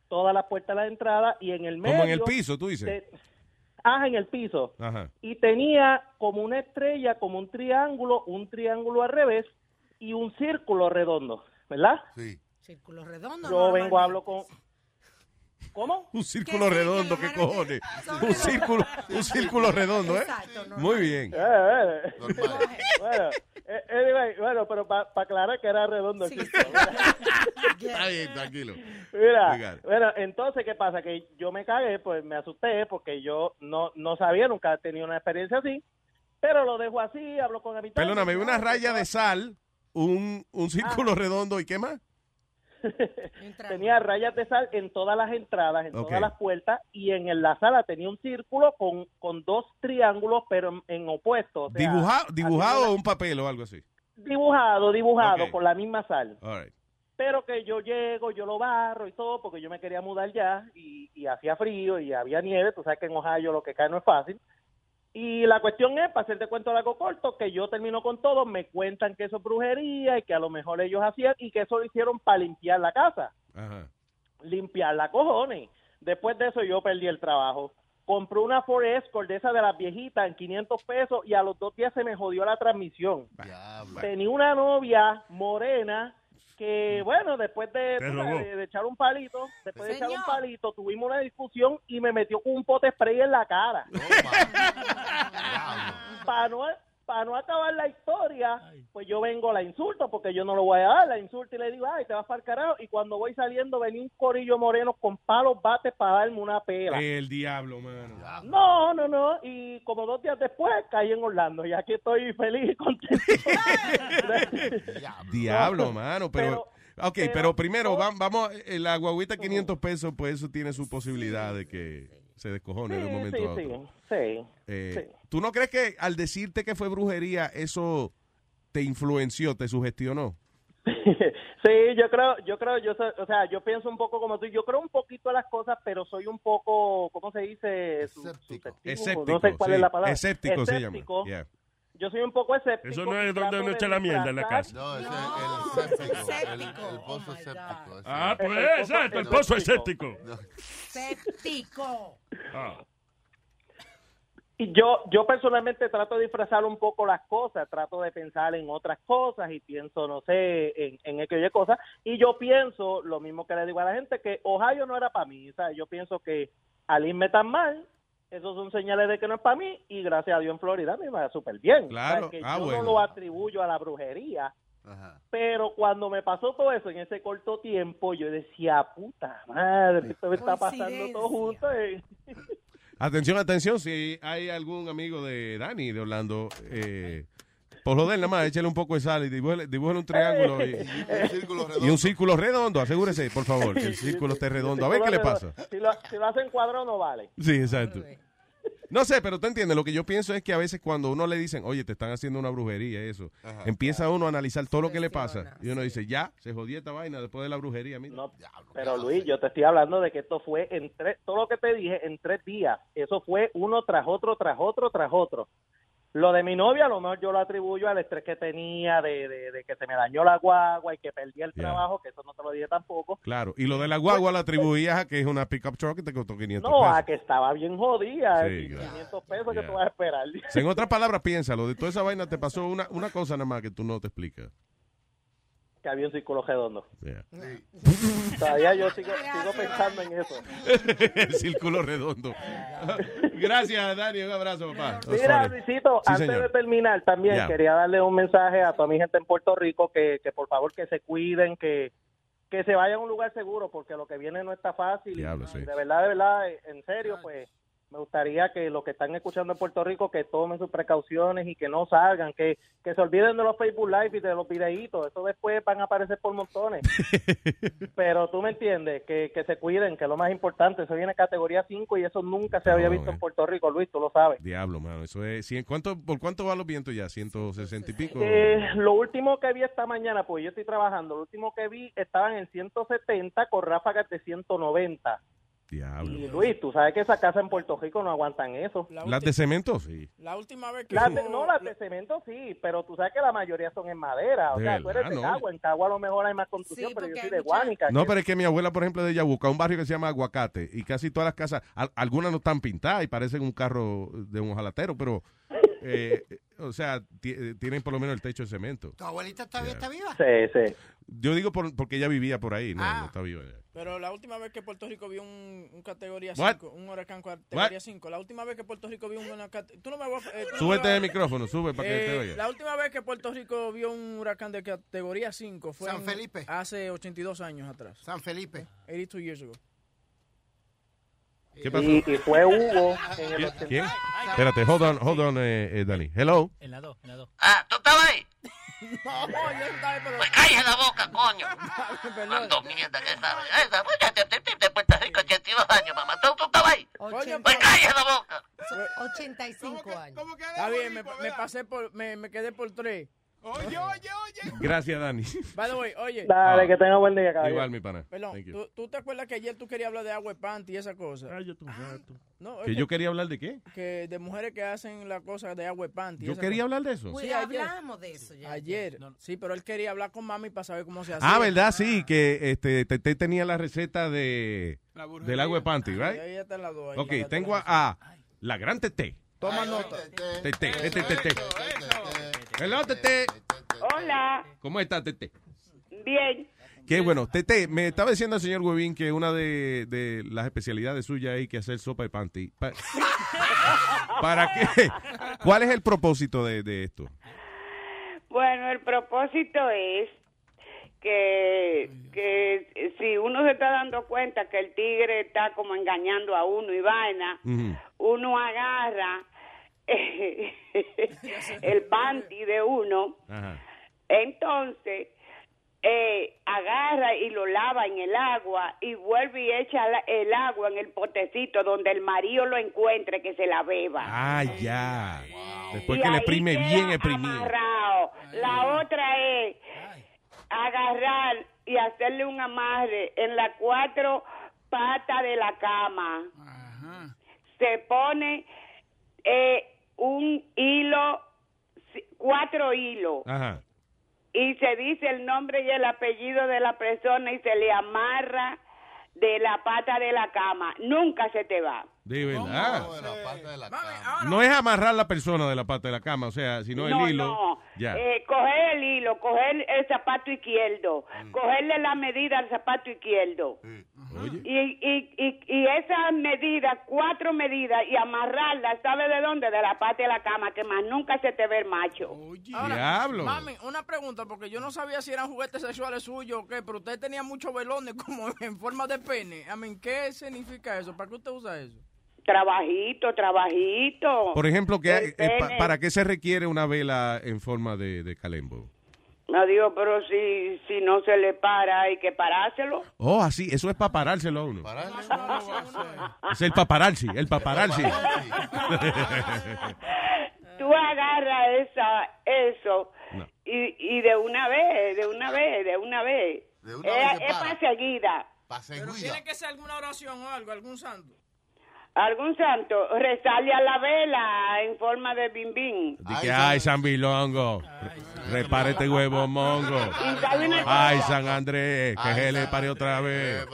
Speaker 29: Todas las puertas a la entrada y en el medio...
Speaker 10: Como en el piso, tú dices.
Speaker 29: te- Ah, en el piso.
Speaker 10: Ajá.
Speaker 29: Y tenía como una estrella, como un triángulo, un triángulo al revés y un círculo redondo, ¿verdad?
Speaker 6: Sí.
Speaker 12: Círculo redondo.
Speaker 29: Yo vengo, hablo con... ¿Cómo?
Speaker 10: Un círculo redondo, ¿qué cojones? Un círculo, un círculo redondo, ¿eh? Muy bien.
Speaker 29: Eh, eh. bueno, eh, anyway, bueno, pero para aclarar que era redondo el círculo.
Speaker 10: Está bien, tranquilo.
Speaker 29: Mira, bueno, entonces, ¿qué pasa? Que yo me cagué, pues me asusté porque yo no, no sabía, nunca he tenido una experiencia así, pero lo dejo así, hablo con habitantes.
Speaker 10: Perdóname, una raya de sal, un, un círculo redondo y qué más?
Speaker 29: Tenía rayas de sal en todas las entradas, en todas las puertas, y en la sala tenía un círculo con, con dos triángulos, pero en, en opuestos. o sea,
Speaker 10: Dibuja- ¿Dibujado
Speaker 29: haciendo
Speaker 10: o un papel o algo así?
Speaker 29: Dibujado, dibujado, con la misma sal.
Speaker 10: All right.
Speaker 29: Pero que yo llego, yo lo barro y todo, porque yo me quería mudar ya, y, y hacía frío y había nieve, tú sabes que en Ohio lo que cae no es fácil. Y la cuestión es, para hacerte cuento algo corto, que yo termino con todo, me cuentan que eso es brujería y que a lo mejor ellos hacían y que eso lo hicieron para limpiar la casa
Speaker 10: Ajá.
Speaker 29: limpiar la cojones. Después de eso yo perdí el trabajo. Compré una Ford Escort de esa de las viejitas en 500 pesos y a los dos días se me jodió la transmisión. Tenía una novia morena que, bueno, después de, echar un palito, después de echar un palito, tuvimos una discusión y me metió con un pote spray en la cara. Para no, para no acabar la historia, pues yo vengo, la insulto, porque yo no lo voy a dar, la insulto y le digo, ay, te vas para el carajo. Y cuando voy saliendo, venía un corillo moreno con palos bates para darme una pela.
Speaker 10: El diablo, mano.
Speaker 29: No, no, no. Y como dos días después caí en Orlando. Y aquí estoy feliz y contento.
Speaker 10: Diablo, mano, pero... ok, pero,
Speaker 29: pero-
Speaker 10: primero, va- vamos, eh, la guaguita 500 pesos, pues eso tiene su posibilidad de que se descojone de un momento
Speaker 29: sí,
Speaker 10: a
Speaker 29: sí,
Speaker 10: otro.
Speaker 29: sí,
Speaker 10: Eh,
Speaker 29: sí.
Speaker 10: ¿Tú no crees que al decirte que fue brujería, eso te influenció, te sugestionó?
Speaker 29: Sí, yo creo, yo creo, yo soy- o sea, yo pienso un poco como tú, yo creo un poquito a las cosas, pero soy un poco, ¿cómo se dice?
Speaker 10: Escéptico,
Speaker 29: no sé cuál
Speaker 10: sí.
Speaker 29: es la palabra.
Speaker 10: Escéptico se llama.
Speaker 29: Escéptico.
Speaker 10: Yeah.
Speaker 29: Yo soy un poco escéptico.
Speaker 4: Eso no es donde uno echa la mierda en la casa.
Speaker 6: No, ese es el séptico. El, el pozo séptico. ese.
Speaker 4: Ah, pues
Speaker 29: El
Speaker 4: exacto, el
Speaker 29: el
Speaker 4: pozo es
Speaker 29: séptico.
Speaker 4: séptico.
Speaker 12: Séptico.
Speaker 4: Ah.
Speaker 29: Y yo, yo personalmente trato de disfrazar un poco las cosas, trato de pensar en otras cosas y pienso, no sé, en, en X o Y yo pienso, lo mismo que le digo a la gente, que Ohio no era para mí. Sea, yo pienso que al irme tan mal, esos son señales de que no es para mí. Y gracias a Dios en Florida me va súper bien.
Speaker 10: Claro.
Speaker 29: O sea, que
Speaker 10: Ah,
Speaker 29: yo
Speaker 10: bueno.
Speaker 29: no lo atribuyo a la brujería. Pero cuando me pasó todo eso en ese corto tiempo, yo decía, puta madre, esto me está pasando todo junto. eh".
Speaker 10: Atención, atención, si hay algún amigo de Dani de Orlando, eh, por lo de él nada más, échale un poco de sal y dibújale, un triángulo y,
Speaker 6: Un círculo redondo.
Speaker 10: y un círculo redondo, asegúrese, por favor, que el círculo esté redondo. A ver qué le pasa.
Speaker 29: Si lo, si lo hacen cuadrado no vale.
Speaker 10: Sí, exacto. No sé, pero tú entiendes, lo que yo pienso es que a veces cuando uno le dicen, oye, te están haciendo una brujería, eso,
Speaker 6: Ajá.
Speaker 10: empieza uno a analizar todo lo que le pasa y uno dice, ya, se jodió esta vaina después de la brujería. mira.
Speaker 29: No, pero Luis, yo te estoy hablando de que esto fue en tres, todo lo que te dije en tres días. Eso fue uno tras otro, tras otro, tras otro. Lo de mi novia, a lo mejor yo lo atribuyo al estrés que tenía, de, de, de que se me dañó la guagua y que perdí el trabajo, que eso no te lo dije tampoco.
Speaker 10: Claro, y lo de la guagua la atribuías a que es una pickup truck que te costó 500
Speaker 29: No,
Speaker 10: pesos.
Speaker 29: a que estaba bien jodida.
Speaker 10: Sí,
Speaker 29: y
Speaker 10: claro.
Speaker 29: 500 pesos que tú vas a esperar.
Speaker 10: En otras palabras, piénsalo, de toda esa vaina te pasó una, una cosa nada más que tú no te explicas.
Speaker 29: Que había un círculo redondo.
Speaker 10: Yeah.
Speaker 29: Todavía yo sigo, sigo pensando en eso.
Speaker 10: el círculo redondo. Gracias, Dani. Un abrazo, papá.
Speaker 29: Mira. Luisito,
Speaker 10: Sí,
Speaker 29: antes
Speaker 10: señor.
Speaker 29: de terminar, también quería darle un mensaje a toda mi gente en Puerto Rico que, que por favor que se cuiden, que, que se vayan a un lugar seguro, porque lo que viene no está fácil.
Speaker 10: Diablo, sí.
Speaker 29: De verdad, de verdad, en serio, pues me gustaría que los que están escuchando en Puerto Rico que tomen sus precauciones y que no salgan, que, que se olviden de los Facebook Live y de los videitos, eso después van a aparecer por montones. Pero tú me entiendes, que, que se cuiden, que es lo más importante, eso viene categoría 5 y eso nunca se había
Speaker 10: No,
Speaker 29: visto en Puerto Rico, Luis, tú lo sabes.
Speaker 10: Diablo, mano. Eso es. cien- ¿cuánto, ¿Por cuánto van los vientos ya? ¿160 y pico?
Speaker 29: Eh, lo último que vi esta mañana, pues yo estoy trabajando, lo último que vi estaban en 170 con ráfagas de 190.
Speaker 10: Diablo.
Speaker 29: Y Luis, tú sabes que esa casa en Puerto Rico no aguantan eso.
Speaker 10: ¿Las de cemento? Sí.
Speaker 5: La última vez que...
Speaker 29: Las de-
Speaker 5: hubo-
Speaker 29: no, las de cemento sí, pero tú sabes que la mayoría son en madera. O
Speaker 10: De
Speaker 29: sea, tú eres
Speaker 10: verdad,
Speaker 29: de
Speaker 10: ¿no?
Speaker 29: Cagua, en Cagua a lo mejor hay más construcción,
Speaker 12: Sí,
Speaker 29: pero yo soy de Guánica.
Speaker 10: No,
Speaker 29: que-
Speaker 10: pero es que mi abuela, por ejemplo, de Yabuca, un barrio que se llama Aguacate, y casi todas las casas, al- algunas no están pintadas y parecen un carro de un ojalatero, pero, eh, eh, o sea, eh, tienen por lo menos el techo de cemento.
Speaker 9: ¿Tu abuelita todavía está viva?
Speaker 29: Sí, sí.
Speaker 10: Yo digo por- porque ella vivía por ahí, no,
Speaker 9: Ah.
Speaker 10: no está viva ya.
Speaker 5: Pero la última vez que Puerto Rico vio un, un categoría
Speaker 10: What?
Speaker 5: 5, un huracán categoría
Speaker 10: What?
Speaker 5: 5, la última vez que Puerto Rico vio una cate- tú no me vas a- eh, no
Speaker 10: Súbete
Speaker 5: vas-
Speaker 10: el micrófono, sube para que te
Speaker 5: Eh,
Speaker 10: oiga.
Speaker 5: La última vez que Puerto Rico vio un huracán de categoría 5 fue
Speaker 9: San
Speaker 5: en-
Speaker 9: Felipe.
Speaker 5: hace 82 años atrás.
Speaker 9: San Felipe.
Speaker 5: 82 years ago.
Speaker 10: ¿Qué pasó?
Speaker 29: Y, y fue Hugo en el
Speaker 10: ¿Quién?
Speaker 29: 80.
Speaker 10: ¿Quién? Espérate, hold on, hold on, eh, eh, Dani. Hello.
Speaker 11: En la 2, en la 2.
Speaker 30: Ah, ¿tú estabas ahí?
Speaker 5: No, yo estaba ahí, pero...
Speaker 30: Pues cállese la boca, coño. Mando mierda que sabes. Esa, te- de Puerto Rico, 82 años, mamá. ¿Tú, tú estabas ahí? Pues cállese la boca.
Speaker 12: 85 años.
Speaker 5: Está bien, me, me pasé por, me, me quedé por 3.
Speaker 13: Oye, oye, oye.
Speaker 10: Gracias, Dani.
Speaker 5: By the way, oye.
Speaker 29: Dale,
Speaker 10: Ah.
Speaker 29: que tenga buen día, caballero.
Speaker 10: Igual, mi pana.
Speaker 5: Perdón. ¿tú, tú te acuerdas que ayer tú querías hablar de agua de panty y esa cosa?
Speaker 4: Cállate un rato.
Speaker 5: No, es
Speaker 10: ¿Que yo quería hablar de qué?
Speaker 5: que de mujeres que hacen la cosa de agua de panty.
Speaker 10: ¿Yo quería
Speaker 5: cosa.
Speaker 10: hablar de eso?
Speaker 12: Pues
Speaker 5: Sí, ayer.
Speaker 12: hablamos de eso ya.
Speaker 5: Ayer. Sí, pero él quería hablar con mami para saber cómo se hace.
Speaker 10: Ah, ¿verdad? Sí, que este, Tete tenía la receta de del agua de panty, right?
Speaker 5: Ahí está en la dos,
Speaker 10: Ok, tengo a, a la gran Tete.
Speaker 5: Toma nota.
Speaker 10: Tete, Tete, Tete. Hello, Tete.
Speaker 31: Hola,
Speaker 10: ¿Cómo está, Tete?
Speaker 31: bien.
Speaker 10: Qué bueno. Tete, me estaba diciendo el señor Huevín que una de, de las especialidades suyas hay que hacer sopa de panty. Pa- ¿Para qué? ¿Cuál es el propósito de, de esto?
Speaker 31: Bueno, el propósito es que, que si uno se está dando cuenta que el tigre está como engañando a uno y vaina, uno agarra el panty de uno,
Speaker 10: Ajá.
Speaker 31: entonces eh, agarra y lo lava en el agua y vuelve y echa la- el agua en el potecito donde el marido lo encuentre que se la beba.
Speaker 10: Ah, ya. Después
Speaker 31: Y
Speaker 10: que le
Speaker 31: queda
Speaker 10: bien exprimido.
Speaker 31: amarrado. La otra es agarrar y hacerle un amarre en las cuatro patas de la cama. Se pone eh, un hilo cuatro hilos
Speaker 10: Ajá.
Speaker 31: y se dice el nombre y el apellido de la persona y se le amarra de la pata de la cama. Nunca se te va.
Speaker 10: De verdad. No es amarrar la persona de la pata de la cama, o sea, sino
Speaker 31: no,
Speaker 10: el hilo.
Speaker 31: no.
Speaker 10: Ya.
Speaker 31: Eh, coger el hilo, coger el zapato izquierdo,
Speaker 10: Mm.
Speaker 31: cogerle la medida al zapato izquierdo.
Speaker 10: Oye.
Speaker 31: Y, y, y, y esas medidas, cuatro medidas, y amarrarlas, ¿sabe de dónde? De la pata de la cama, que más nunca se te ve el macho.
Speaker 5: Ahora,
Speaker 10: Diablo.
Speaker 5: Mami, una pregunta, porque yo no sabía si eran juguetes sexuales suyos o qué, pero usted tenía muchos velones como en forma de pene. I mean, ¿qué significa eso? ¿Para qué usted usa eso?
Speaker 31: Trabajito, trabajito.
Speaker 10: Por ejemplo, ¿qué,
Speaker 31: El
Speaker 10: eh, pa-. ¿para qué se requiere una vela en forma de, de calembo?
Speaker 31: Adiós, pero si, si no se le para, hay que parárselo.
Speaker 10: Oh, así, eso es para parárselo a uno. Es el paparazzi, el paparazzi.
Speaker 31: Tú agarras esa, eso
Speaker 10: No.
Speaker 31: y, y de una vez, de una vez, de una vez.
Speaker 6: una
Speaker 31: es
Speaker 6: vez
Speaker 31: es
Speaker 6: para.
Speaker 31: para seguida.
Speaker 5: Pero tiene que ser alguna oración o algo, algún santo.
Speaker 31: Algún santo, resale a la vela en forma de bim bim.
Speaker 10: Di que, ay, San Bilongo, repare este huevo mongo. Ay, San Andrés, que se le pare otra vez.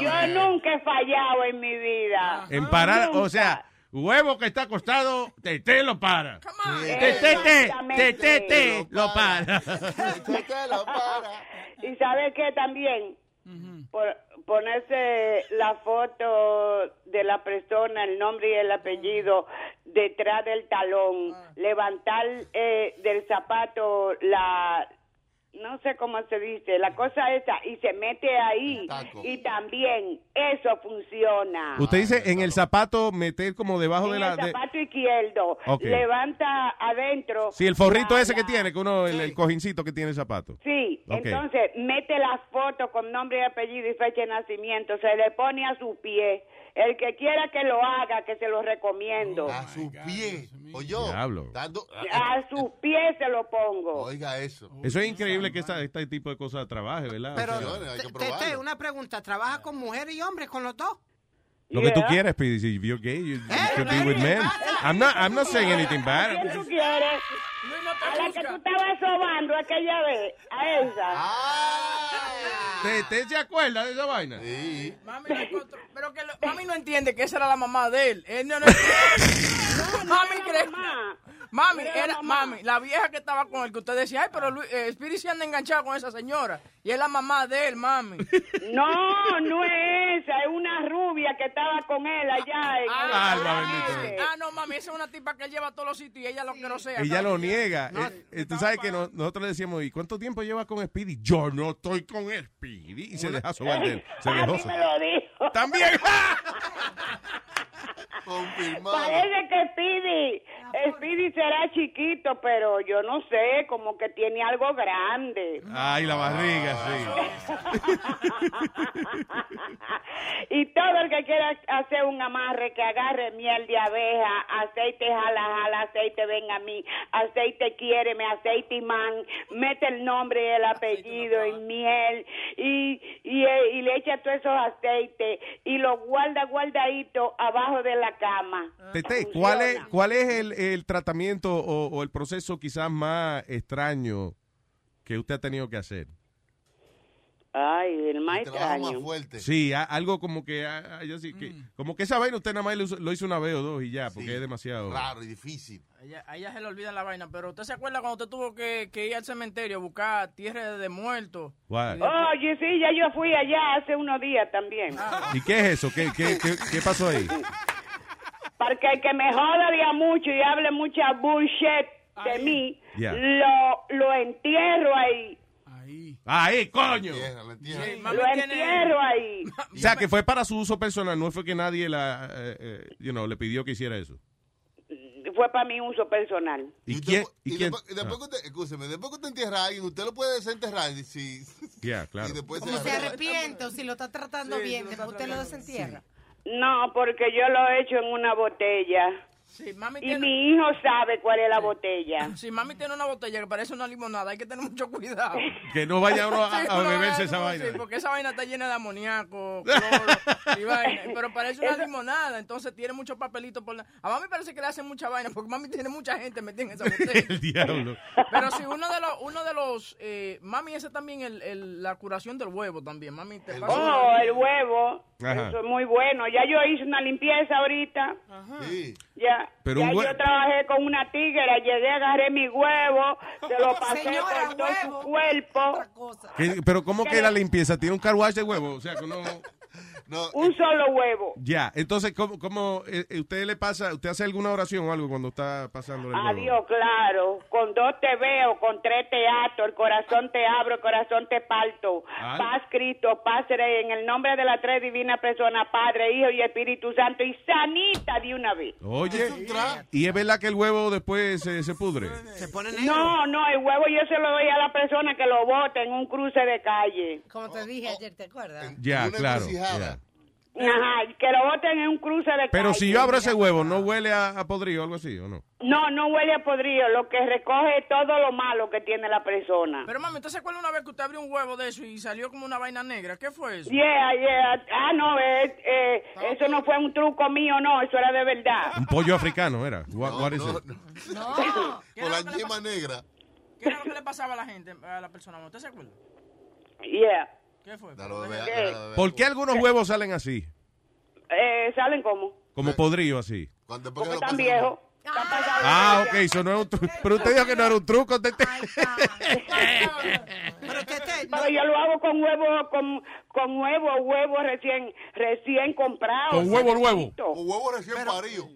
Speaker 31: yo nunca he fallado en mi vida.
Speaker 10: En parar, o sea, huevo que está acostado, Tete lo para. Tete,
Speaker 31: Exactamente.
Speaker 10: Tete, lo para.
Speaker 31: Y sabe que también por- ponerse la foto de la persona, el nombre y el apellido detrás del talón, levantar eh, del zapato la no sé cómo se dice, la cosa esa y se mete ahí y también eso funciona.
Speaker 10: Usted dice en el zapato meter como debajo
Speaker 31: en
Speaker 10: de la...
Speaker 31: el
Speaker 10: de-
Speaker 31: zapato izquierdo, levanta adentro.
Speaker 10: Sí, el forrito
Speaker 31: la-
Speaker 10: ese que tiene, que uno, el, el cojincito que tiene el zapato.
Speaker 31: Sí, entonces mete las fotos con nombre y apellido y fecha de nacimiento, se le pone a su pie. El que quiera que lo haga, que se lo recomiendo.
Speaker 6: A su pie. O yo.
Speaker 10: Diablo.
Speaker 6: dando-
Speaker 31: A sus pies se lo pongo.
Speaker 6: Oiga eso.
Speaker 10: Eso es increíble que esta, este tipo de cosas trabaje, ¿verdad?
Speaker 9: Pero,
Speaker 10: O sea,
Speaker 9: Te- una pregunta. ¿Trabaja con mujeres y hombres, con los dos?
Speaker 10: Lo que tú quieras, Speedy. Si you're gay, you, you should be with men. I'm not, I'm not saying anything
Speaker 31: ¿A
Speaker 10: bad.
Speaker 31: quién tú quieres? A la que tú estabas sobando aquella vez, a esa.
Speaker 10: ¿Te, te se acuerda de esa vaina?
Speaker 6: Sí.
Speaker 5: Mami, no encontró- pero que lo- mami no entiende que esa era la mamá de él. Él no, no- mami cree. Mami,
Speaker 31: Era la
Speaker 5: era, mami, la vieja que estaba con él, que usted decía, ay, pero Luis, eh, Spirit se anda enganchado con esa señora. Y es la mamá de él, mami.
Speaker 31: No, no es esa, es una rubia que estaba con él allá. en-
Speaker 5: Ah,
Speaker 10: Alma bendita.
Speaker 5: ah, no, mami, esa es una tipa que él lleva a todos los sitios y ella lo que no sea.
Speaker 10: Ella lo niega.
Speaker 5: No,
Speaker 10: Eh, eh, tú sabes que no- nosotros le decíamos, ¿y cuánto tiempo lleva con Speedy? Yo no estoy con Speedy. Y se deja sobar de él. Se
Speaker 31: A
Speaker 10: dejó
Speaker 31: mí
Speaker 10: sobar.
Speaker 31: me lo dijo.
Speaker 10: También.
Speaker 31: Parece que Speedy, Speedy será chiquito, pero yo no sé, como que tiene algo grande.
Speaker 10: Ay, la barriga, sí.
Speaker 31: Y todo el que quiera hacer un amarre, que agarre miel de abeja, aceite jala, jala, aceite ven a mí, aceite quiéreme, aceite imán, mete el nombre y el apellido en miel y, y, eh, y le echa todos esos aceites y lo guarda guardadito abajo de la cama.
Speaker 10: Tete, ¿cuál es, cuál es el, el tratamiento o, o el proceso quizás más extraño que usted ha tenido que hacer?
Speaker 31: Ay, el más extraño.
Speaker 10: Sí, a- algo como que, ah, ah, yo sí que- como que esa vaina usted nada más lo hizo, lo hizo una vez o dos y ya, porque es demasiado.
Speaker 6: Claro, y difícil.
Speaker 5: A ella, a ella se le olvida la vaina, pero ¿usted se acuerda cuando usted tuvo que, que ir al cementerio a buscar tierra de muertos?
Speaker 10: What?
Speaker 31: Oye, sí, ya yo fui allá hace unos días también.
Speaker 10: ¿Y qué es eso? ¿Qué, qué, qué, qué pasó ahí?
Speaker 31: Porque el que me joda mucho y hable mucha bullshit de mí, lo, lo entierro ahí.
Speaker 10: Ahí, coño.
Speaker 31: lo entierro ahí.
Speaker 10: O sea, que fue para su uso personal, no fue que nadie la, eh, eh, you know, le pidió que hiciera eso.
Speaker 31: Fue para mi uso personal.
Speaker 10: ¿Y, quién? ¿Y
Speaker 6: Y
Speaker 10: quién?
Speaker 6: después, y después que usted, escúcheme, después que usted entierra a alguien, usted lo puede desenterrar. y Si,
Speaker 10: Ya, claro.
Speaker 6: y después
Speaker 12: Como se arrepiente o si lo está tratando bien, después usted lo desentierra.
Speaker 31: No, porque yo lo he hecho en una botella.
Speaker 5: Sí, mami
Speaker 31: Y
Speaker 5: tiene-
Speaker 31: mi hijo sabe cuál es la botella.
Speaker 5: Si mami tiene una botella que parece una limonada, hay que tener mucho cuidado.
Speaker 10: Que no vaya uno a,
Speaker 5: Sí,
Speaker 10: beberse esa
Speaker 5: sí,
Speaker 10: vaina.
Speaker 5: porque esa vaina está llena de amoníaco, cloro y vaina. Pero parece una limonada, entonces tiene muchos papelitos por la... A mami parece que le hacen mucha vaina, porque mami tiene mucha gente metida en esa botella.
Speaker 10: El diablo.
Speaker 5: Pero si uno de los, uno de los, eh, mami, ese también, el, el- la curación del huevo también, mami, te pasa
Speaker 31: Oh,
Speaker 5: una-
Speaker 31: el huevo.
Speaker 10: Ajá.
Speaker 31: Eso es muy bueno. Ya yo hice una limpieza ahorita. Ya,
Speaker 10: Pero
Speaker 31: ya yo trabajé con una tigre, llegué, agarré mi huevo, se lo pasé
Speaker 12: Señora,
Speaker 31: por todo su cuerpo.
Speaker 10: ¿Qué- pero ¿cómo que la limpieza? ¿Tiene un carwash de huevo? O sea, que no...
Speaker 31: Un solo huevo.
Speaker 10: Ya, entonces, ¿cómo, cómo eh, eh, usted le pasa, usted hace alguna oración o algo cuando está pasando el huevo?
Speaker 31: Adiós, claro. Con dos te veo, con tres te ato, el corazón te abro, el corazón te parto.
Speaker 10: Ay.
Speaker 31: Paz Cristo, paz seré, en el nombre de las tres divinas personas, Padre, Hijo y Espíritu Santo, y sanita de una vez.
Speaker 10: Oye, ¿y es verdad que el huevo después se, se pudre?
Speaker 9: Se pone
Speaker 31: No, no, el huevo yo se lo doy a la persona que lo bote en un cruce de calle.
Speaker 12: Como te dije ayer, ¿te acuerdas?
Speaker 10: Ya, claro. ya.
Speaker 31: Ajá, y que lo boten en un cruce de
Speaker 10: Pero
Speaker 31: calle.
Speaker 10: si yo abro ese huevo, ¿no huele a, a podrido o algo así o no?
Speaker 31: No, no huele a podrido, lo que recoge es todo lo malo que tiene la persona.
Speaker 5: Pero mami, ¿usted se acuerda una vez que usted abrió un huevo de eso y salió como una vaina negra? ¿Qué fue eso?
Speaker 31: Yeah, yeah. Ah, no, eh, eh, eso no fue un truco mío, no, eso era de verdad.
Speaker 10: Un pollo africano era. What, what is it?
Speaker 6: Con la yema negra.
Speaker 5: ¿Qué era lo que le pasaba a la gente, a la persona? ¿Usted se acuerda?
Speaker 31: Yeah.
Speaker 5: ¿Qué fue?
Speaker 31: ¿Qué?
Speaker 10: ¿Por qué algunos huevos salen así?
Speaker 31: Eh, ¿Salen como?
Speaker 10: Como podrido así.
Speaker 31: Porque están viejos.
Speaker 10: Ah, ok, eso no es un truco. Pero usted dijo que no era un truco. Tete.
Speaker 31: Pero yo lo hago con huevo, con, con huevo, huevo recién, recién comprado.
Speaker 10: Con huevo el huevo.
Speaker 6: Con huevo recién parido.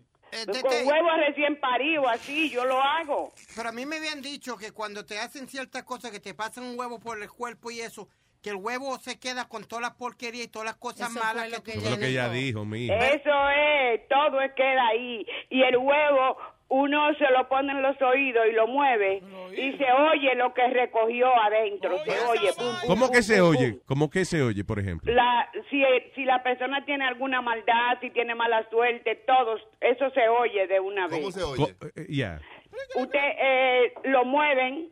Speaker 31: Con huevo recién parido, así, yo lo hago.
Speaker 9: Pero a mí me habían dicho que cuando te hacen ciertas cosas, que te pasan un huevo por el cuerpo y eso, que el huevo se queda con toda la porquería y todas las cosas
Speaker 12: Eso
Speaker 9: malas que,
Speaker 12: que
Speaker 10: Eso es lo que ella dijo, mi hija.
Speaker 31: Eso es, todo es queda ahí. Y el huevo, uno se lo pone en los oídos y lo mueve y se oye lo que recogió adentro. Se oye. pum, pum,
Speaker 10: ¿Cómo
Speaker 31: pum,
Speaker 10: que se
Speaker 31: pum,
Speaker 10: oye?
Speaker 31: pum.
Speaker 10: ¿Cómo que se oye, por ejemplo?
Speaker 31: La, si, si la persona tiene alguna maldad, si tiene mala suerte, todo eso se oye de una vez.
Speaker 10: Co- eh, Ya.
Speaker 31: Usted eh, lo mueven,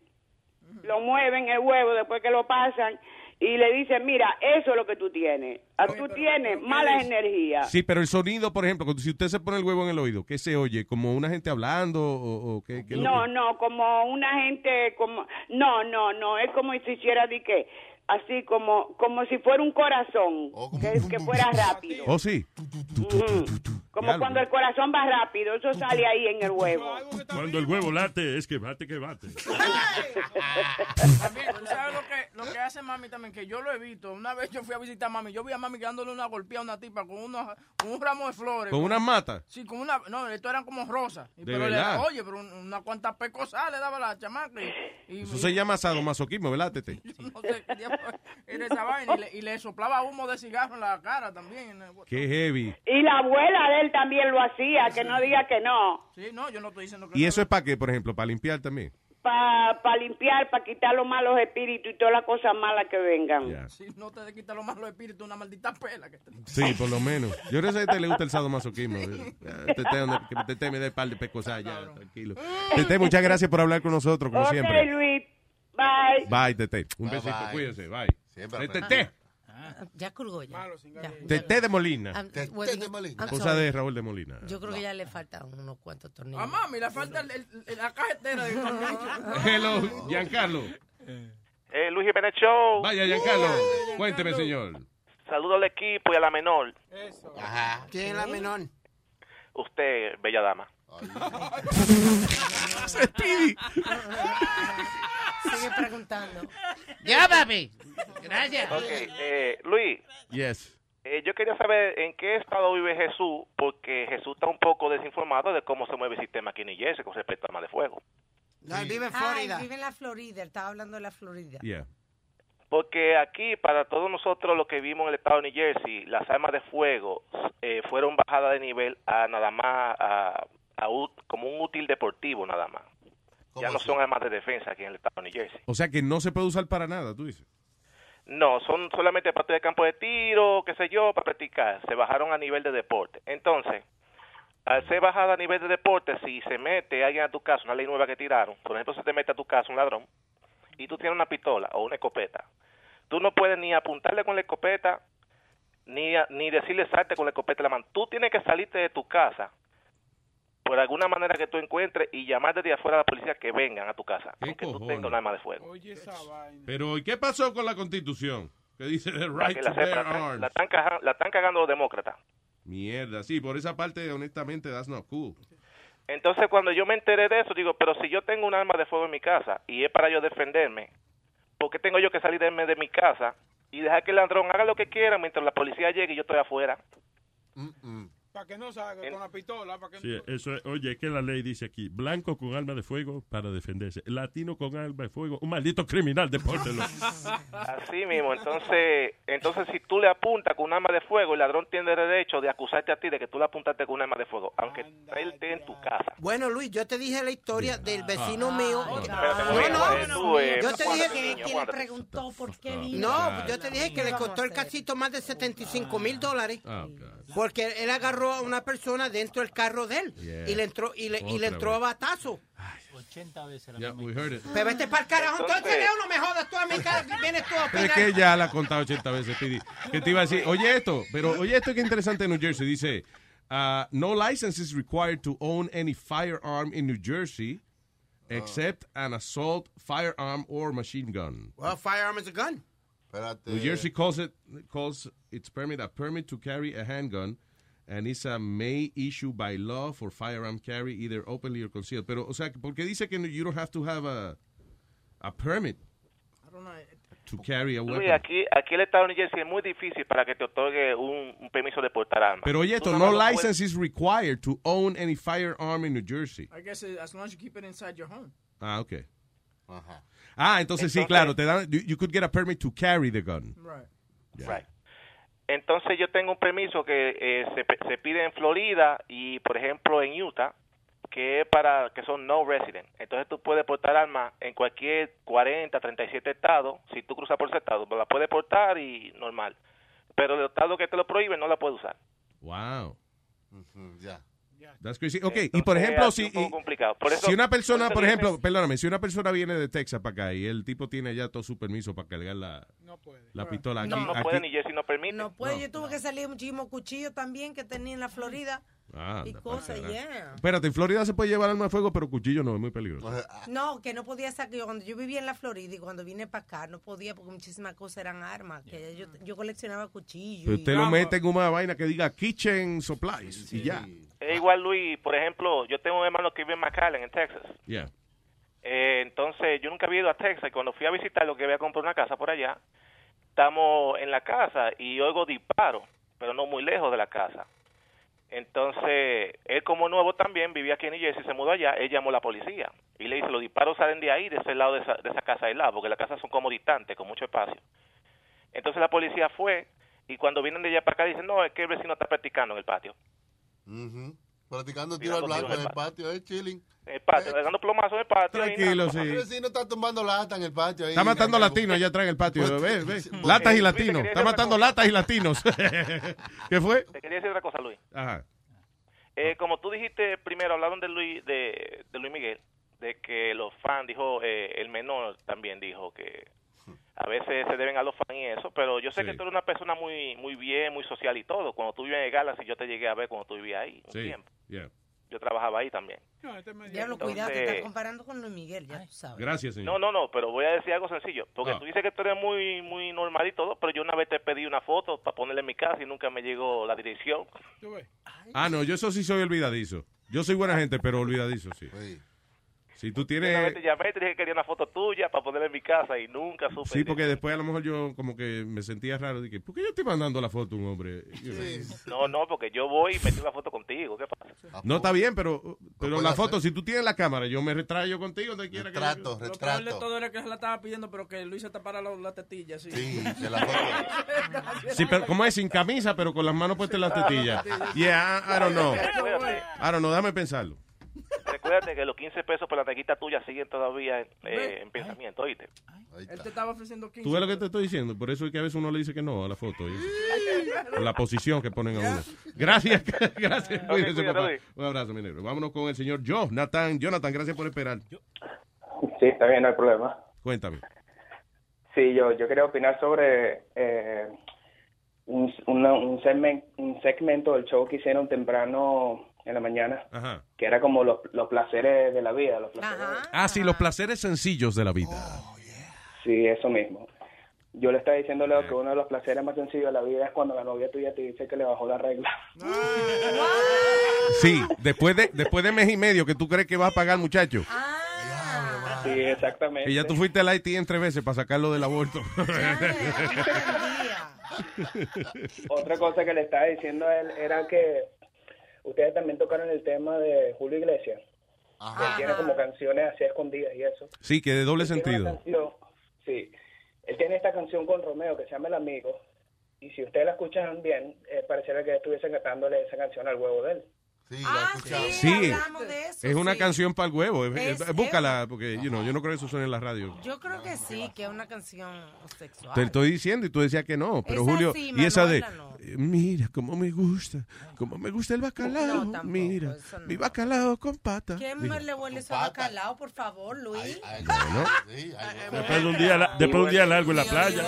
Speaker 31: lo mueven el huevo después que lo pasan y le dicen, mira, eso es lo que tú tienes. Ah, Tú tienes malas energías.
Speaker 10: Sí, pero el sonido, por ejemplo, cuando- si usted se pone el huevo en el oído, ¿qué se oye? ¿Como una gente hablando o, o qué, qué
Speaker 31: No,
Speaker 10: que-
Speaker 31: no, como una gente, como, no, no, no, es como si hiciera de que, así como, como si fuera un corazón, que, que fuera rápido.
Speaker 10: Oh, sí.
Speaker 31: Ujú. Como cuando el corazón va rápido, eso sale ahí en el huevo.
Speaker 4: Cuando el huevo late, es que bate, que bate.
Speaker 5: También, ¿tú sabes lo que, lo que hace mami también? Que yo lo he visto. Una vez yo fui a visitar a mami. Yo vi a mami dándole una golpeada a una tipa con, unos, con un ramo de flores.
Speaker 10: ¿Con unas matas?
Speaker 5: Sí, con una. No, esto eran como rosas. Y
Speaker 10: ¿De
Speaker 5: pero le-
Speaker 10: verdad?
Speaker 5: oye, pero un- una cuanta pecosada le daba la chamaca. Y, y-
Speaker 10: Eso se llama sadomasoquismo, ¿verdad, Tete?
Speaker 5: no sé qué diablo era esa vaina. Y le, y le soplaba humo de cigarro en la cara también.
Speaker 10: Qué heavy.
Speaker 31: Y la abuela de él también lo hacía, que no diga que no.
Speaker 5: Sí, no, yo no estoy diciendo que
Speaker 10: ¿Y
Speaker 5: no.
Speaker 10: eso es para qué, por ejemplo? ¿Para limpiar también?
Speaker 31: Para limpiar, para quitar los malos espíritus y todas las cosas malas que vengan.
Speaker 5: Si no te quita los malos espíritus, una maldita pela. Que te...
Speaker 10: Sí, por lo menos. Yo no sé si a este le gusta el sadomasoquismo. Tete, donde- que Tete me dé par de pecosas ya, tranquilo. Tete, muchas gracias por hablar con nosotros, como
Speaker 31: ok,
Speaker 10: siempre.
Speaker 31: Luis. Bye.
Speaker 10: Bye, Tete. Un
Speaker 6: Bye,
Speaker 10: besito,
Speaker 6: bye.
Speaker 10: cuídese, bye.
Speaker 6: Siempre
Speaker 10: Eh,
Speaker 6: aprende.
Speaker 10: Tete.
Speaker 12: Ya colgó ya. Ya.
Speaker 10: Tete de Molina.
Speaker 12: I'm- well, I'm
Speaker 10: Esposa
Speaker 12: sorry.
Speaker 10: de Raúl de Molina.
Speaker 12: Yo creo que ya le faltan unos cuantos tornillos.
Speaker 5: A mami le falta el- el- la cajetera de
Speaker 10: Hello, Giancarlo.
Speaker 32: Eh, Luis Jiménez Show.
Speaker 10: Vaya, Giancarlo. Cuénteme, señor.
Speaker 32: Saludo al equipo y a la menor.
Speaker 9: Ajá. ¿Quién es la menor?
Speaker 32: Usted, bella dama.
Speaker 12: Sigue preguntando.
Speaker 30: Ya, papi. Gracias.
Speaker 32: Ok, eh, Luis,
Speaker 10: Yes.
Speaker 32: eh, yo quería saber en qué estado vive Jesús, porque Jesús está un poco desinformado de cómo se mueve el sistema aquí en New Jersey con respecto al arma de fuego.
Speaker 9: No, él vive en
Speaker 12: Ah,
Speaker 9: Florida.
Speaker 12: él vive en la Florida. Él estaba hablando de la Florida.
Speaker 10: Yeah.
Speaker 32: Porque aquí, para todos nosotros los que vivimos en el estado de New Jersey, las armas de fuego eh, fueron bajadas de nivel a nada más, a, a como un útil deportivo nada más. Ya no son armas de defensa aquí en el estado de New Jersey.
Speaker 10: O sea que no se puede usar para nada, tú dices.
Speaker 32: No, son solamente parte de campo de tiro, qué sé yo, para practicar. Se bajaron a nivel de deporte. Entonces, al ser bajada a nivel de deporte, si se mete alguien a tu casa, una ley nueva que tiraron, por ejemplo, se te mete a tu casa un ladrón y tú tienes una pistola o una escopeta, tú no puedes ni apuntarle con la escopeta ni, ni decirle salte con la escopeta en la mano. Tú tienes que salirte de tu casa por alguna manera que tú encuentres y llamar desde afuera a la policía que vengan a tu casa, aunque tú
Speaker 10: cojones?
Speaker 32: tengas un arma de fuego.
Speaker 13: Oye, esa vaina.
Speaker 10: Pero, ¿y qué pasó con la constitución? Que dice the right
Speaker 32: que
Speaker 10: to
Speaker 32: la,
Speaker 10: bear
Speaker 32: la,
Speaker 10: arms.
Speaker 32: la están caja- la están cagando los demócratas.
Speaker 10: Mierda, sí, por esa parte, honestamente, that's not cool.
Speaker 32: Entonces, cuando yo me enteré de eso, digo, pero si yo tengo un arma de fuego en mi casa y es para yo defenderme, ¿por qué tengo yo que salir de, de mi casa y dejar que el ladrón haga lo que quiera mientras la policía llegue y yo estoy afuera?
Speaker 13: Para que no salga con la pistola, para que
Speaker 4: Sí, eso es, oye, es que la ley dice aquí, blanco con arma de fuego para defenderse, latino con arma de fuego, un maldito criminal, depórtelo.
Speaker 32: Así mismo, entonces, entonces si tú le apuntas con un arma de fuego, el ladrón tiene derecho de acusarte a ti de que tú le apuntaste con un arma de fuego, aunque él esté en tu casa.
Speaker 9: Bueno, Luis, yo te dije la historia del vecino mío.
Speaker 32: Espérate,
Speaker 9: No,
Speaker 32: Luis,
Speaker 9: no,
Speaker 32: eh, tú, eh,
Speaker 9: yo te dije
Speaker 32: niño,
Speaker 9: que le preguntó por qué vino. No, yo te dije que le costó el casito más de 75 mil dólares. Porque él agarró a una persona dentro del carro de él
Speaker 7: Yeah.
Speaker 9: y le entró y le, y le entró a batazo.
Speaker 11: 80 veces la
Speaker 10: Yeah,
Speaker 11: misma
Speaker 10: we heard it.
Speaker 9: Pero vete para el carajo, entonces Leo, no me jodas tú a mi cara, que vienes tú a
Speaker 10: Pero es que ya la ha contado 80 veces, Speedy. Que te iba a decir, oye esto, pero oye esto que interesante en New Jersey. Dice, uh, no license is required to own any firearm in New Jersey except an assault firearm or machine gun.
Speaker 9: Well, firearm is a gun.
Speaker 6: Espérate.
Speaker 10: New Jersey calls it calls its permit a permit to carry a handgun, and it's a may issue by law for firearm carry either openly or concealed. Pero, o sea, porque dice que you don't have to have a a permit to carry a
Speaker 32: Luis,
Speaker 10: weapon.
Speaker 32: aquí, aquí el estado de New Jersey es muy difícil para que te otorgue un, un permiso de portar armas.
Speaker 10: Pero oye esto,
Speaker 32: nada
Speaker 10: no
Speaker 32: más lo puedes-
Speaker 10: license is required to own any firearm in New Jersey.
Speaker 5: I guess it, as long as you keep it inside your home.
Speaker 10: Ah, okay. Ah, entonces, sí, claro, te dan, you, you could get a permit to carry the gun.
Speaker 5: Right.
Speaker 32: Right. Entonces yo tengo un permiso que eh, se, se pide en Florida y, por ejemplo, en Utah, que es para que son no resident. Entonces tú puedes portar armas en cualquier 40, 37 estados. Si tú cruzas por ese estado, pues la puedes portar y normal. Pero el estado que te lo prohíbe no la puedes usar.
Speaker 10: Wow.
Speaker 6: Ya.
Speaker 10: That's crazy. Ok, y por ejemplo, si,
Speaker 32: un poco
Speaker 10: y-
Speaker 32: complicado. Por eso-
Speaker 10: si una persona,
Speaker 32: por dice-
Speaker 10: ejemplo, perdóname, si una persona viene de Texas para acá y el tipo tiene ya todo su permiso para cargar la, la pistola aquí.
Speaker 32: No, no
Speaker 10: aquí-
Speaker 32: puede ni Jesse no permite.
Speaker 12: No puede, yo tuve que salir muchísimos cuchillos también que tenía en la Florida
Speaker 10: Ah,
Speaker 12: y cosas, yeah.
Speaker 10: Espérate, en Florida se puede llevar arma de fuego, pero cuchillo no, es muy peligroso.
Speaker 12: No, que no podía sacar. Yo, cuando yo vivía en la Florida y cuando vine para acá, no podía porque muchísimas cosas eran armas. Que yo, yo coleccionaba cuchillos.
Speaker 10: Pero
Speaker 12: y-
Speaker 10: usted lo mete en una vaina que diga kitchen supplies y ya.
Speaker 32: Es igual, Luis, por ejemplo, yo tengo un hermano que vive en McAllen, en Texas.
Speaker 10: Yeah.
Speaker 32: Eh, entonces, yo nunca había ido a Texas y cuando fui a visitarlo, que había comprado una casa por allá, estamos en la casa y oigo disparos, pero no muy lejos de la casa. Entonces, él como nuevo también vivía aquí en New Jersey, se mudó allá, él llamó a la policía y le dice, los disparos salen de ahí, de ese lado de esa, de esa casa de lado, porque las casas son como distantes, con mucho espacio. Entonces la policía fue y cuando vienen de allá para acá dicen, no, es que el vecino está practicando en el patio.
Speaker 6: Ujú. Practicando tiro al blanco en el patio, eh, chilling.
Speaker 32: En el patio, dando plomazos en el patio.
Speaker 10: Tranquilo, sí.
Speaker 6: El vecino está tumbando lata en el patio. ahí.
Speaker 10: Está matando latinos allá atrás en el patio. Ve, ve. Latas y latinos. Está matando latas y latinos. ¿Qué fue?
Speaker 32: Te quería decir otra cosa, Luis.
Speaker 10: Ajá.
Speaker 32: Eh, como tú dijiste primero, hablaron de Luis, de, de Luis Miguel, de que los fans, dijo, eh, el menor también dijo que a veces se deben a los fans y eso, pero yo sé
Speaker 10: Sí.
Speaker 32: que tú eres una persona muy muy bien, muy social y todo. Cuando tú vivías en Galaxy, yo te llegué a ver cuando tú vivías ahí un
Speaker 10: Sí.
Speaker 32: tiempo.
Speaker 10: Yeah.
Speaker 32: Yo trabajaba ahí también.
Speaker 12: Ya lo cuidado, te
Speaker 32: Entonces-
Speaker 12: estás comparando con Luis Miguel, ya tú sabes.
Speaker 10: Gracias, señor.
Speaker 32: No, no, no, pero voy a decir algo sencillo. Porque
Speaker 10: Ah.
Speaker 32: tú dices que tú eres muy muy normal y todo, pero yo una vez te pedí una foto para ponerla en mi casa y nunca me llegó la dirección.
Speaker 10: Ah, no, yo eso sí soy olvidadizo. Yo soy buena gente, pero olvidadizo, sí. Si tú
Speaker 32: Una vez
Speaker 10: tienes...
Speaker 32: te llamé y te dije que quería una foto tuya para ponerla en mi casa y nunca supe.
Speaker 10: Sí, porque después a lo mejor yo como que me sentía raro. Dije, ¿por qué yo estoy mandando la foto a un hombre?
Speaker 32: No, no, porque yo voy y me tiro una foto contigo. ¿Qué pasa?
Speaker 10: No está bien, pero, pero la
Speaker 6: hacer.
Speaker 10: foto, si tú tienes la cámara, yo me retrayo contigo donde quiera que
Speaker 6: Retrato,
Speaker 10: yo-
Speaker 5: Lo peor de todo era que se la estaba pidiendo, pero que Luis se tapara la, la tetilla, sí.
Speaker 6: Sí, que la foto.
Speaker 10: Sí, pero como es sin camisa, pero con las manos puestas en las tetillas. Yeah, I, I don't know. I don't know, déjame pensarlo.
Speaker 32: Acuérdate que los 15 pesos por la neguita tuya siguen todavía en, eh, en pensamiento, ¿oíste?
Speaker 5: Él te estaba ofreciendo 15.
Speaker 10: Tú ves lo que te estoy diciendo, por eso es que a veces uno le dice que no a la foto. Por la posición que ponen a uno. Gracias, gracias. Papá. Un abrazo, mi negro. Vámonos con el señor Jonathan. Jonathan, gracias por esperar.
Speaker 33: Sí, está bien, no hay problema.
Speaker 10: Cuéntame.
Speaker 33: Sí, yo, yo quería opinar sobre eh, un, una- un, segmen- un segmento del show que hicieron temprano en la mañana,
Speaker 10: Ajá.
Speaker 33: que era como los, los placeres de la vida. Los placeres.
Speaker 10: Ah, sí, los placeres sencillos de la vida.
Speaker 33: Sí, eso mismo. Yo le estaba diciendo, Leo, que uno de los placeres más sencillos de la vida es cuando la novia tuya te dice que le bajó la regla.
Speaker 10: Sí, después de, después de mes y medio que tú crees que vas a pagar, muchacho.
Speaker 33: Sí, exactamente.
Speaker 10: Y ya tú fuiste al IT en tres veces para sacarlo del aborto.
Speaker 33: Otra cosa que le estaba diciendo a él era que ustedes también tocaron el tema de Julio Iglesias. Que él tiene como canciones así escondidas y eso.
Speaker 10: Sí, que de doble
Speaker 33: Él
Speaker 10: sentido.
Speaker 33: canción- sí. Él tiene esta canción con Romeo que se llama El Amigo. Y si ustedes la escuchan bien, eh, pareciera que estuviesen cantándole esa canción al huevo de él.
Speaker 6: Sí,
Speaker 10: Sí, es una canción para el huevo.
Speaker 12: Es-
Speaker 10: Búscala, porque you know, yo no creo que eso suene en la radio.
Speaker 12: Yo creo que sí, que es una canción sexual.
Speaker 10: Te estoy diciendo y tú decías que no, pero
Speaker 12: Esa
Speaker 10: Julio,
Speaker 12: sí,
Speaker 10: y esa de,
Speaker 12: no.
Speaker 10: eh, mira cómo me gusta, cómo me gusta el bacalao,
Speaker 12: No, tampoco,
Speaker 10: mira,
Speaker 12: eso no.
Speaker 10: mi bacalao con pata.
Speaker 12: ¿Qué me le huele eso a bacalao, por favor, Luis?
Speaker 10: Bueno.
Speaker 4: Después de un día, la- después de un día largo en la playa.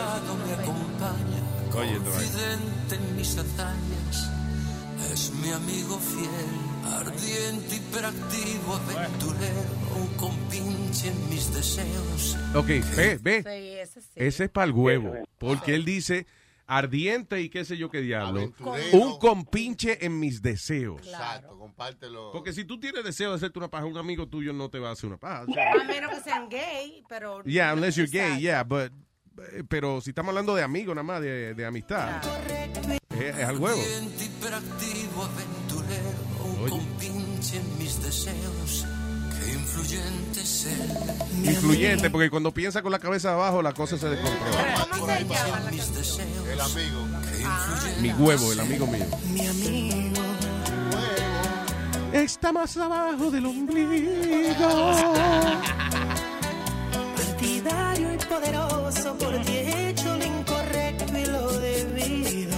Speaker 10: Oye,
Speaker 34: es mi amigo fiel, ardiente, hiperactivo, aventurero, un compinche en mis deseos.
Speaker 10: Ok, ve, ve.
Speaker 12: Sí, ese sí.
Speaker 10: Ese es para el huevo, porque él dice ardiente y qué sé yo qué diablo,
Speaker 6: Aventurero.
Speaker 10: un compinche en mis deseos.
Speaker 6: Exacto, compártelo.
Speaker 10: Porque si tú tienes deseo de hacerte una paja, un amigo tuyo no te va a hacer una paja.
Speaker 12: A menos que sean gay, pero...
Speaker 10: Yeah, unless you're gay, yeah, but, eh, pero si estamos hablando de amigos nada más, de, de amistad, es, es al huevo.
Speaker 34: Ardiente, hiperactivo, aventurero, un
Speaker 10: Oye.
Speaker 34: compinche en mis deseos. Qué influyente él.
Speaker 10: Influyente, porque cuando piensa con la cabeza abajo, la cosa se descontrola.
Speaker 12: ¿Cómo se llama la.
Speaker 6: El amigo.
Speaker 10: Mi huevo, el amigo mío.
Speaker 34: Mi amigo.
Speaker 10: Está más abajo del ombligo.
Speaker 35: Partidario y poderoso, por ti he hecho lo incorrecto y lo debido.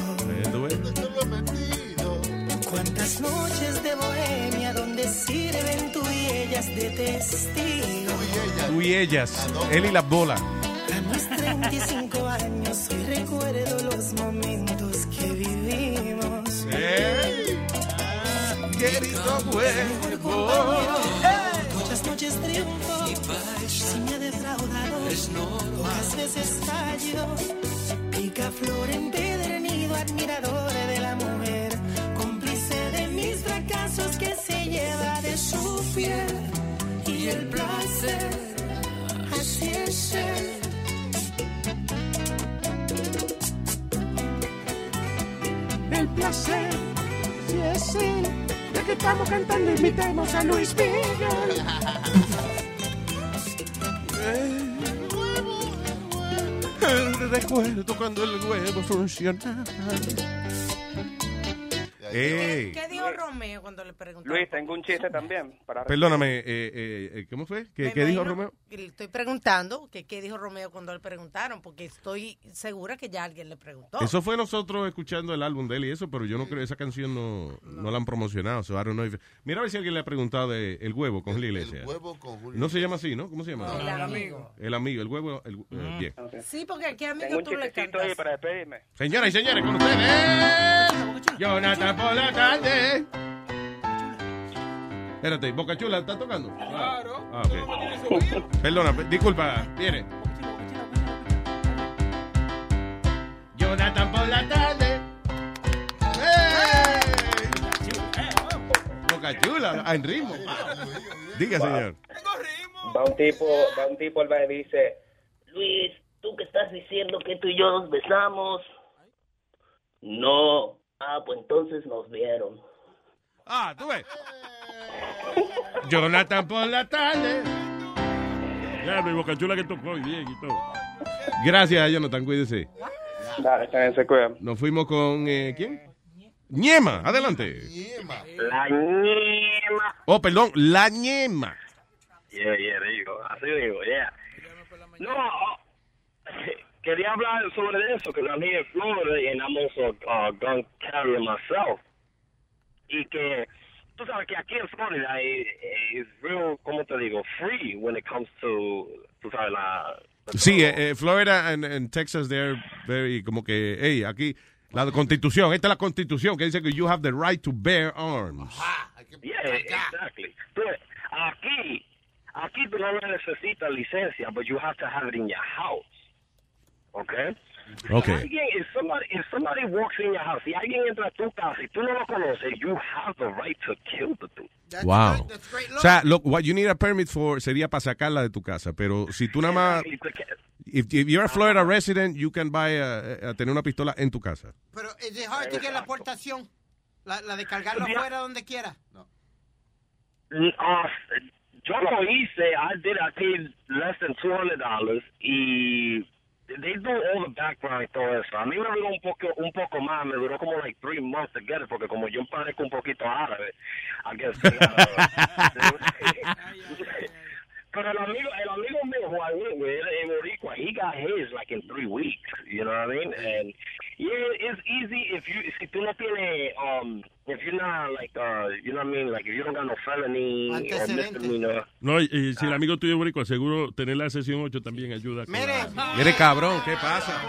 Speaker 35: Cuántas noches de bohemia donde sirven tú y ellas de testigo.
Speaker 10: Tú y ellas, él y las bolas.
Speaker 35: A mis 35 años hoy recuerdo los momentos que vivimos.
Speaker 10: Querido huevo.
Speaker 35: Muchas noches triunfo, si me ha defraudado, pocas veces fallo. Pica flor empedernido, admirador de la fracasos que se lleva de su piel. Y el placer, así es él.
Speaker 36: El placer, si es él, ya que estamos cantando, invitemos a Luis Miguel.
Speaker 10: Recuerdo cuando el huevo funcionaba.
Speaker 12: ¿Qué dijo Romeo cuando le preguntaron?
Speaker 33: Luis, tengo un chiste también. Para
Speaker 10: Perdóname, eh, eh, eh, ¿cómo fue? ¿Qué, dijo Romeo?
Speaker 12: le Estoy preguntando que qué dijo Romeo cuando le preguntaron, porque estoy segura que ya alguien le preguntó.
Speaker 10: Eso fue nosotros escuchando el álbum de él y eso, pero yo no creo esa canción no, no la han promocionado. so I don't know if- Mira a ver si alguien le ha preguntado de El Huevo con Julio Iglesias.
Speaker 6: huevo con Julio
Speaker 10: No se llama así, ¿no? ¿Cómo se llama?
Speaker 12: El amigo.
Speaker 10: El amigo, el huevo. El, eh, bien.
Speaker 12: Sí, porque aquí
Speaker 33: Tengo
Speaker 12: amigo
Speaker 33: un
Speaker 12: tú le cantas.
Speaker 33: ahí para despedirme.
Speaker 10: Señoras y señores, con ustedes, Jonathan por la tarde. Espérate, Boca Chula, ¿está tocando?
Speaker 13: Claro.
Speaker 10: Ah, ok. Perdona, pe- disculpa, viene. Jonathan por la tarde. Boca Chula, ah, en ritmo. Diga, señor.
Speaker 33: Va un tipo, va un tipo al bar y dice,
Speaker 37: Luis, ¿tú que estás diciendo que tú y yo nos besamos? No. Ah, pues entonces nos vieron.
Speaker 10: Ah, tú ves. Jonathan por la tarde.
Speaker 4: Ya, mi boca chula que tocó y bien y todo.
Speaker 10: Gracias, Jonathan, cuídese.
Speaker 33: Dale, también se cuidan.
Speaker 10: Nos fuimos con, eh, ¿quién? Ñema, adelante.
Speaker 38: La ñema.
Speaker 10: Oh, perdón, la ñema.
Speaker 38: Yeah, yeah, there you go. Así digo, yeah. No, quería hablar sobre eso, que I'm here in Florida and I'm also a uh, gun carrier myself. Y que, tú sabes que aquí en Florida es, es real, ¿cómo te digo? Free when it comes to, tú sabes, la...
Speaker 10: Sí, eh, eh, Florida and, and Texas, they're very, como que, hey, aquí, la constitución, esta es la constitución que dice que you have the right to bear arms.
Speaker 38: Yeah, exactly. But aquí, aquí tú no necesitas licencia, but you have to have it in your house. Okay?
Speaker 10: Okay.
Speaker 38: Alguien, if somebody, if somebody walks in your house, si alguien entra a tu casa y tú no lo conoces, you have the right to kill the dude.
Speaker 10: wow. O sea, lo, what you need a permit for sería para sacarla de tu casa, pero si tú nada más, if, if you're a Florida resident, you can buy a, a tener una pistola en tu casa.
Speaker 9: Pero es de hard to get la aportación. La, la de cargarlo afuera donde quiera.
Speaker 38: Uh, yo lo hice, I did, I paid less than $200 y they do all the background y todo eso. A mí me duró un poco, un poco más, me duró como like three months to get it, porque como yo parezco un poquito árabe, I guess. Pero el amigo, el amigo mío who I went with, in Boricua, he got his like in three weeks. You know what I mean? And yeah, it's easy if you si tú no tienes um if you're not like uh you know what I mean like if you don't got no felony or misdemeanor.
Speaker 4: No, y, y si el amigo tuyo boricua, seguro tener la sesión 8 también ayuda.
Speaker 9: Mire,
Speaker 4: la-
Speaker 10: Mire, cabrón, ¿qué pasa?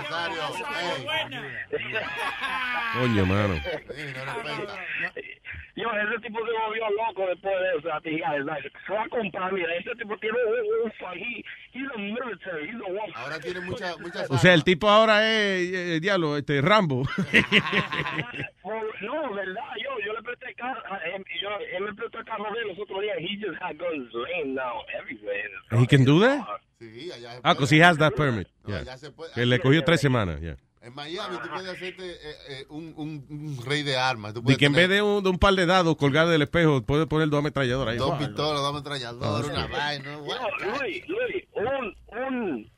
Speaker 10: Coño, mano.
Speaker 38: Yo, ese tipo se volvió loco después de eso. Like, se va a comprar, mira, ese tipo tiene un, he, he's a military, he's a woman.
Speaker 6: Ahora tiene muchas muchas
Speaker 10: O sea, el tipo ahora es, eh, diablo, este, Rambo.
Speaker 38: No, verdad, yo, yo le presté carro, a él, yo, él me prestó el carro de él los otros días. He just had guns laying now everywhere.
Speaker 10: He can do that?
Speaker 6: Sí, allá se
Speaker 10: Ah, because he has that permit.
Speaker 6: No,
Speaker 10: Yeah.
Speaker 6: ya se puede.
Speaker 10: Que le cogió tres semanas, yeah.
Speaker 6: En Miami tú puedes hacerte eh, eh, un, un, un rey de armas. Tú
Speaker 10: Y
Speaker 6: puedes
Speaker 10: que en vez de un, de un par de dados colgados del espejo, puede poner dos ametralladoras ahí.
Speaker 6: dos
Speaker 10: Wow.
Speaker 6: pistolas, dos ametralladoras,
Speaker 10: Ah,
Speaker 6: una vaina.
Speaker 38: No, Luis, Luis, un, un,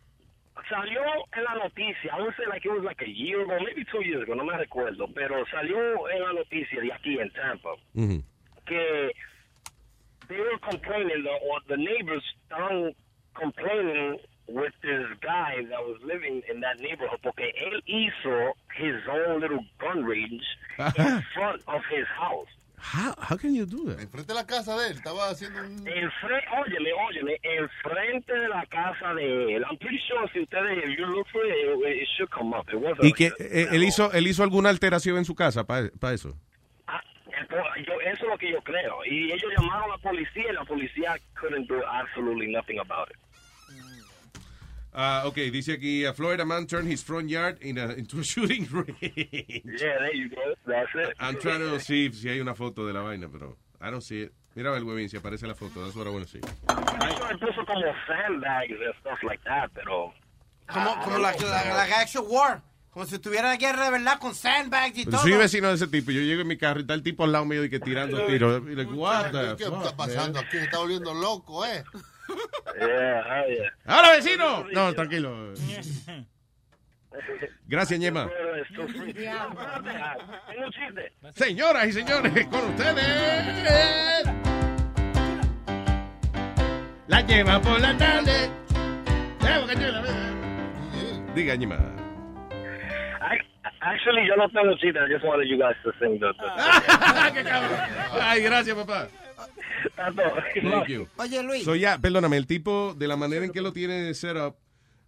Speaker 38: salió en la noticia, I would say like it was like a year ago, maybe two years ago, no me recuerdo, pero salió en la noticia de aquí en Tampa que they were complaining, the, or the neighbors estaban complaining with this guy that was living in that neighborhood porque él hizo his own little gun range in front of his house.
Speaker 10: How, how can you do that?
Speaker 6: Enfrente de la casa de él, estaba haciendo un...
Speaker 38: Enfrente, óyeme, óyeme, enfrente de la casa de él. I'm pretty sure si ustedes, if you look for it, it, it should come up. It wasn't
Speaker 10: Y que eh, él hizo, él hizo alguna alteración en su casa para eso.
Speaker 38: yo, eso es lo que yo creo. Y ellos llamaron a la policía y la policía couldn't do absolutely nothing about it.
Speaker 10: Ah, ok, dice aquí, a Florida man turned his front yard in a- into a shooting range.
Speaker 38: Yeah, there you go. That's it.
Speaker 10: I'm trying to see si hay una foto de la vaina, pero I don't see it. Mira el huevín, si aparece la foto. That's what I want to see.
Speaker 38: Él puso como sandbags and stuff like that, pero...
Speaker 9: Como, como la, la, la actual war. Como si tuviera guerra de verdad con sandbags y
Speaker 10: Pero
Speaker 9: todo.
Speaker 10: soy vecino de ese tipo. Yo llego en mi carro y está el tipo al lado mío y que tirando tiros. Y like, what the
Speaker 6: ¿Qué
Speaker 10: fuck,
Speaker 6: está pasando
Speaker 10: man?
Speaker 6: aquí? Se está volviendo loco, ¿eh?
Speaker 38: Yeah, yeah.
Speaker 10: ¡Ahora, vecino! No, tranquilo. Gracias, Ñema. Señoras y señores, con ustedes. La lleva por la tarde. Diga, Ñema.
Speaker 38: Actually, yo no tengo chiste. I just wanted you guys to sing the... the
Speaker 10: Ay, gracias, papá. Thank you.
Speaker 9: Oye, Luis.
Speaker 10: So, ya, perdóname, el tipo, de la manera en que lo tiene set up,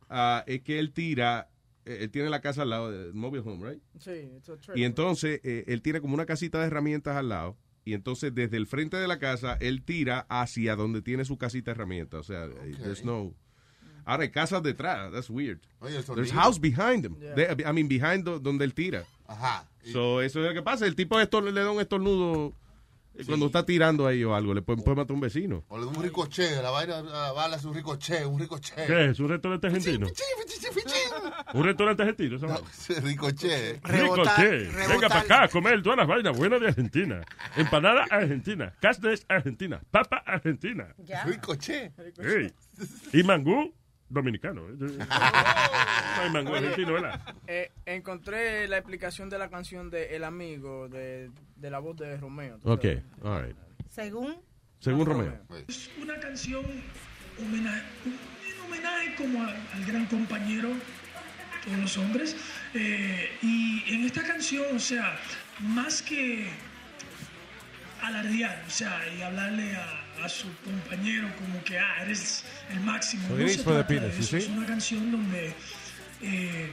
Speaker 10: ah, es que él tira, eh, él tiene la casa al lado del mobile home, right?
Speaker 5: Sí, it's a trick.
Speaker 10: Y entonces, eh, él tiene como una casita de herramientas al lado. Y entonces, desde el frente de la casa, él tira hacia donde tiene su casita de herramientas. O sea, eh, there's no... Ahora hay casas detrás. That's weird.
Speaker 6: Oye,
Speaker 10: There's house behind him.
Speaker 6: Yeah.
Speaker 10: They- I mean, behind do- donde él tira.
Speaker 6: Ajá.
Speaker 10: So, eso es lo que pasa. El tipo esto le da un estornudo eh, cuando está tirando ahí o algo. Le puede, puede matar a un vecino.
Speaker 6: O le da un ricochet, la vaina, la bala es un ricochet, un ricochet.
Speaker 4: ¿Qué es? ¿Un restaurante argentino? ¿Un restaurante argentino? esa vaina?
Speaker 6: Ricochet.
Speaker 4: Ricochet. Venga para acá a comer todas las vainas buenas de Argentina. Empanada argentina. Castes argentina. Papa argentina.
Speaker 6: Ricochet.
Speaker 4: Ey. ¿Y mangú? Dominicano. ¿eh? No hay mango argentino, ¿verdad?
Speaker 5: Eh, encontré la explicación de la canción de El Amigo, de, de la voz de Romeo.
Speaker 4: Ok, all right.
Speaker 12: Según.
Speaker 4: Según Romeo.
Speaker 39: Es una canción homenaje, un homenaje como a- al gran compañero, todos los hombres. Eh, y en esta canción, o sea, más que alardear, o sea, y hablarle a, a su compañero como que, ah, eres el máximo. No se trata de eso. Es una canción donde eh,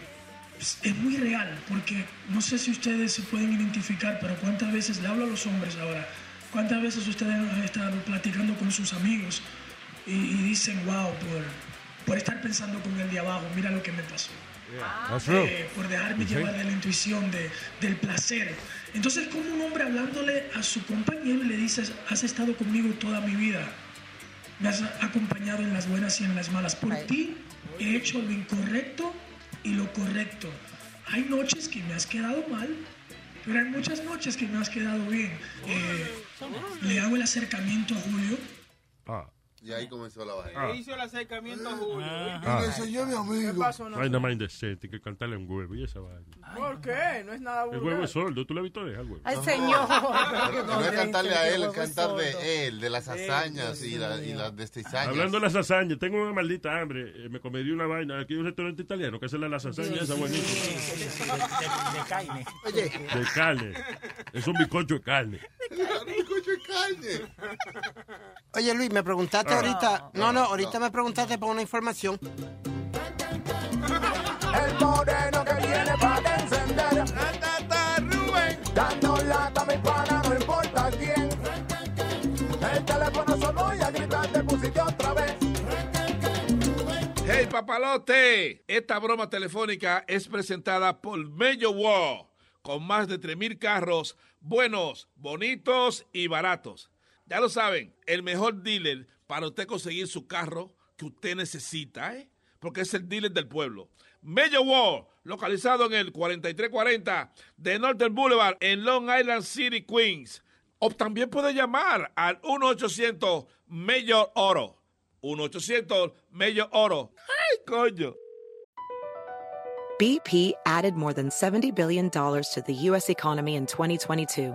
Speaker 39: es, es muy real, porque no sé si ustedes se pueden identificar, pero cuántas veces le hablo a los hombres ahora, cuántas veces ustedes han estado platicando con sus amigos y, y dicen, wow, por, por estar pensando con el de abajo, mira lo que me pasó.
Speaker 10: That's true.
Speaker 39: Eh, por dejarme
Speaker 10: Sí.
Speaker 39: llevar de la intuición, de, del placer. Entonces, como un hombre hablándole a su compañero y le dices, has estado conmigo toda mi vida, me has acompañado en las buenas y en las malas. Por ti he hecho lo incorrecto y lo correcto. Hay noches que me has quedado mal, pero hay muchas noches que me has quedado bien. Eh, le hago el acercamiento a Julio.
Speaker 6: Y ahí comenzó la vaina.
Speaker 4: Ah.
Speaker 5: hizo el acercamiento a Julio.
Speaker 4: Ah.
Speaker 6: Y le enseñó a mi amigo.
Speaker 5: ¿Qué pasó? No?
Speaker 4: Vaina más indecente que cantarle un huevo y esa vaina.
Speaker 5: ¿Por qué? No es nada
Speaker 4: El
Speaker 5: vulgar.
Speaker 4: huevo es sordo, ¿tú le has visto dejar el huevo?
Speaker 12: Ay, señor.
Speaker 6: No es cantarle a él, es cantar de él, de las hazañas y, la- y las destizañas.
Speaker 4: Hablando de las lasañas, tengo una maldita hambre. Eh, me comí una vaina. Aquí hay un restaurante italiano que hace la lasaña esa buenísima.
Speaker 40: De, carne.
Speaker 6: Oye.
Speaker 4: De carne. Es un bizcocho de carne.
Speaker 9: Oye, Luis, me preguntaste. Ahorita. No, no,
Speaker 4: Ah.
Speaker 9: ahorita me preguntaste por una información.
Speaker 41: El moreno que viene para encender. Dando lata a mi pana, no importa quién. El teléfono sonó y a gritar te pusiste otra vez.
Speaker 42: Hey papalote, esta broma telefónica es presentada por Mello War, con más de 3.000 carros buenos, bonitos y baratos. Ya lo saben, el mejor dealer para usted conseguir su carro que usted necesita, ¿eh? porque es el dealer del pueblo. Mello War, localizado en el 4340 de Northern Boulevard en Long Island City, Queens. O también puede llamar al 1-800 Mayor Oro. 1-800 Mayor Oro. ¡Ay, coño!
Speaker 27: BP added more than $70 billion to the U.S. economy in 2022.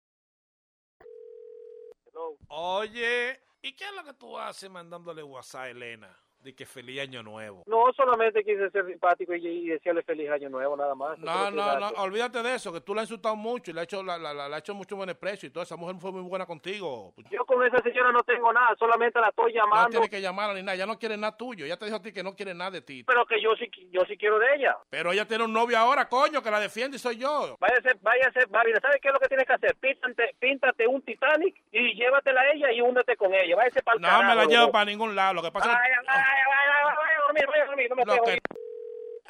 Speaker 42: Oye, ¿y qué es lo que tú haces mandándole WhatsApp a Elena? De que feliz año nuevo.
Speaker 29: No, solamente quise ser simpático y, y decirle feliz año nuevo, nada más.
Speaker 42: No, no, no, olvídate de eso, que tú la has insultado mucho y le has hecho, la, la, la- le has hecho mucho buen precio y toda esa mujer fue muy buena contigo.
Speaker 29: Yo con esa señora no tengo nada, solamente la estoy
Speaker 42: No
Speaker 29: llamando,
Speaker 42: tiene que llamarla ni nada, ya no quiere nada tuyo, ya te dijo a ti que no quiere nada de ti.
Speaker 29: pero que yo sí, yo sí quiero de ella.
Speaker 42: Pero ella tiene un novio ahora, coño, que la defiende y soy yo.
Speaker 29: Váyase, váyase, Marina, ¿sabes qué es lo que tienes que hacer? Píntate, píntate un Titanic y llévatela a ella y únete con ella. Váyase para el
Speaker 42: No me la llevo para ningún lado, lo que pasa es
Speaker 29: Ay,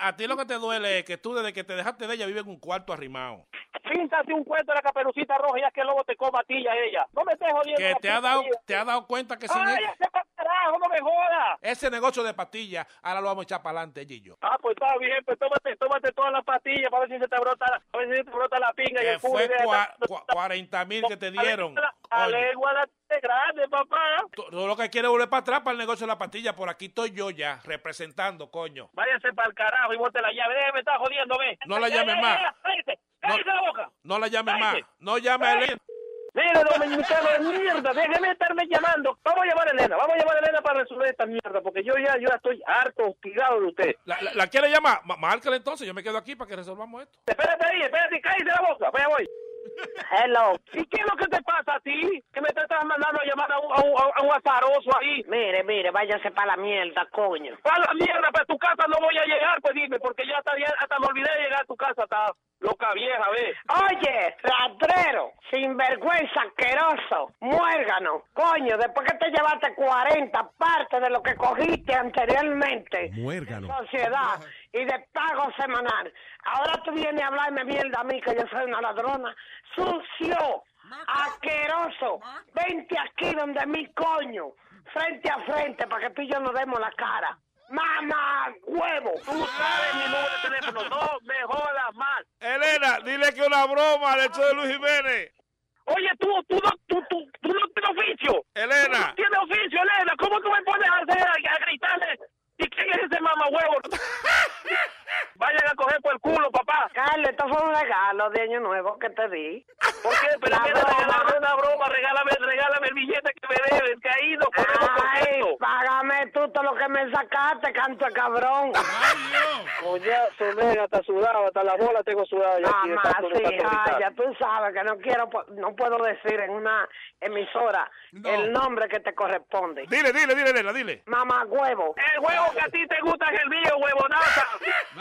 Speaker 29: a
Speaker 42: ti lo que te duele es que tú desde que te dejaste de ella vives en un cuarto arrimado.
Speaker 29: Píntate un cuento de la caperucita roja ya que el lobo te coma a ti y a ella. No me estés jodiendo.
Speaker 42: Que te ha dado, te ha dado cuenta que sin ella-
Speaker 29: ese carajo, no me jodas.
Speaker 42: ese negocio de pastillas, ahora lo vamos a echar para adelante, Gillo.
Speaker 29: Ah, pues está bien, pues tómate, tómate todas las pastillas para ver si se te brota, la- a ver si se te brota la pinga y el culo.
Speaker 42: fue
Speaker 29: y de-
Speaker 42: cua- cua- 40 mil que te dieron.
Speaker 29: A
Speaker 42: Oye,
Speaker 29: lengua la de grande, papá.
Speaker 42: tú lo que quieres es volver para atrás para el negocio de la pastilla. Por aquí estoy yo ya, representando, coño.
Speaker 29: Váyase para el carajo y bote la llave. Déjeme estar jodiendo, ve.
Speaker 42: No la
Speaker 29: Ya,
Speaker 42: llames
Speaker 29: ya,
Speaker 42: más.
Speaker 29: cállate la boca.
Speaker 42: No la llames más. No llames a Elena.
Speaker 43: Mire, dominicano de mierda, déjeme estarme llamando. Vamos a llamar a Elena, vamos a llamar a Elena para resolver esta mierda, porque yo ya, yo ya estoy harto, hostigado de usted.
Speaker 42: ¿La, la, la quiere llamar? Ma- Márcale entonces, yo me quedo aquí para que resolvamos esto.
Speaker 43: Espérate ahí, espérate, cállese la boca, vaya voy. Hello. ¿Y qué es lo que te pasa a ti? Que me te estás mandando a llamar a un, a un, a un azaroso ahí.
Speaker 35: Mire, mire, váyase para la mierda, coño.
Speaker 43: Para la mierda, para tu casa no voy a llegar, pues dime, porque ya hasta, hasta me olvidé de llegar a tu casa, está loca vieja, ve.
Speaker 35: Oye, rastrero, sinvergüenza, asqueroso, muérgano. Coño, después que te llevaste 40 partes de lo que cogiste anteriormente.
Speaker 10: Muérgano.
Speaker 35: de Sociedad y de pago semanal. Ahora tú vienes a hablarme mierda a mí que yo soy una ladrona. Sucio, asqueroso. Vente aquí donde mi coño, frente a frente, para que tú y yo nos demos la cara. Mamá, huevo.
Speaker 43: Tú sabes mi número de teléfono, no me jodas más.
Speaker 42: Elena, dile que una broma le echó de Luis Jiménez.
Speaker 43: Oye, tú, tú no, tú, tú, tú no tienes oficio.
Speaker 42: Elena.
Speaker 43: Tú no tienes oficio, Elena. ¿Cómo tú me pones a hacer, a, a gritarle? ¿Y quién es ese mamahuevo? Vayan a coger por el culo, papá.
Speaker 35: Carlos, esto fue un regalo de Año Nuevo que te di.
Speaker 43: ¿Por qué? Pero regalarme una broma. Regálame, regálame el billete que me deben, caído.
Speaker 35: Ay, págame tú todo lo que me sacaste, canto de cabrón.
Speaker 43: Oye, su nega está sudado, hasta la bola tengo sudada. ya aquí de
Speaker 35: Mamá, sí,
Speaker 43: tanto
Speaker 35: ay, ya tú sabes que no quiero, no puedo decir en una emisora el nombre que te corresponde.
Speaker 42: Dile, dile, dile, Elena, dile.
Speaker 35: Mamá huevo.
Speaker 43: El huevo que a ti te gusta es el mío, huevonaza.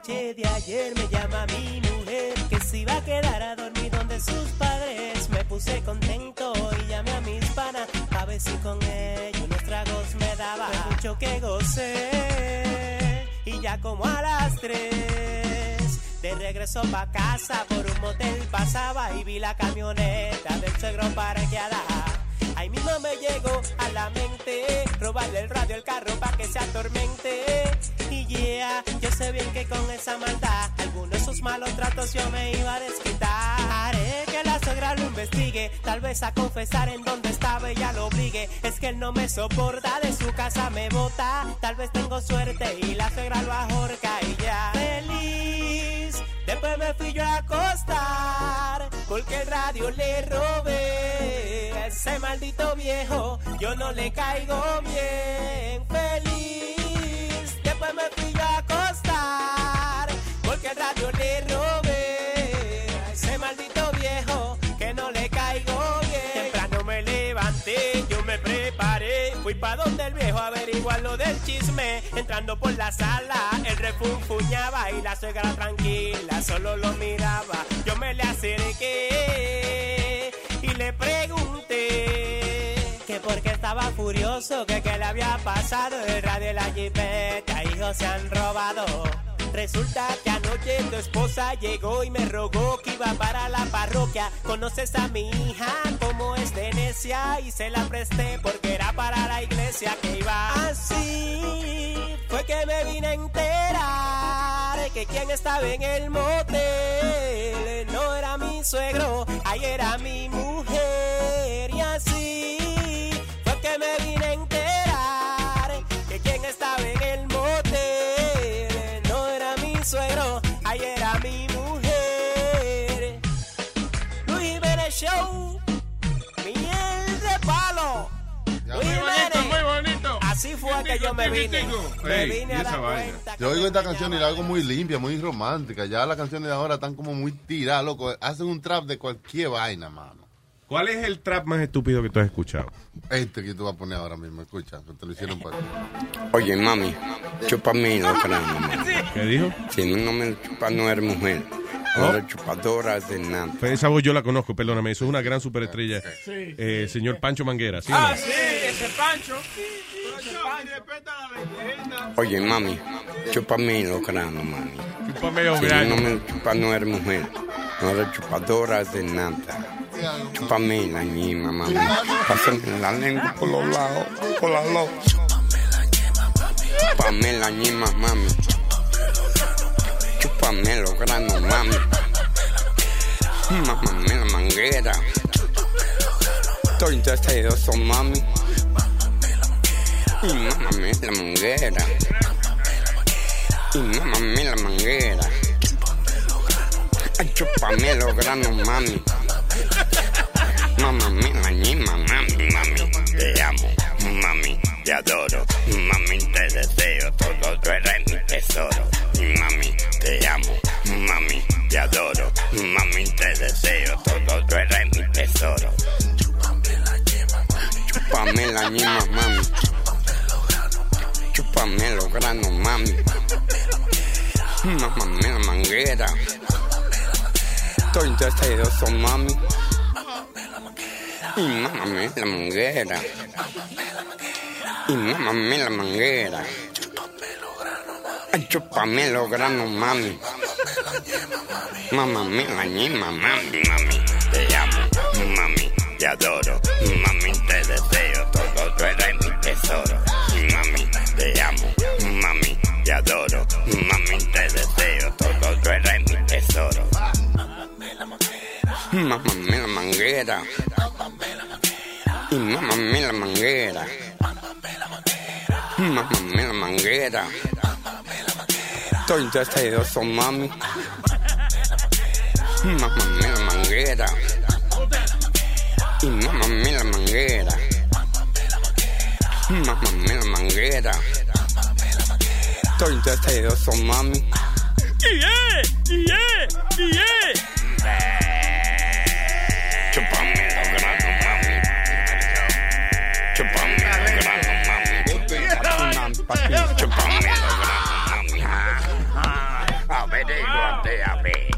Speaker 28: noche de ayer me llama mi mujer que se iba a quedar a dormir donde sus padres. Me puse contento y llamé a mis panas a ver si con ellos unos tragos me daba. Fue mucho que gocé y ya como a las tres de regreso pa' casa por un motel pasaba y vi la camioneta del suegro parqueada. Ahí mismo me llegó a la mente robarle el radio al carro pa' que se atormente. Y yeah, yo sé bien que con esa maldad, algunos de esos malos tratos yo me iba a desquitar. La suegra lo investigue, tal vez a confesar en dónde estaba ella lo obligue. Es que él no me soporta, de su casa me bota. Tal vez tengo suerte y la suegra lo ahorca y ya. Feliz, después me fui yo a acostar, porque el radio le robé. Ese maldito viejo, yo no le caigo bien. Feliz, después me fui yo a acostar, porque el radio le robé. Me preparé, fui pa' donde el viejo a averiguar lo del chisme. Entrando por la sala, el refunfuñaba y la suegra tranquila solo lo miraba. Yo me le acerqué y le pregunté que por qué estaba furioso, que qué le había pasado. El radio y la jipeta, hijos se han robado. Resulta que anoche tu esposa llegó y me rogó que iba para la parroquia. Conoces a mi hija como es de necia y se la presté porque era para la iglesia que iba. Así fue que me vine a enterar que quien estaba en el motel no era mi suegro, ahí era mi mujer. Suegro, ahí era mi mujer. Luis Jiménez Show, miel de palo. Luis Jiménez.
Speaker 6: muy bonito.
Speaker 28: Así fue que yo me vine. Me
Speaker 6: Ey,
Speaker 28: vine a
Speaker 6: vaina.
Speaker 28: cuenta.
Speaker 6: Yo oigo esta canción y la hago muy limpia, muy romántica. Ya las canciones de ahora están como muy tiradas, loco. Hacen un trap de cualquier vaina, mano.
Speaker 10: ¿Cuál es el trap más estúpido que tú has escuchado?
Speaker 6: Este que tú vas a poner ahora mismo, escucha, te lo hicieron para
Speaker 44: Oye, mami, chúpame los cráneos, mami.
Speaker 10: ¿Qué dijo?
Speaker 44: Si no, no me chupa, no eres mujer. No eres chupadora de nada.
Speaker 10: Pues esa voz yo la conozco, perdóname, eso es una gran superestrella.
Speaker 5: Sí.
Speaker 10: Eh, señor Pancho Manguera, ¿sí no?
Speaker 5: Ah, sí, ese Pancho.
Speaker 44: Oye, mami, chúpame los cráneos, mami.
Speaker 10: Chúpame,
Speaker 44: Si
Speaker 10: hombre.
Speaker 44: no, no me chupa, no eres mujer. No eres chupadora de nada. Chúpame la ñima, mami. Pásame la lengua por los lados, por las dos. Chúpame la ñima, mami. Chúpame los granos, mami. Mámame la manguera. Estoy deseoso, mami. Y mámame la manguera. Y mámame la manguera. Ay, chúpame los granos, mami. Mámame la ñima, mami, mami. Te amo, mami, te adoro. Mami, te deseo todo, tú eres mi tesoro. Mami, te amo, mami, te adoro. Mami, te deseo todo, tú eres mi tesoro. Chúpame la ñima, mami. Chúpame los granos, mami. Mámame la manguera. Estoy deseoso, mami. Y mámame la manguera. Y mámame la manguera. Chúpame los granos, mami. Mámame la ñima, mami, mami. Te amo, mami, te adoro. Mami, te deseo todo, tú eres mi tesoro. Mami, te amo, mami, te adoro. Mami, te deseo todo, tú eres. Mámame la manguera. Y mámame la manguera. Mámame la manguera. Estoy deseoso, mami. Mámame la manguera. Y mámame la manguera. Mámame la manguera. Estoy deseoso, mami.
Speaker 41: ¡Yeah! ¡Yeah! ¡Yeah!
Speaker 44: Papi, chúpame. A ver, a ver.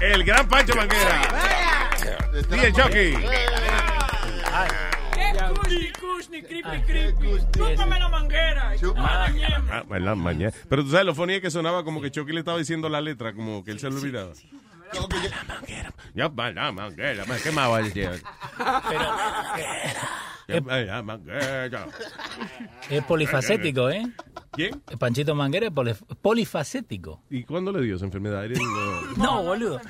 Speaker 10: El gran Pancho Manguera. Chucky.
Speaker 5: Kushni, creepy, creepy. Chúpame la manguera. Chúpame la.
Speaker 10: Ah, mañana. Pero tú sabes, lo fonía que sonaba como que Chucky le estaba diciendo la letra, como que él se lo olvidaba. Ya va la manguera, ¿qué más va a decir? Ya va la
Speaker 45: Es polifacético, ¿eh?
Speaker 10: ¿Quién?
Speaker 45: El Panchito Manguera es poli- polifacético.
Speaker 10: ¿Y cuándo le dio esa enfermedad? No-
Speaker 45: No, boludo.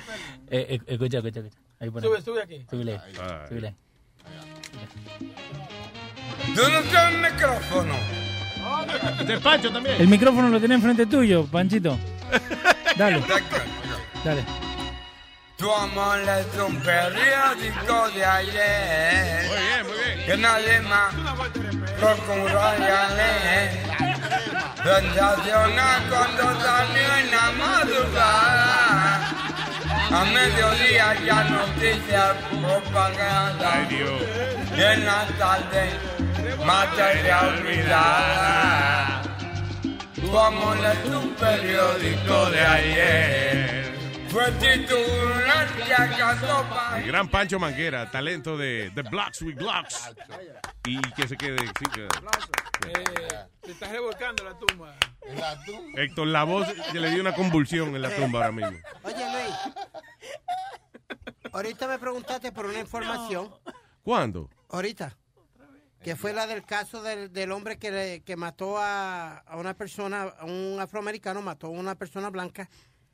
Speaker 45: Eh, eh, escucha, escucha, escucha. Ahí pone.
Speaker 46: Sube, sube aquí.
Speaker 45: Súbele. Súbele.
Speaker 44: Yo no tengo micrófono.
Speaker 10: Este es Pancho también.
Speaker 45: El micrófono lo tenés enfrente tuyo, Panchito. Dale. Dale.
Speaker 44: Tu amor es un periódico de ayer.
Speaker 10: Muy bien, muy bien.
Speaker 44: Que nadie más procuró leer. Sensacional cuando salió en la madrugada. A mediodía ya noticias propaganda.
Speaker 10: Ay, Dios.
Speaker 44: Y en la tarde materia olvidada. Tu amor es un periódico de ayer.
Speaker 10: El gran Pancho Manguera, talento de The Blocks with Glocks. Y que se quede. sí, que-
Speaker 46: Eh, se está revolcando la tumba.
Speaker 10: Héctor, la voz que le dio una convulsión en la tumba ahora mismo.
Speaker 9: Oye, Luis. Ahorita me preguntaste por una información.
Speaker 10: ¿Cuándo?
Speaker 9: Ahorita. Que fue la del caso del, del hombre que, le- que mató a, a una persona, a un afroamericano, mató a una persona blanca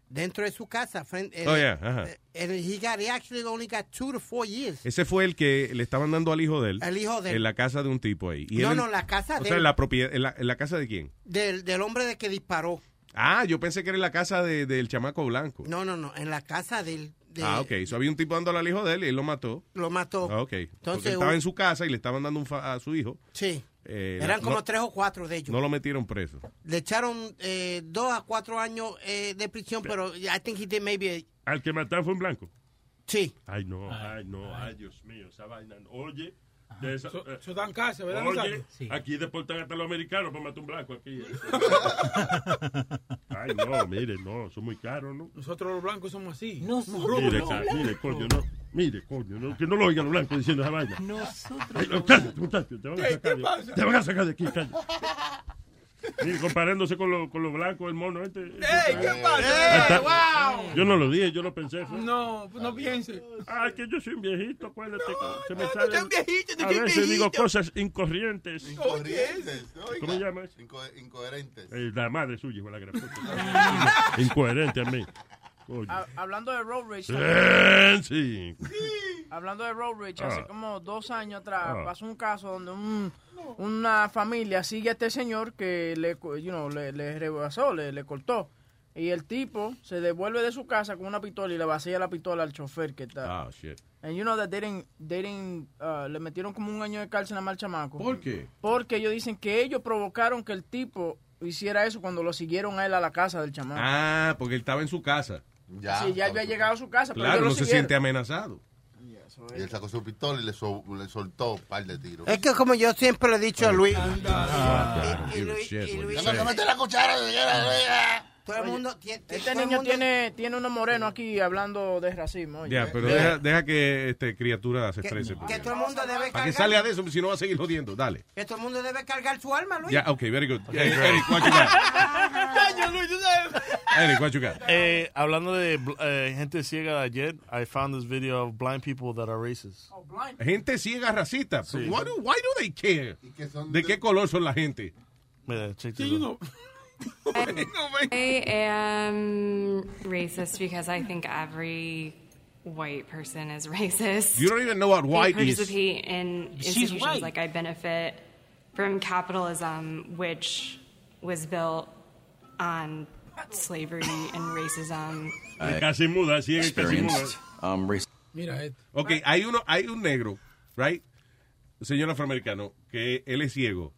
Speaker 9: dentro de su casa. frente-
Speaker 10: Oh, yeah, ajá.
Speaker 9: And he got, he actually only got two to four years.
Speaker 10: Ese fue el que le estaban dando al hijo de él.
Speaker 9: Al hijo de él.
Speaker 10: En la casa de un tipo ahí. Y
Speaker 9: No,
Speaker 10: él-
Speaker 9: no, la casa
Speaker 10: O
Speaker 9: de
Speaker 10: sea,
Speaker 9: él.
Speaker 10: en la propiedad. ¿En la, en la casa de quién?
Speaker 9: Del, del hombre de que disparó.
Speaker 10: Ah, yo pensé que era en la casa de- del chamaco blanco.
Speaker 9: No, no, no, en la casa del... de-
Speaker 10: ah, ok. So, había un tipo dándole al hijo de él y él lo mató.
Speaker 9: Lo mató.
Speaker 10: Ah, ok. Porque
Speaker 9: Entonces,
Speaker 10: él estaba en su casa y le estaban dando un fa- a su hijo.
Speaker 9: Sí.
Speaker 10: Eh,
Speaker 9: Eran
Speaker 10: no-
Speaker 9: como
Speaker 10: no-
Speaker 9: tres o cuatro de ellos.
Speaker 10: No lo metieron preso.
Speaker 9: Le echaron eh, dos a cuatro años eh, de prisión, pero I think he did maybe...
Speaker 4: Al que mataron fue un blanco.
Speaker 9: Sí.
Speaker 4: Ay, no, ay, no, ay, Dios mío, esa vaina. Oye, de esa,
Speaker 46: Eso,
Speaker 4: eh,
Speaker 46: dan cárcel, ¿verdad?
Speaker 4: Oye,
Speaker 46: Nazario?
Speaker 4: aquí deportan hasta los americanos para matar un blanco aquí. Ay, no, mire, no, son muy caros, ¿no?
Speaker 46: Nosotros los blancos somos así.
Speaker 4: Nosotros. Mire, ca- mire, coño, no. Mire, coño, no, que no lo oigan los blancos diciendo esa vaina.
Speaker 45: Nosotros.
Speaker 4: Ay, no, cállate, muchacho, te van a
Speaker 46: ¿Qué-
Speaker 4: sacar
Speaker 46: qué
Speaker 4: de
Speaker 46: pasa?
Speaker 4: Te van a sacar de aquí, cállate. Y comparándose con los con lo blancos, el mono este.
Speaker 46: ¡Ey, qué pasa!
Speaker 4: Ahí está.
Speaker 46: ¡Ey, wow!
Speaker 4: Yo no lo dije, yo lo pensé. fue.
Speaker 46: No, no piense.
Speaker 4: Ah, que yo soy un viejito, acuérdate. que se me
Speaker 46: no,
Speaker 4: sale-
Speaker 46: eres un viejito,
Speaker 4: A veces digo cosas incorrientes.
Speaker 6: Incorrientes.
Speaker 4: ¿Cómo se llama eso?
Speaker 6: Inco- incoherentes.
Speaker 4: Eh, la madre suya, hijo de la gran puta. Incoherente a mí.
Speaker 5: Ha- hablando de road rage.
Speaker 4: Sí.
Speaker 5: Hablando de road rage,
Speaker 4: Ah.
Speaker 5: hace como dos años atrás
Speaker 4: Ah.
Speaker 5: pasó un caso donde un- una familia sigue a este señor que le, co- you know, le, le rebasó, le, le cortó. Y el tipo se devuelve de su casa con una pistola y le vacía la pistola al chofer que está.
Speaker 10: Ah, shit.
Speaker 5: And you know that they didn't- they didn't, uh, le metieron como un año de cárcel a mal chamaco.
Speaker 10: ¿Por qué?
Speaker 5: Porque ellos dicen que ellos provocaron que el tipo hiciera eso cuando lo siguieron a él a la casa del chamaco.
Speaker 10: Ah, porque él estaba en su casa.
Speaker 6: Ya.
Speaker 5: Sí, ya había llegado a su casa, pero
Speaker 10: Claro,
Speaker 5: ellos
Speaker 10: no se siente amenazado.
Speaker 6: Y él sacó su pistola y le, sol- le soltó un par de tiros.
Speaker 9: Es que como yo siempre le he dicho a Luis,
Speaker 10: Ah,
Speaker 9: y Luis- y Luis-
Speaker 6: No, no, mete la cuchara, señora.
Speaker 9: Todo el mundo tiene...
Speaker 5: Este niño
Speaker 9: mundo-
Speaker 5: tiene, tiene uno moreno aquí hablando de racismo. oye.
Speaker 10: Ya, pero deja, deja que este criatura se estrese. porque-
Speaker 9: Que todo el mundo debe
Speaker 10: Para que
Speaker 9: cargar...
Speaker 10: salga de eso, si no va a seguir jodiendo. Dale.
Speaker 9: Que todo el mundo debe cargar su alma, Luis.
Speaker 10: Ya, ok, very good. Hey, Eric, what you got? Eric, what you got?
Speaker 47: Eh, hablando de eh, gente ciega ayer, I found this video of blind people that are racist.
Speaker 10: Gente ciega racista.
Speaker 47: Sí.
Speaker 10: Why, do, why do they care? ¿De qué color son la gente?
Speaker 47: Mira, check this out.
Speaker 46: No.
Speaker 48: I am racist because I think every white person is racist.
Speaker 10: You don't even know what white
Speaker 48: they
Speaker 10: is.
Speaker 48: participate in
Speaker 46: She's
Speaker 48: institutions
Speaker 46: white.
Speaker 48: like I benefit from capitalism, which was built on slavery and racism.
Speaker 4: Casi muda, ciega y casi muda.
Speaker 49: um, race.
Speaker 46: Mira esto.
Speaker 10: Ok, hay uno, hay un negro, right? Un señor afroamericano, que él es ciego.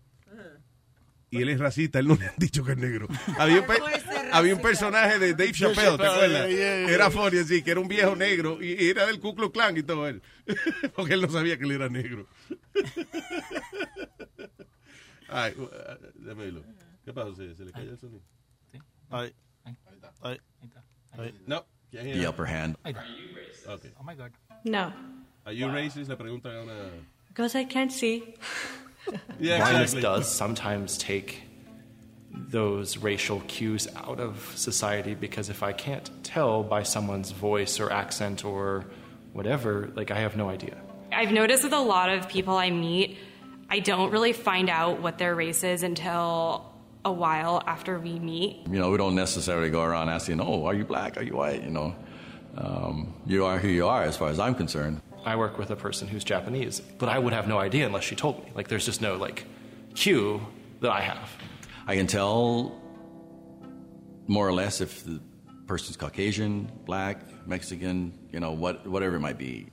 Speaker 10: Y él es racista, él no le han dicho que es negro. Había un, pe- había un personaje de Dave Chappelle, ¿te acuerdas?
Speaker 47: yeah, yeah, yeah.
Speaker 10: Era funny así, que era un viejo negro y, y era del Ku Klux Klan y todo él. Porque él no sabía que él era negro. Ay, uh, déjame verlo. ¿Qué pasó? ¿Se, se le cayó el sonido?
Speaker 47: Ay, ay, ay.
Speaker 10: No. can't hear
Speaker 49: The upper hand.
Speaker 10: Okay.
Speaker 46: Oh my God.
Speaker 40: No,
Speaker 10: Are you racist? Le preguntan a una...
Speaker 40: because I can't see.
Speaker 10: Yeah,
Speaker 49: Blindness
Speaker 10: exactly.
Speaker 49: does sometimes take those racial cues out of society because if I can't tell by someone's voice or accent or whatever, like I have no idea.
Speaker 48: I've noticed with a lot of people I meet, I don't really find out what their race is until a while after we meet.
Speaker 49: You know, we don't necessarily go around asking, "Oh, are you black? Are you white?" You know, um, you are who you are, as far as I'm concerned. I work with a person who's Japanese, but I would have no idea unless she told me. Like, there's just no like cue that I have. I can tell more or less if the person's Caucasian, black, Mexican, you know, what whatever it might be.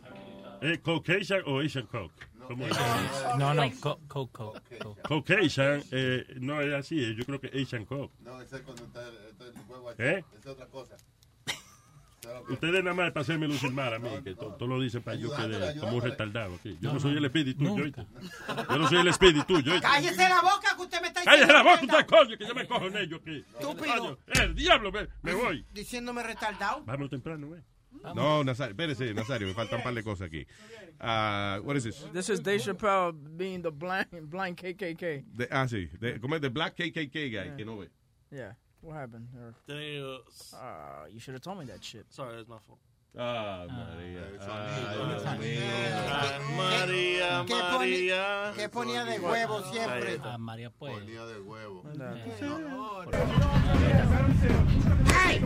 Speaker 4: Eh, Caucasian o Asian Coke. ¿Cómo es?
Speaker 45: No, no, co- co- co- co-
Speaker 4: Caucasian eh, no es así, eh, yo creo que Asian Coke.
Speaker 6: No, ese es cuando está está el huevo aquí.
Speaker 4: ¿Eh?
Speaker 6: Es otra cosa.
Speaker 4: Ustedes nada más para hacerme lucir mal a mí, que todo, todo lo dicen para yo quede como un retardado aquí. Yo no soy el espíritu tuyo, ¿oíste? Yo no soy el espíritu ¿oíste?
Speaker 9: Cállese la boca que usted me está
Speaker 4: ¡Cállese la boca, usted, coño, que yo me cojo en ello aquí!
Speaker 9: Estúpido.
Speaker 4: Coño, ¡Eh, el diablo, me, me voy!
Speaker 9: Diciéndome retardado.
Speaker 4: Vamos temprano, ¿eh?
Speaker 10: No, Nazario, espérese, Nazario, me faltan un par de cosas aquí. Uh, what is this?
Speaker 5: This is Dave Chappelle being the blind, blind KKK.
Speaker 10: De- ah, sí. De, ¿Cómo es? The Black KKK guy, que no ve.
Speaker 5: Yeah. What happened? Or- Uh, you should have told me that shit.
Speaker 47: Sorry, that's my fault.
Speaker 10: Ah, María.
Speaker 47: María,
Speaker 9: ¿Qué
Speaker 47: María.
Speaker 9: qué ponía de huevo siempre?
Speaker 45: Ah, María, pues.
Speaker 6: Ponía de huevo.
Speaker 35: Hey,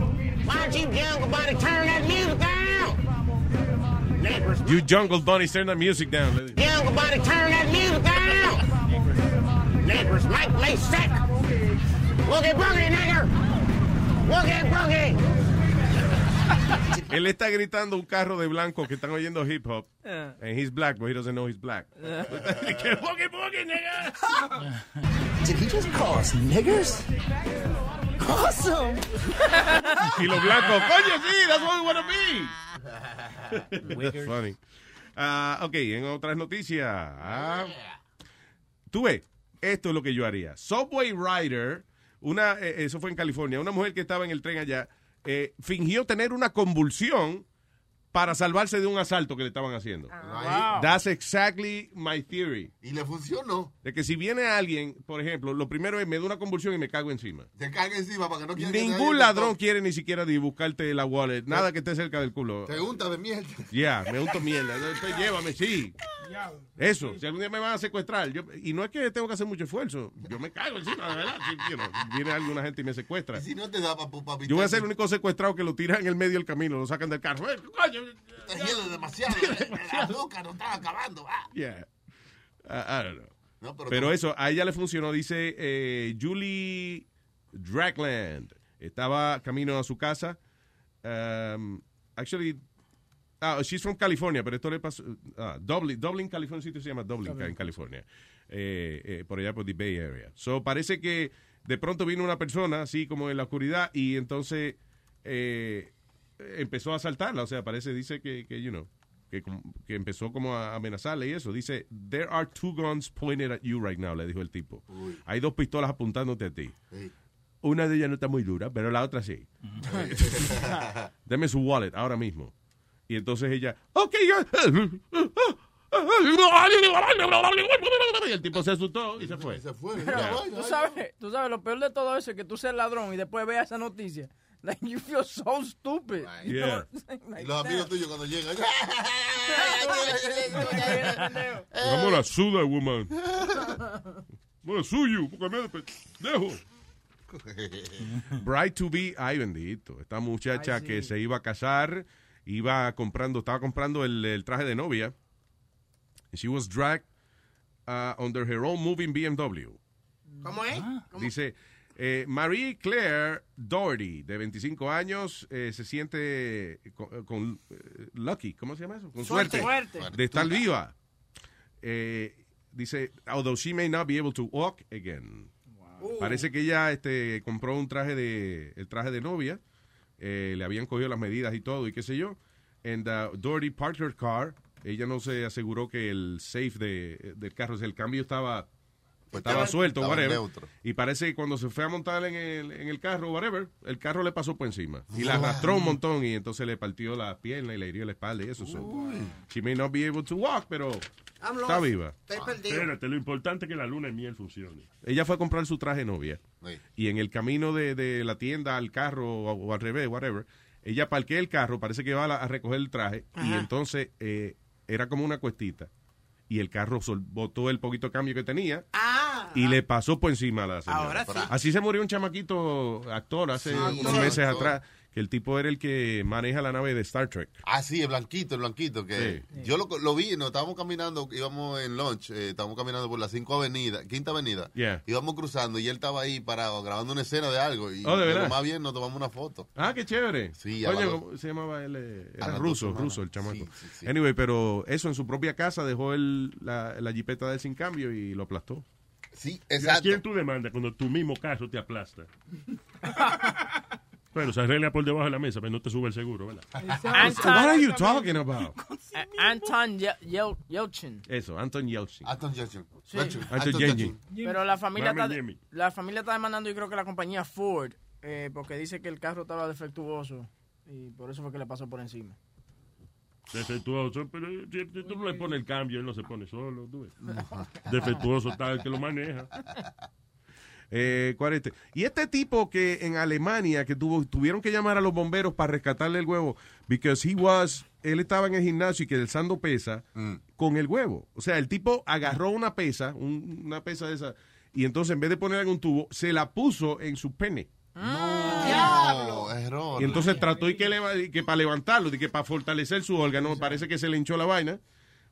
Speaker 35: why don't you jungle body turn that music down? Neighbors,
Speaker 10: You jungle bunnies, turn the music down.
Speaker 35: young body turn that music down. Neighbors, make me sick. Boogie boogie, nigger. Boogie boogie.
Speaker 10: Él está gritando un carro de blanco que están oyendo hip hop.
Speaker 5: Yeah.
Speaker 10: And he's black, but he doesn't know he's black. Que boogie boogie, nigga.
Speaker 28: Did he just call us niggers? Awesome.
Speaker 10: Y los blancos, coño, sí, that's what we want to be. That's funny. Ah, ok, en otras noticias. ah, Tú ves, esto es lo que yo haría. Subway Rider, una, eh, eso fue en California, una mujer que estaba en el tren allá, eh, fingió tener una convulsión para salvarse de un asalto que le estaban haciendo.
Speaker 6: Wow.
Speaker 10: That's exactly my theory.
Speaker 6: Y le funcionó.
Speaker 10: De que si viene alguien, por ejemplo, lo primero es me da una convulsión y me cago encima.
Speaker 6: Te caga encima para que no quiera que te
Speaker 10: Ningún ladrón quiere ni siquiera buscarte la wallet, nada que esté cerca del culo.
Speaker 6: Te unta de mierda.
Speaker 10: Ya, me unto mierda. Entonces, llévame, sí. Eso, si algún día me van a secuestrar, yo- y no es que tengo que hacer mucho esfuerzo, yo me cago encima, de verdad. Si, you know, viene alguna gente y me secuestra.
Speaker 6: Si no te da para
Speaker 10: Yo voy a ser el único secuestrado que lo tiran en el medio del camino, lo sacan del carro. Eh, coño,
Speaker 6: Está hielo demasiado. El azúcar nos está acabando. ah.
Speaker 10: Yeah. I, I don't know.
Speaker 6: No, pero
Speaker 10: eso, a ella le funcionó. Dice eh, Julie Dragland. Estaba camino a su casa. Um, actually, ah, she's from California, pero esto le pasó. ah, Dublin, Dublin, California, un sitio se llama Dublin, en California. Eh, eh, por allá por the Bay Area. So parece que de pronto vino una persona, así como en la oscuridad, y entonces eh, empezó a asaltarla. O sea, parece, dice que, que you know, que, empezó como a amenazarle y eso. Dice, there are two guns pointed at you right now, le dijo el tipo. Hay dos pistolas apuntándote a ti. Una de ellas no está muy dura, pero la otra sí. Deme su wallet ahora mismo. Y entonces ella, ok, yo... Y el tipo se asustó y se fue.
Speaker 6: Se fue.
Speaker 5: Pero, tú sabes, tú sabes, lo peor de todo eso es que tú seas ladrón y después veas esa noticia. Like, you feel so stupid. You
Speaker 10: Yeah.
Speaker 5: know, like
Speaker 6: Y los amigos tuyos cuando llegan.
Speaker 4: I'm gonna sue that woman. I'm gonna sue you, porque me dejo.
Speaker 10: Bright to be, ay bendito. Esta muchacha que se iba a casar, iba comprando, estaba comprando el, el traje de novia. And she was dragged uh, under her own moving BMW.
Speaker 9: ¿Cómo es?
Speaker 10: Dice, eh, Marie Claire Doherty, de 25 años, eh, se siente con, con, eh, lucky, ¿cómo se llama eso? Con
Speaker 5: Suerte.
Speaker 10: suerte,
Speaker 5: Suerte.
Speaker 10: de estar viva. Eh, dice, although she may not be able to walk again. Parece que ella este, compró un traje de, el traje de novia, eh, le habían cogido las medidas y todo, y qué sé yo. And uh, Doherty parked her car. Ella no se aseguró que el safe de, del carro, o sea, el cambio estaba, estaba
Speaker 6: estaba-
Speaker 10: suelto,
Speaker 6: estaba
Speaker 10: whatever.
Speaker 6: neutro.
Speaker 10: Y parece que cuando se fue a montar en el, en el carro, whatever, el carro le pasó por encima. Y la arrastró un montón y entonces le partió la pierna y le hirió la espalda y eso. so, she may not be able to walk, pero está viva.
Speaker 9: Estoy perdido.
Speaker 4: Espérate, lo importante es que la luna de miel funcione.
Speaker 10: Ella fue a comprar su traje novia.
Speaker 6: Sí.
Speaker 10: Y en el camino de, de la tienda al carro o, o al revés, whatever, ella parquea el carro, parece que va a, la- a recoger el traje y entonces eh, era como una cuestita. Y el carro botó el poquito cambio que tenía
Speaker 9: Ah.
Speaker 10: Y le pasó por encima a la señora.
Speaker 9: Ahora sí.
Speaker 10: Así se murió un chamaquito actor hace
Speaker 6: Sí,
Speaker 10: unos meses atrás, que el tipo era el que maneja la nave de Star Trek.
Speaker 6: Ah, sí, el blanquito, el blanquito. que Yo lo, lo vi, nos estábamos caminando, íbamos en lunch, eh, estábamos caminando por la 5 avenida, quinta avenida.
Speaker 10: Yeah.
Speaker 6: Íbamos cruzando y él estaba ahí parado grabando una escena de algo. Y
Speaker 10: Oh, ¿de
Speaker 6: de más bien nos tomamos una foto.
Speaker 10: Ah, qué chévere.
Speaker 6: Sí,
Speaker 10: Oye. ¿cómo se llamaba él? Eh, Era ruso, ruso el chamaco. Anyway, pero eso en su propia casa dejó el, la, la jipeta del sin cambio y lo aplastó.
Speaker 6: Sí,
Speaker 4: ¿Y ¿A quién tú demandas cuando tu mismo caso te aplasta? bueno, se arregla por debajo de la mesa, pero no te sube el seguro, ¿verdad?
Speaker 5: Anton,
Speaker 10: What are you talking about?
Speaker 5: Anton Ye- Yel- Yelchin.
Speaker 10: Eso, Anton Yeltsin.
Speaker 6: Anton Yelchin.
Speaker 5: Sí.
Speaker 10: Anton Yeltsin.
Speaker 5: Pero la familia, está, la familia está demandando, yo creo que la compañía Ford, eh, porque dice que el carro estaba defectuoso y por eso fue que le pasó por encima.
Speaker 4: Defectuoso, pero si si tú no le pones el cambio, él no se pone solo. tú ves. Defectuoso está el que lo maneja.
Speaker 10: Eh, 40. Y este tipo que en Alemania, que tuvo, tuvieron que llamar a los bomberos para rescatarle el huevo, because he was, él estaba en el gimnasio y que alzando pesa con el huevo. O sea, el tipo agarró una pesa, un- una pesa de esa, y entonces en vez de ponerla en un tubo, se la puso en su pene.
Speaker 6: ¡Diablo! Error.
Speaker 10: Y entonces trató y que, leva- y que para levantarlo, y que para fortalecer su órgano, parece que se le hinchó la vaina.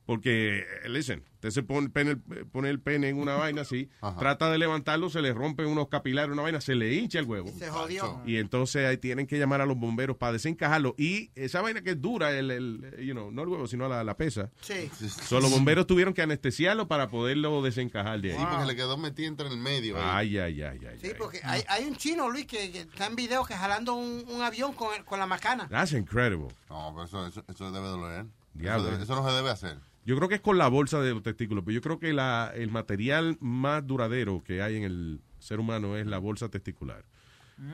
Speaker 10: Porque, eh, listen, usted se pone, el pene- pone el pene en una vaina así, trata de levantarlo, se le rompen unos capilares, una vaina, se le hincha el huevo.
Speaker 9: Se jodió.
Speaker 10: Y entonces ahí tienen que llamar a los bomberos para desencajarlo. Y esa vaina que es dura, el, el- you know, no el huevo, sino la, la pesa.
Speaker 9: Sí.
Speaker 10: So, los bomberos tuvieron que anestesiarlo para poderlo desencajar de ahí.
Speaker 6: Sí, porque le quedó metido entre el medio. ahí.
Speaker 10: Ay, ay, ay, ay.
Speaker 9: Sí, porque hay, hay un chino, Luis, que, que está en video que jalando un, un avión con, el- con la macana.
Speaker 10: That's incredible.
Speaker 6: No, pero eso, eso, eso debe doler.
Speaker 10: Diablo.
Speaker 6: Eso, debe- eso no se debe hacer.
Speaker 10: Yo creo que es con la bolsa de los testículos, pero yo creo que la, el material más duradero que hay en el ser humano es la bolsa testicular.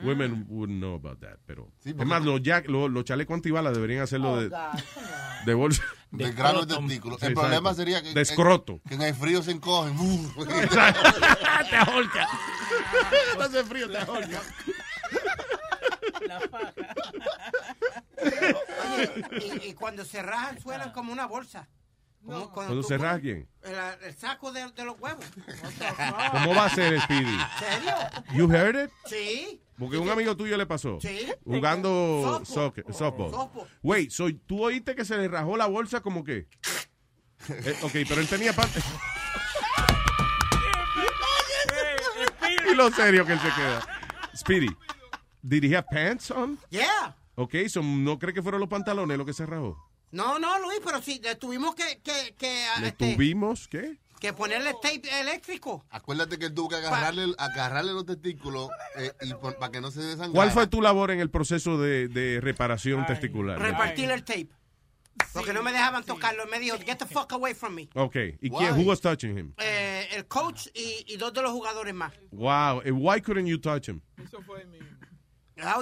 Speaker 10: women wouldn't know about that. Pero,
Speaker 6: Sí,
Speaker 10: es más, los, jack- los, los chalecos antibalas deberían hacerlo
Speaker 6: Oh,
Speaker 10: de, de bolsa.
Speaker 6: De grano de testículo.
Speaker 10: Sí,
Speaker 6: el problema sería que,
Speaker 10: De escroto.
Speaker 6: que en el frío se encogen.
Speaker 10: te ahorca. No hace frío, te ahorca.
Speaker 9: Oye, y, y cuando se rajan suenan como una bolsa. Como
Speaker 10: Cuando se quién?
Speaker 9: El, el saco de, de los huevos.
Speaker 10: ¿Cómo va a ser, Speedy?
Speaker 9: ¿En serio?
Speaker 10: You heard it?
Speaker 9: Sí.
Speaker 10: Porque un amigo tuyo le pasó.
Speaker 9: Sí.
Speaker 10: Jugando
Speaker 9: Softball.
Speaker 10: soccer- softball.
Speaker 9: Softball.
Speaker 10: Wait, so, ¿tú oíste que se le rajó la bolsa como que? Eh, ok, pero él tenía parte. y lo serio que él se queda. Speedy, did he have pants on?
Speaker 9: Yeah.
Speaker 10: Ok, so, ¿no cree que fueron los pantalones lo que se rajó?
Speaker 9: No, no, Luis, pero sí, le tuvimos que, que, que,
Speaker 10: ¿Le
Speaker 9: este,
Speaker 10: tuvimos qué?
Speaker 9: que ponerle tape eléctrico.
Speaker 6: Acuérdate que él tuvo que agarrarle, agarrarle los testículos eh, y para que no se desangrara.
Speaker 10: ¿Cuál fue tu labor en el proceso de, de reparación testicular?
Speaker 9: Repartir el tape. Porque no me dejaban tocarlo. Me dijo, get the fuck away from me.
Speaker 10: Ok, ¿y quién? Who was touching him?
Speaker 9: Eh, el coach y, y dos de los jugadores más.
Speaker 10: Wow, and why couldn't you touch him?
Speaker 9: I was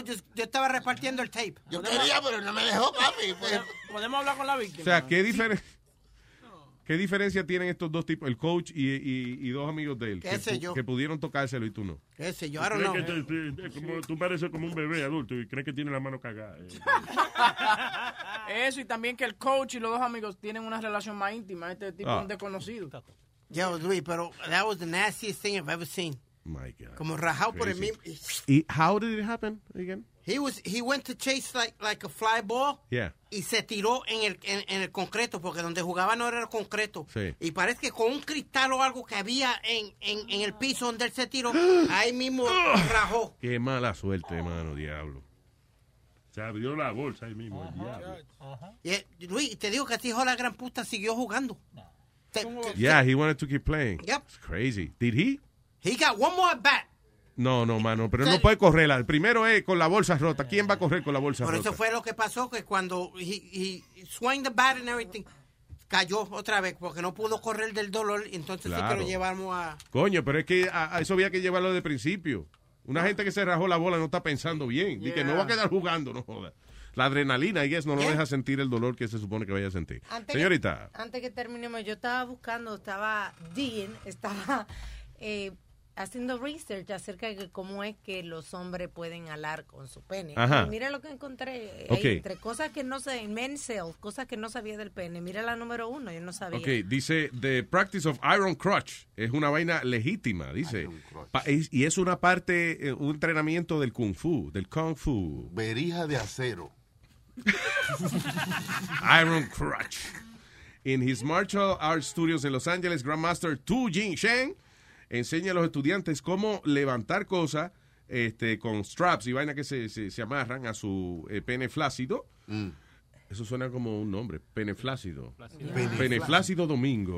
Speaker 9: just- yo estaba repartiendo el tape.
Speaker 6: Yo quería, pero no me dejó, papi. Pues,
Speaker 5: Podemos hablar con la víctima.
Speaker 10: O sea, ¿qué, diferen- ¿qué diferencia tienen estos dos tipos, el coach y, y- y dos amigos de él?
Speaker 9: ¿Qué
Speaker 10: que,
Speaker 9: sé yo?
Speaker 10: que pudieron tocárselo y tú no.
Speaker 9: Ese, yo,
Speaker 4: ¿Tú
Speaker 9: I don't
Speaker 4: crees
Speaker 9: know.
Speaker 4: que te- te- como- tú pareces como un bebé adulto y crees que tiene la mano cagada. eh.
Speaker 5: Eso y también que el coach y los dos amigos tienen una relación más íntima. Este tipo
Speaker 10: Ah.
Speaker 5: es un desconocido.
Speaker 9: Yo, Luis, pero that was the nastiest thing I've ever seen.
Speaker 10: My God.
Speaker 9: Como rajado por el mismo.
Speaker 10: ¿Y how did it happen again?
Speaker 9: He was he went to chase like like a fly ball
Speaker 10: Yeah.
Speaker 9: y se tiró en el en, en el concreto porque donde jugaba no era el concreto.
Speaker 10: Sí.
Speaker 9: Y parece que con un cristal o algo que había en, en, en el piso donde él se tiró, ahí mismo rajó.
Speaker 10: Qué mala suerte, hermano, diablo.
Speaker 4: Se abrió la bolsa ahí mismo, el diablo.
Speaker 9: Y, eh, Luis, te digo que ese hijo de la gran puta siguió jugando. Te- que-
Speaker 10: Yeah, he wanted to keep playing.
Speaker 9: Yep.
Speaker 10: It's crazy. Did he?
Speaker 9: He got one more at bat.
Speaker 10: No, no, mano, pero él no puede correr. El primero es con la bolsa rota. ¿Quién va a correr con la bolsa
Speaker 9: Por
Speaker 10: rota?
Speaker 9: eso fue lo que pasó, que cuando he, he swung the bat and everything, cayó otra vez porque no pudo correr del dolor. y Entonces sí que
Speaker 10: Claro.
Speaker 9: lo llevamos a...
Speaker 10: Coño, pero es que a, a eso había que llevarlo de principio. Una gente que se rajó la bola no está pensando bien. Y que no va a quedar jugando, no joda. La adrenalina, I guess, no lo
Speaker 50: Yeah.
Speaker 10: deja sentir el dolor que se supone que vaya a sentir.
Speaker 50: Antes
Speaker 10: Señorita,
Speaker 50: Que, antes que terminemos, yo estaba buscando, estaba digging, estaba eh, haciendo research acerca de cómo es que los hombres pueden alar con su pene.
Speaker 10: Ajá.
Speaker 50: Mira lo que encontré. Entre cosas que no sé, en men's health, cosas que no sabía del pene. Mira la número uno, yo no sabía.
Speaker 10: ok, dice, the practice of iron crutch es una vaina legítima, dice. Y es una parte, eh, un entrenamiento del kung fu, del kung fu.
Speaker 6: Berija de acero.
Speaker 10: Iron Crutch. In his martial arts studios en Los Ángeles, Grandmaster Tu Jing Shen enseña a los estudiantes cómo levantar cosas este, con straps y vainas que se, se- se amarran a su eh, pene flácido. Eso suena como un nombre, pene flácido.
Speaker 6: Pene
Speaker 10: Pene flácido domingo.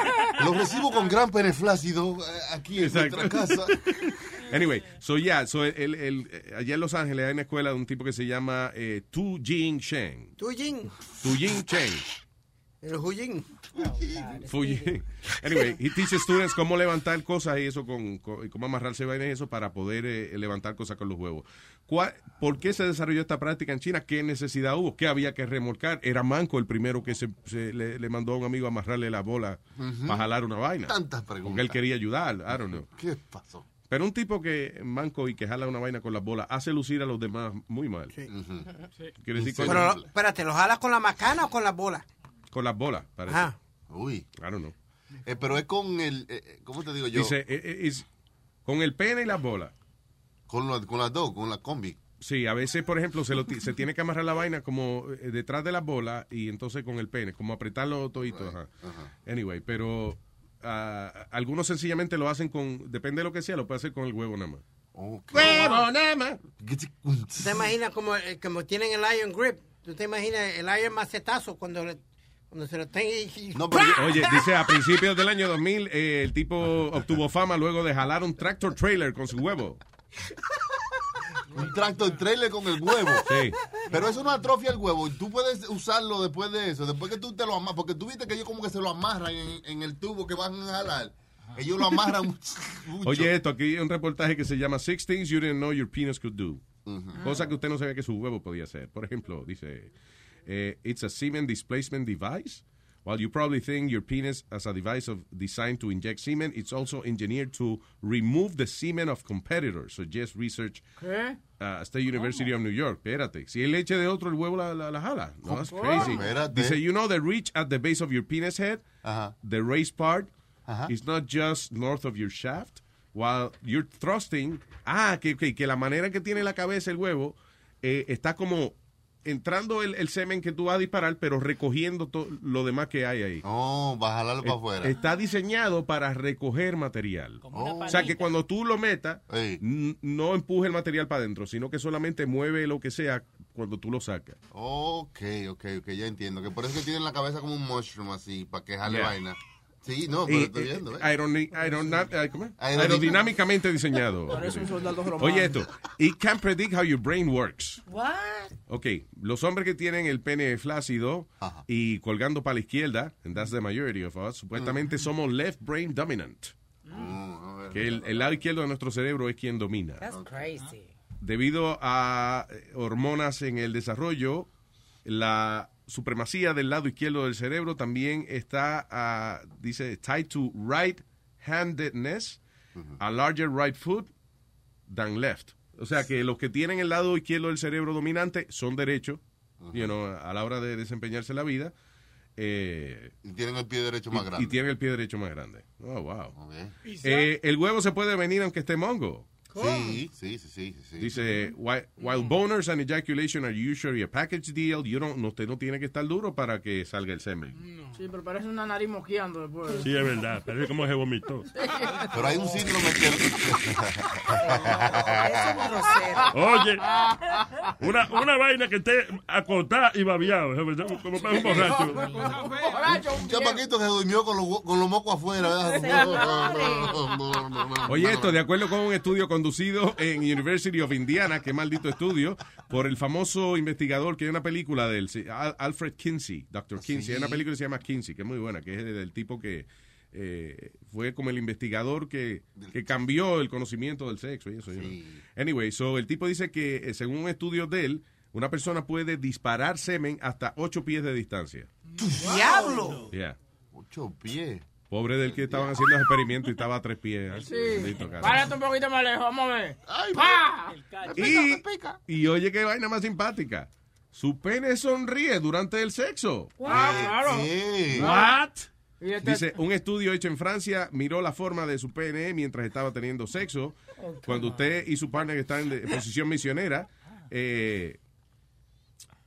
Speaker 6: Lo recibo con gran peneflácido eh, aquí en
Speaker 10: Exacto.
Speaker 6: nuestra casa.
Speaker 10: Anyway, so yeah, so el, el- allá en Los Ángeles hay una escuela de un tipo que se llama eh, Tu Jing Shen.
Speaker 9: Tu Jing.
Speaker 10: Tu Jing Chen.
Speaker 9: El Huying.
Speaker 10: Fuji. Anyway, he teaches students cómo levantar cosas y eso con, con- y cómo amarrarse vainas y eso para poder eh, levantar cosas con los huevos. ¿Cuál- ¿Por qué se desarrolló esta práctica en China? ¿Qué necesidad hubo? ¿Qué había que remolcar? Era Manco el primero que se, se le, le mandó a un amigo a amarrarle la bola
Speaker 6: Ujú.
Speaker 10: para jalar una vaina.
Speaker 6: Tantas preguntas.
Speaker 10: Porque él quería ayudar, I don't know.
Speaker 6: ¿Qué pasó?
Speaker 10: Pero un tipo que manco y que jala una vaina con las bolas hace lucir a los demás muy mal. Quiere decir, coño,
Speaker 9: Pero, espérate, ¿lo jalas con la macana o con la bola?
Speaker 10: Con las bolas, parece.
Speaker 9: Ajá.
Speaker 6: Uy.
Speaker 10: I don't know.
Speaker 6: Eh, pero es con el. eh, eh, ¿Cómo te digo yo?
Speaker 10: Dice, eh, eh, is- con el pene y las bolas.
Speaker 6: Con, lo- con las dos, con la combi.
Speaker 10: Sí, a veces, por ejemplo, se, lo se tiene que amarrar la vaina como eh, detrás de la bola y entonces con el pene, como apretarlo todito. ajá. Anyway, pero ah, algunos sencillamente lo hacen con, depende de lo que sea, lo puede hacer con el huevo nada más.
Speaker 9: ¡Huevo, nada más! ¿Tú te imaginas como, eh, como tienen el iron grip? ¿Tú te imaginas el iron macetazo cuando, le- cuando se lo tenga y...
Speaker 10: Oye, dice, a principios del año 2000, eh, el tipo obtuvo fama luego de jalar un tractor trailer con su huevo.
Speaker 6: Un tractor trailer con el huevo.
Speaker 10: Sí.
Speaker 6: Pero eso no atrofia el huevo. Y tú puedes usarlo después de eso. Después que tú te lo amarras. Porque tú viste que ellos como que se lo amarran en, en el tubo que van a jalar. Ellos lo amarran mucho.
Speaker 10: Oye, esto, aquí hay un reportaje que se llama Six Things You Didn't Know Your Penis Could Do. Cosa que usted no sabía que su huevo podía hacer. Por ejemplo, dice, eh, it's a semen displacement device. While you probably think your penis as a device of designed to inject semen, it's also engineered to remove the semen of competitors. So just research
Speaker 5: ¿Qué?
Speaker 10: uh, State University of New York. Espérate. Si es leche de otro, el huevo la, la, la jala. No, that's crazy.
Speaker 6: Espérate.
Speaker 10: Dice, you know the reach at the base of your penis head? The raised part is not just north of your shaft. While you're thrusting... Ah, que, que, que la manera que tiene la cabeza el huevo eh, está como entrando el, el semen que tú vas a disparar, pero recogiendo todo lo demás que hay ahí.
Speaker 6: Oh, va a jalarlo para
Speaker 10: Eh,
Speaker 6: afuera.
Speaker 10: Está diseñado para recoger material. O sea, que cuando tú lo metas, no empuje el material para adentro, sino que solamente mueve lo que sea cuando tú lo sacas.
Speaker 6: Ok, ok, ok, ya entiendo. Que por eso que tienen la cabeza como un mushroom así, para que jale
Speaker 10: Yeah.
Speaker 6: vaina. Sí, no, pero
Speaker 10: Y,
Speaker 6: estoy viendo, ¿eh?
Speaker 10: Aerodinámicamente diseñado. Oye esto, it can predict how your brain works.
Speaker 50: What?
Speaker 10: Ok, los hombres que tienen el pene flácido y colgando para la izquierda, and that's the majority of us, supuestamente somos left brain dominant. Que el, el lado izquierdo de nuestro cerebro es quien domina.
Speaker 50: That's crazy.
Speaker 10: Debido a eh, hormonas en el desarrollo, la supremacía del lado izquierdo del cerebro también está, ah, dice, tied to right-handedness, a larger right foot than left. O sea que los que tienen el lado izquierdo del cerebro dominante son derechos, you know, a la hora de desempeñarse la vida. eh,
Speaker 6: Y tienen el pie derecho más
Speaker 10: y-
Speaker 6: grande.
Speaker 10: Y tienen el pie derecho más grande. Oh, wow.
Speaker 6: Y
Speaker 10: Eh, el huevo se puede venir aunque esté mongo.
Speaker 6: Sí, sí, sí, sí.
Speaker 10: Dice, while, while boners and ejaculation are usually a package deal, you don't, no, usted no tiene que estar duro para que salga el semen.
Speaker 5: Sí, pero parece una nariz moqueando después.
Speaker 4: Sí, es verdad. Parece como se vomitó.
Speaker 6: Pero hay un síndrome que...
Speaker 4: Oye, una, una vaina que esté acotada y babiado, como para un borracho.
Speaker 6: Un chamaquito que durmió con los, con los mocos afuera.
Speaker 10: Oye, esto, de acuerdo con un estudio conducido en University of Indiana, qué maldito estudio, por el famoso investigador que hay una película de él, Alfred Kinsey, Dr. Kinsey, hay una película que se llama Kinsey, que es muy buena, que es del tipo que eh, fue como el investigador que, que cambió el conocimiento del sexo y eso. you know. Anyway, so el tipo dice que eh, según un estudio de él, una persona puede disparar semen hasta 8 pies de distancia.
Speaker 6: ¡Diablo!
Speaker 10: Yeah.
Speaker 6: Ocho pies.
Speaker 10: Pobre del que estaban haciendo los experimentos y estaba a tres pies.
Speaker 5: Sí.
Speaker 10: Bendito, cara.
Speaker 5: Párate un poquito más lejos, vamos a ver. ¡Pa!
Speaker 10: Y, y oye qué vaina más simpática. Su pene sonríe durante el sexo.
Speaker 5: Ah, claro.
Speaker 10: What?
Speaker 5: Este-
Speaker 10: Dice, un estudio hecho en Francia miró la forma de su pene mientras estaba teniendo sexo. Cuando usted y su partner están en, posición misionera, eh,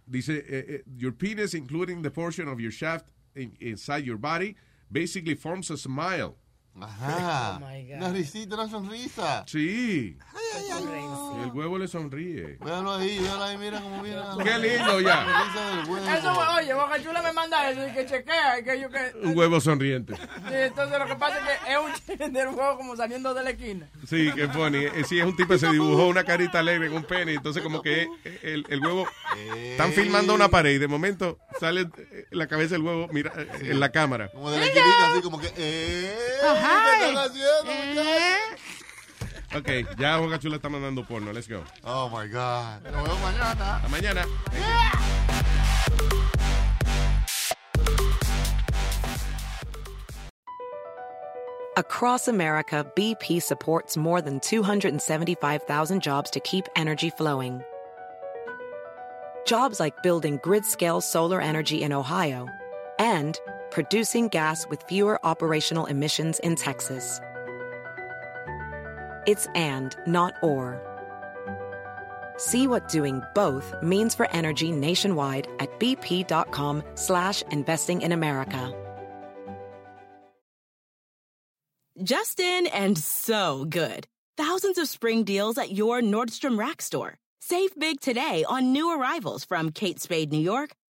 Speaker 10: dice, eh, eh, your penis, including the portion of your shaft in- inside your body, basically forms a smile.
Speaker 6: Ajá.
Speaker 50: Oh, my God.
Speaker 6: Una risita, una sonrisa.
Speaker 10: Sí. El huevo le sonríe.
Speaker 6: Véalo ahí, véalo ahí, mira cómo mira.
Speaker 10: Qué lindo ya.
Speaker 6: La risa del huevo.
Speaker 5: Eso, oye, Boca Chula me manda eso y que chequea y que yo que...
Speaker 10: Un huevo sonriente.
Speaker 5: Sí, entonces lo que pasa es que es un ch- del huevo como saliendo de la esquina.
Speaker 10: Sí, qué funny. Eh, Sí, es un tipo que se dibujó una carita alegre en un pene. Entonces, como que eh, el, el huevo. Están filmando una pared y de momento sale eh, la cabeza del huevo mira, eh, en la cámara.
Speaker 6: Como de la esquinita, así como que... Eh, ¿Qué están haciendo, muchachos?
Speaker 10: Ok, ya Boca Chula está mandando porno. Let's go.
Speaker 6: Oh, my God. Nos vemos mañana.
Speaker 10: Hasta mañana.
Speaker 51: Across America, BP supports more than 275,000 jobs to keep energy flowing. Jobs like building grid scale solar energy in Ohio and producing gas with fewer operational emissions in Texas. It's and, not or. See what doing both means for energy nationwide at bp.com slash investing in America.
Speaker 52: Justin and so good. Thousands of spring deals at your Nordstrom Rack store. Save big today on new arrivals from Kate Spade New York,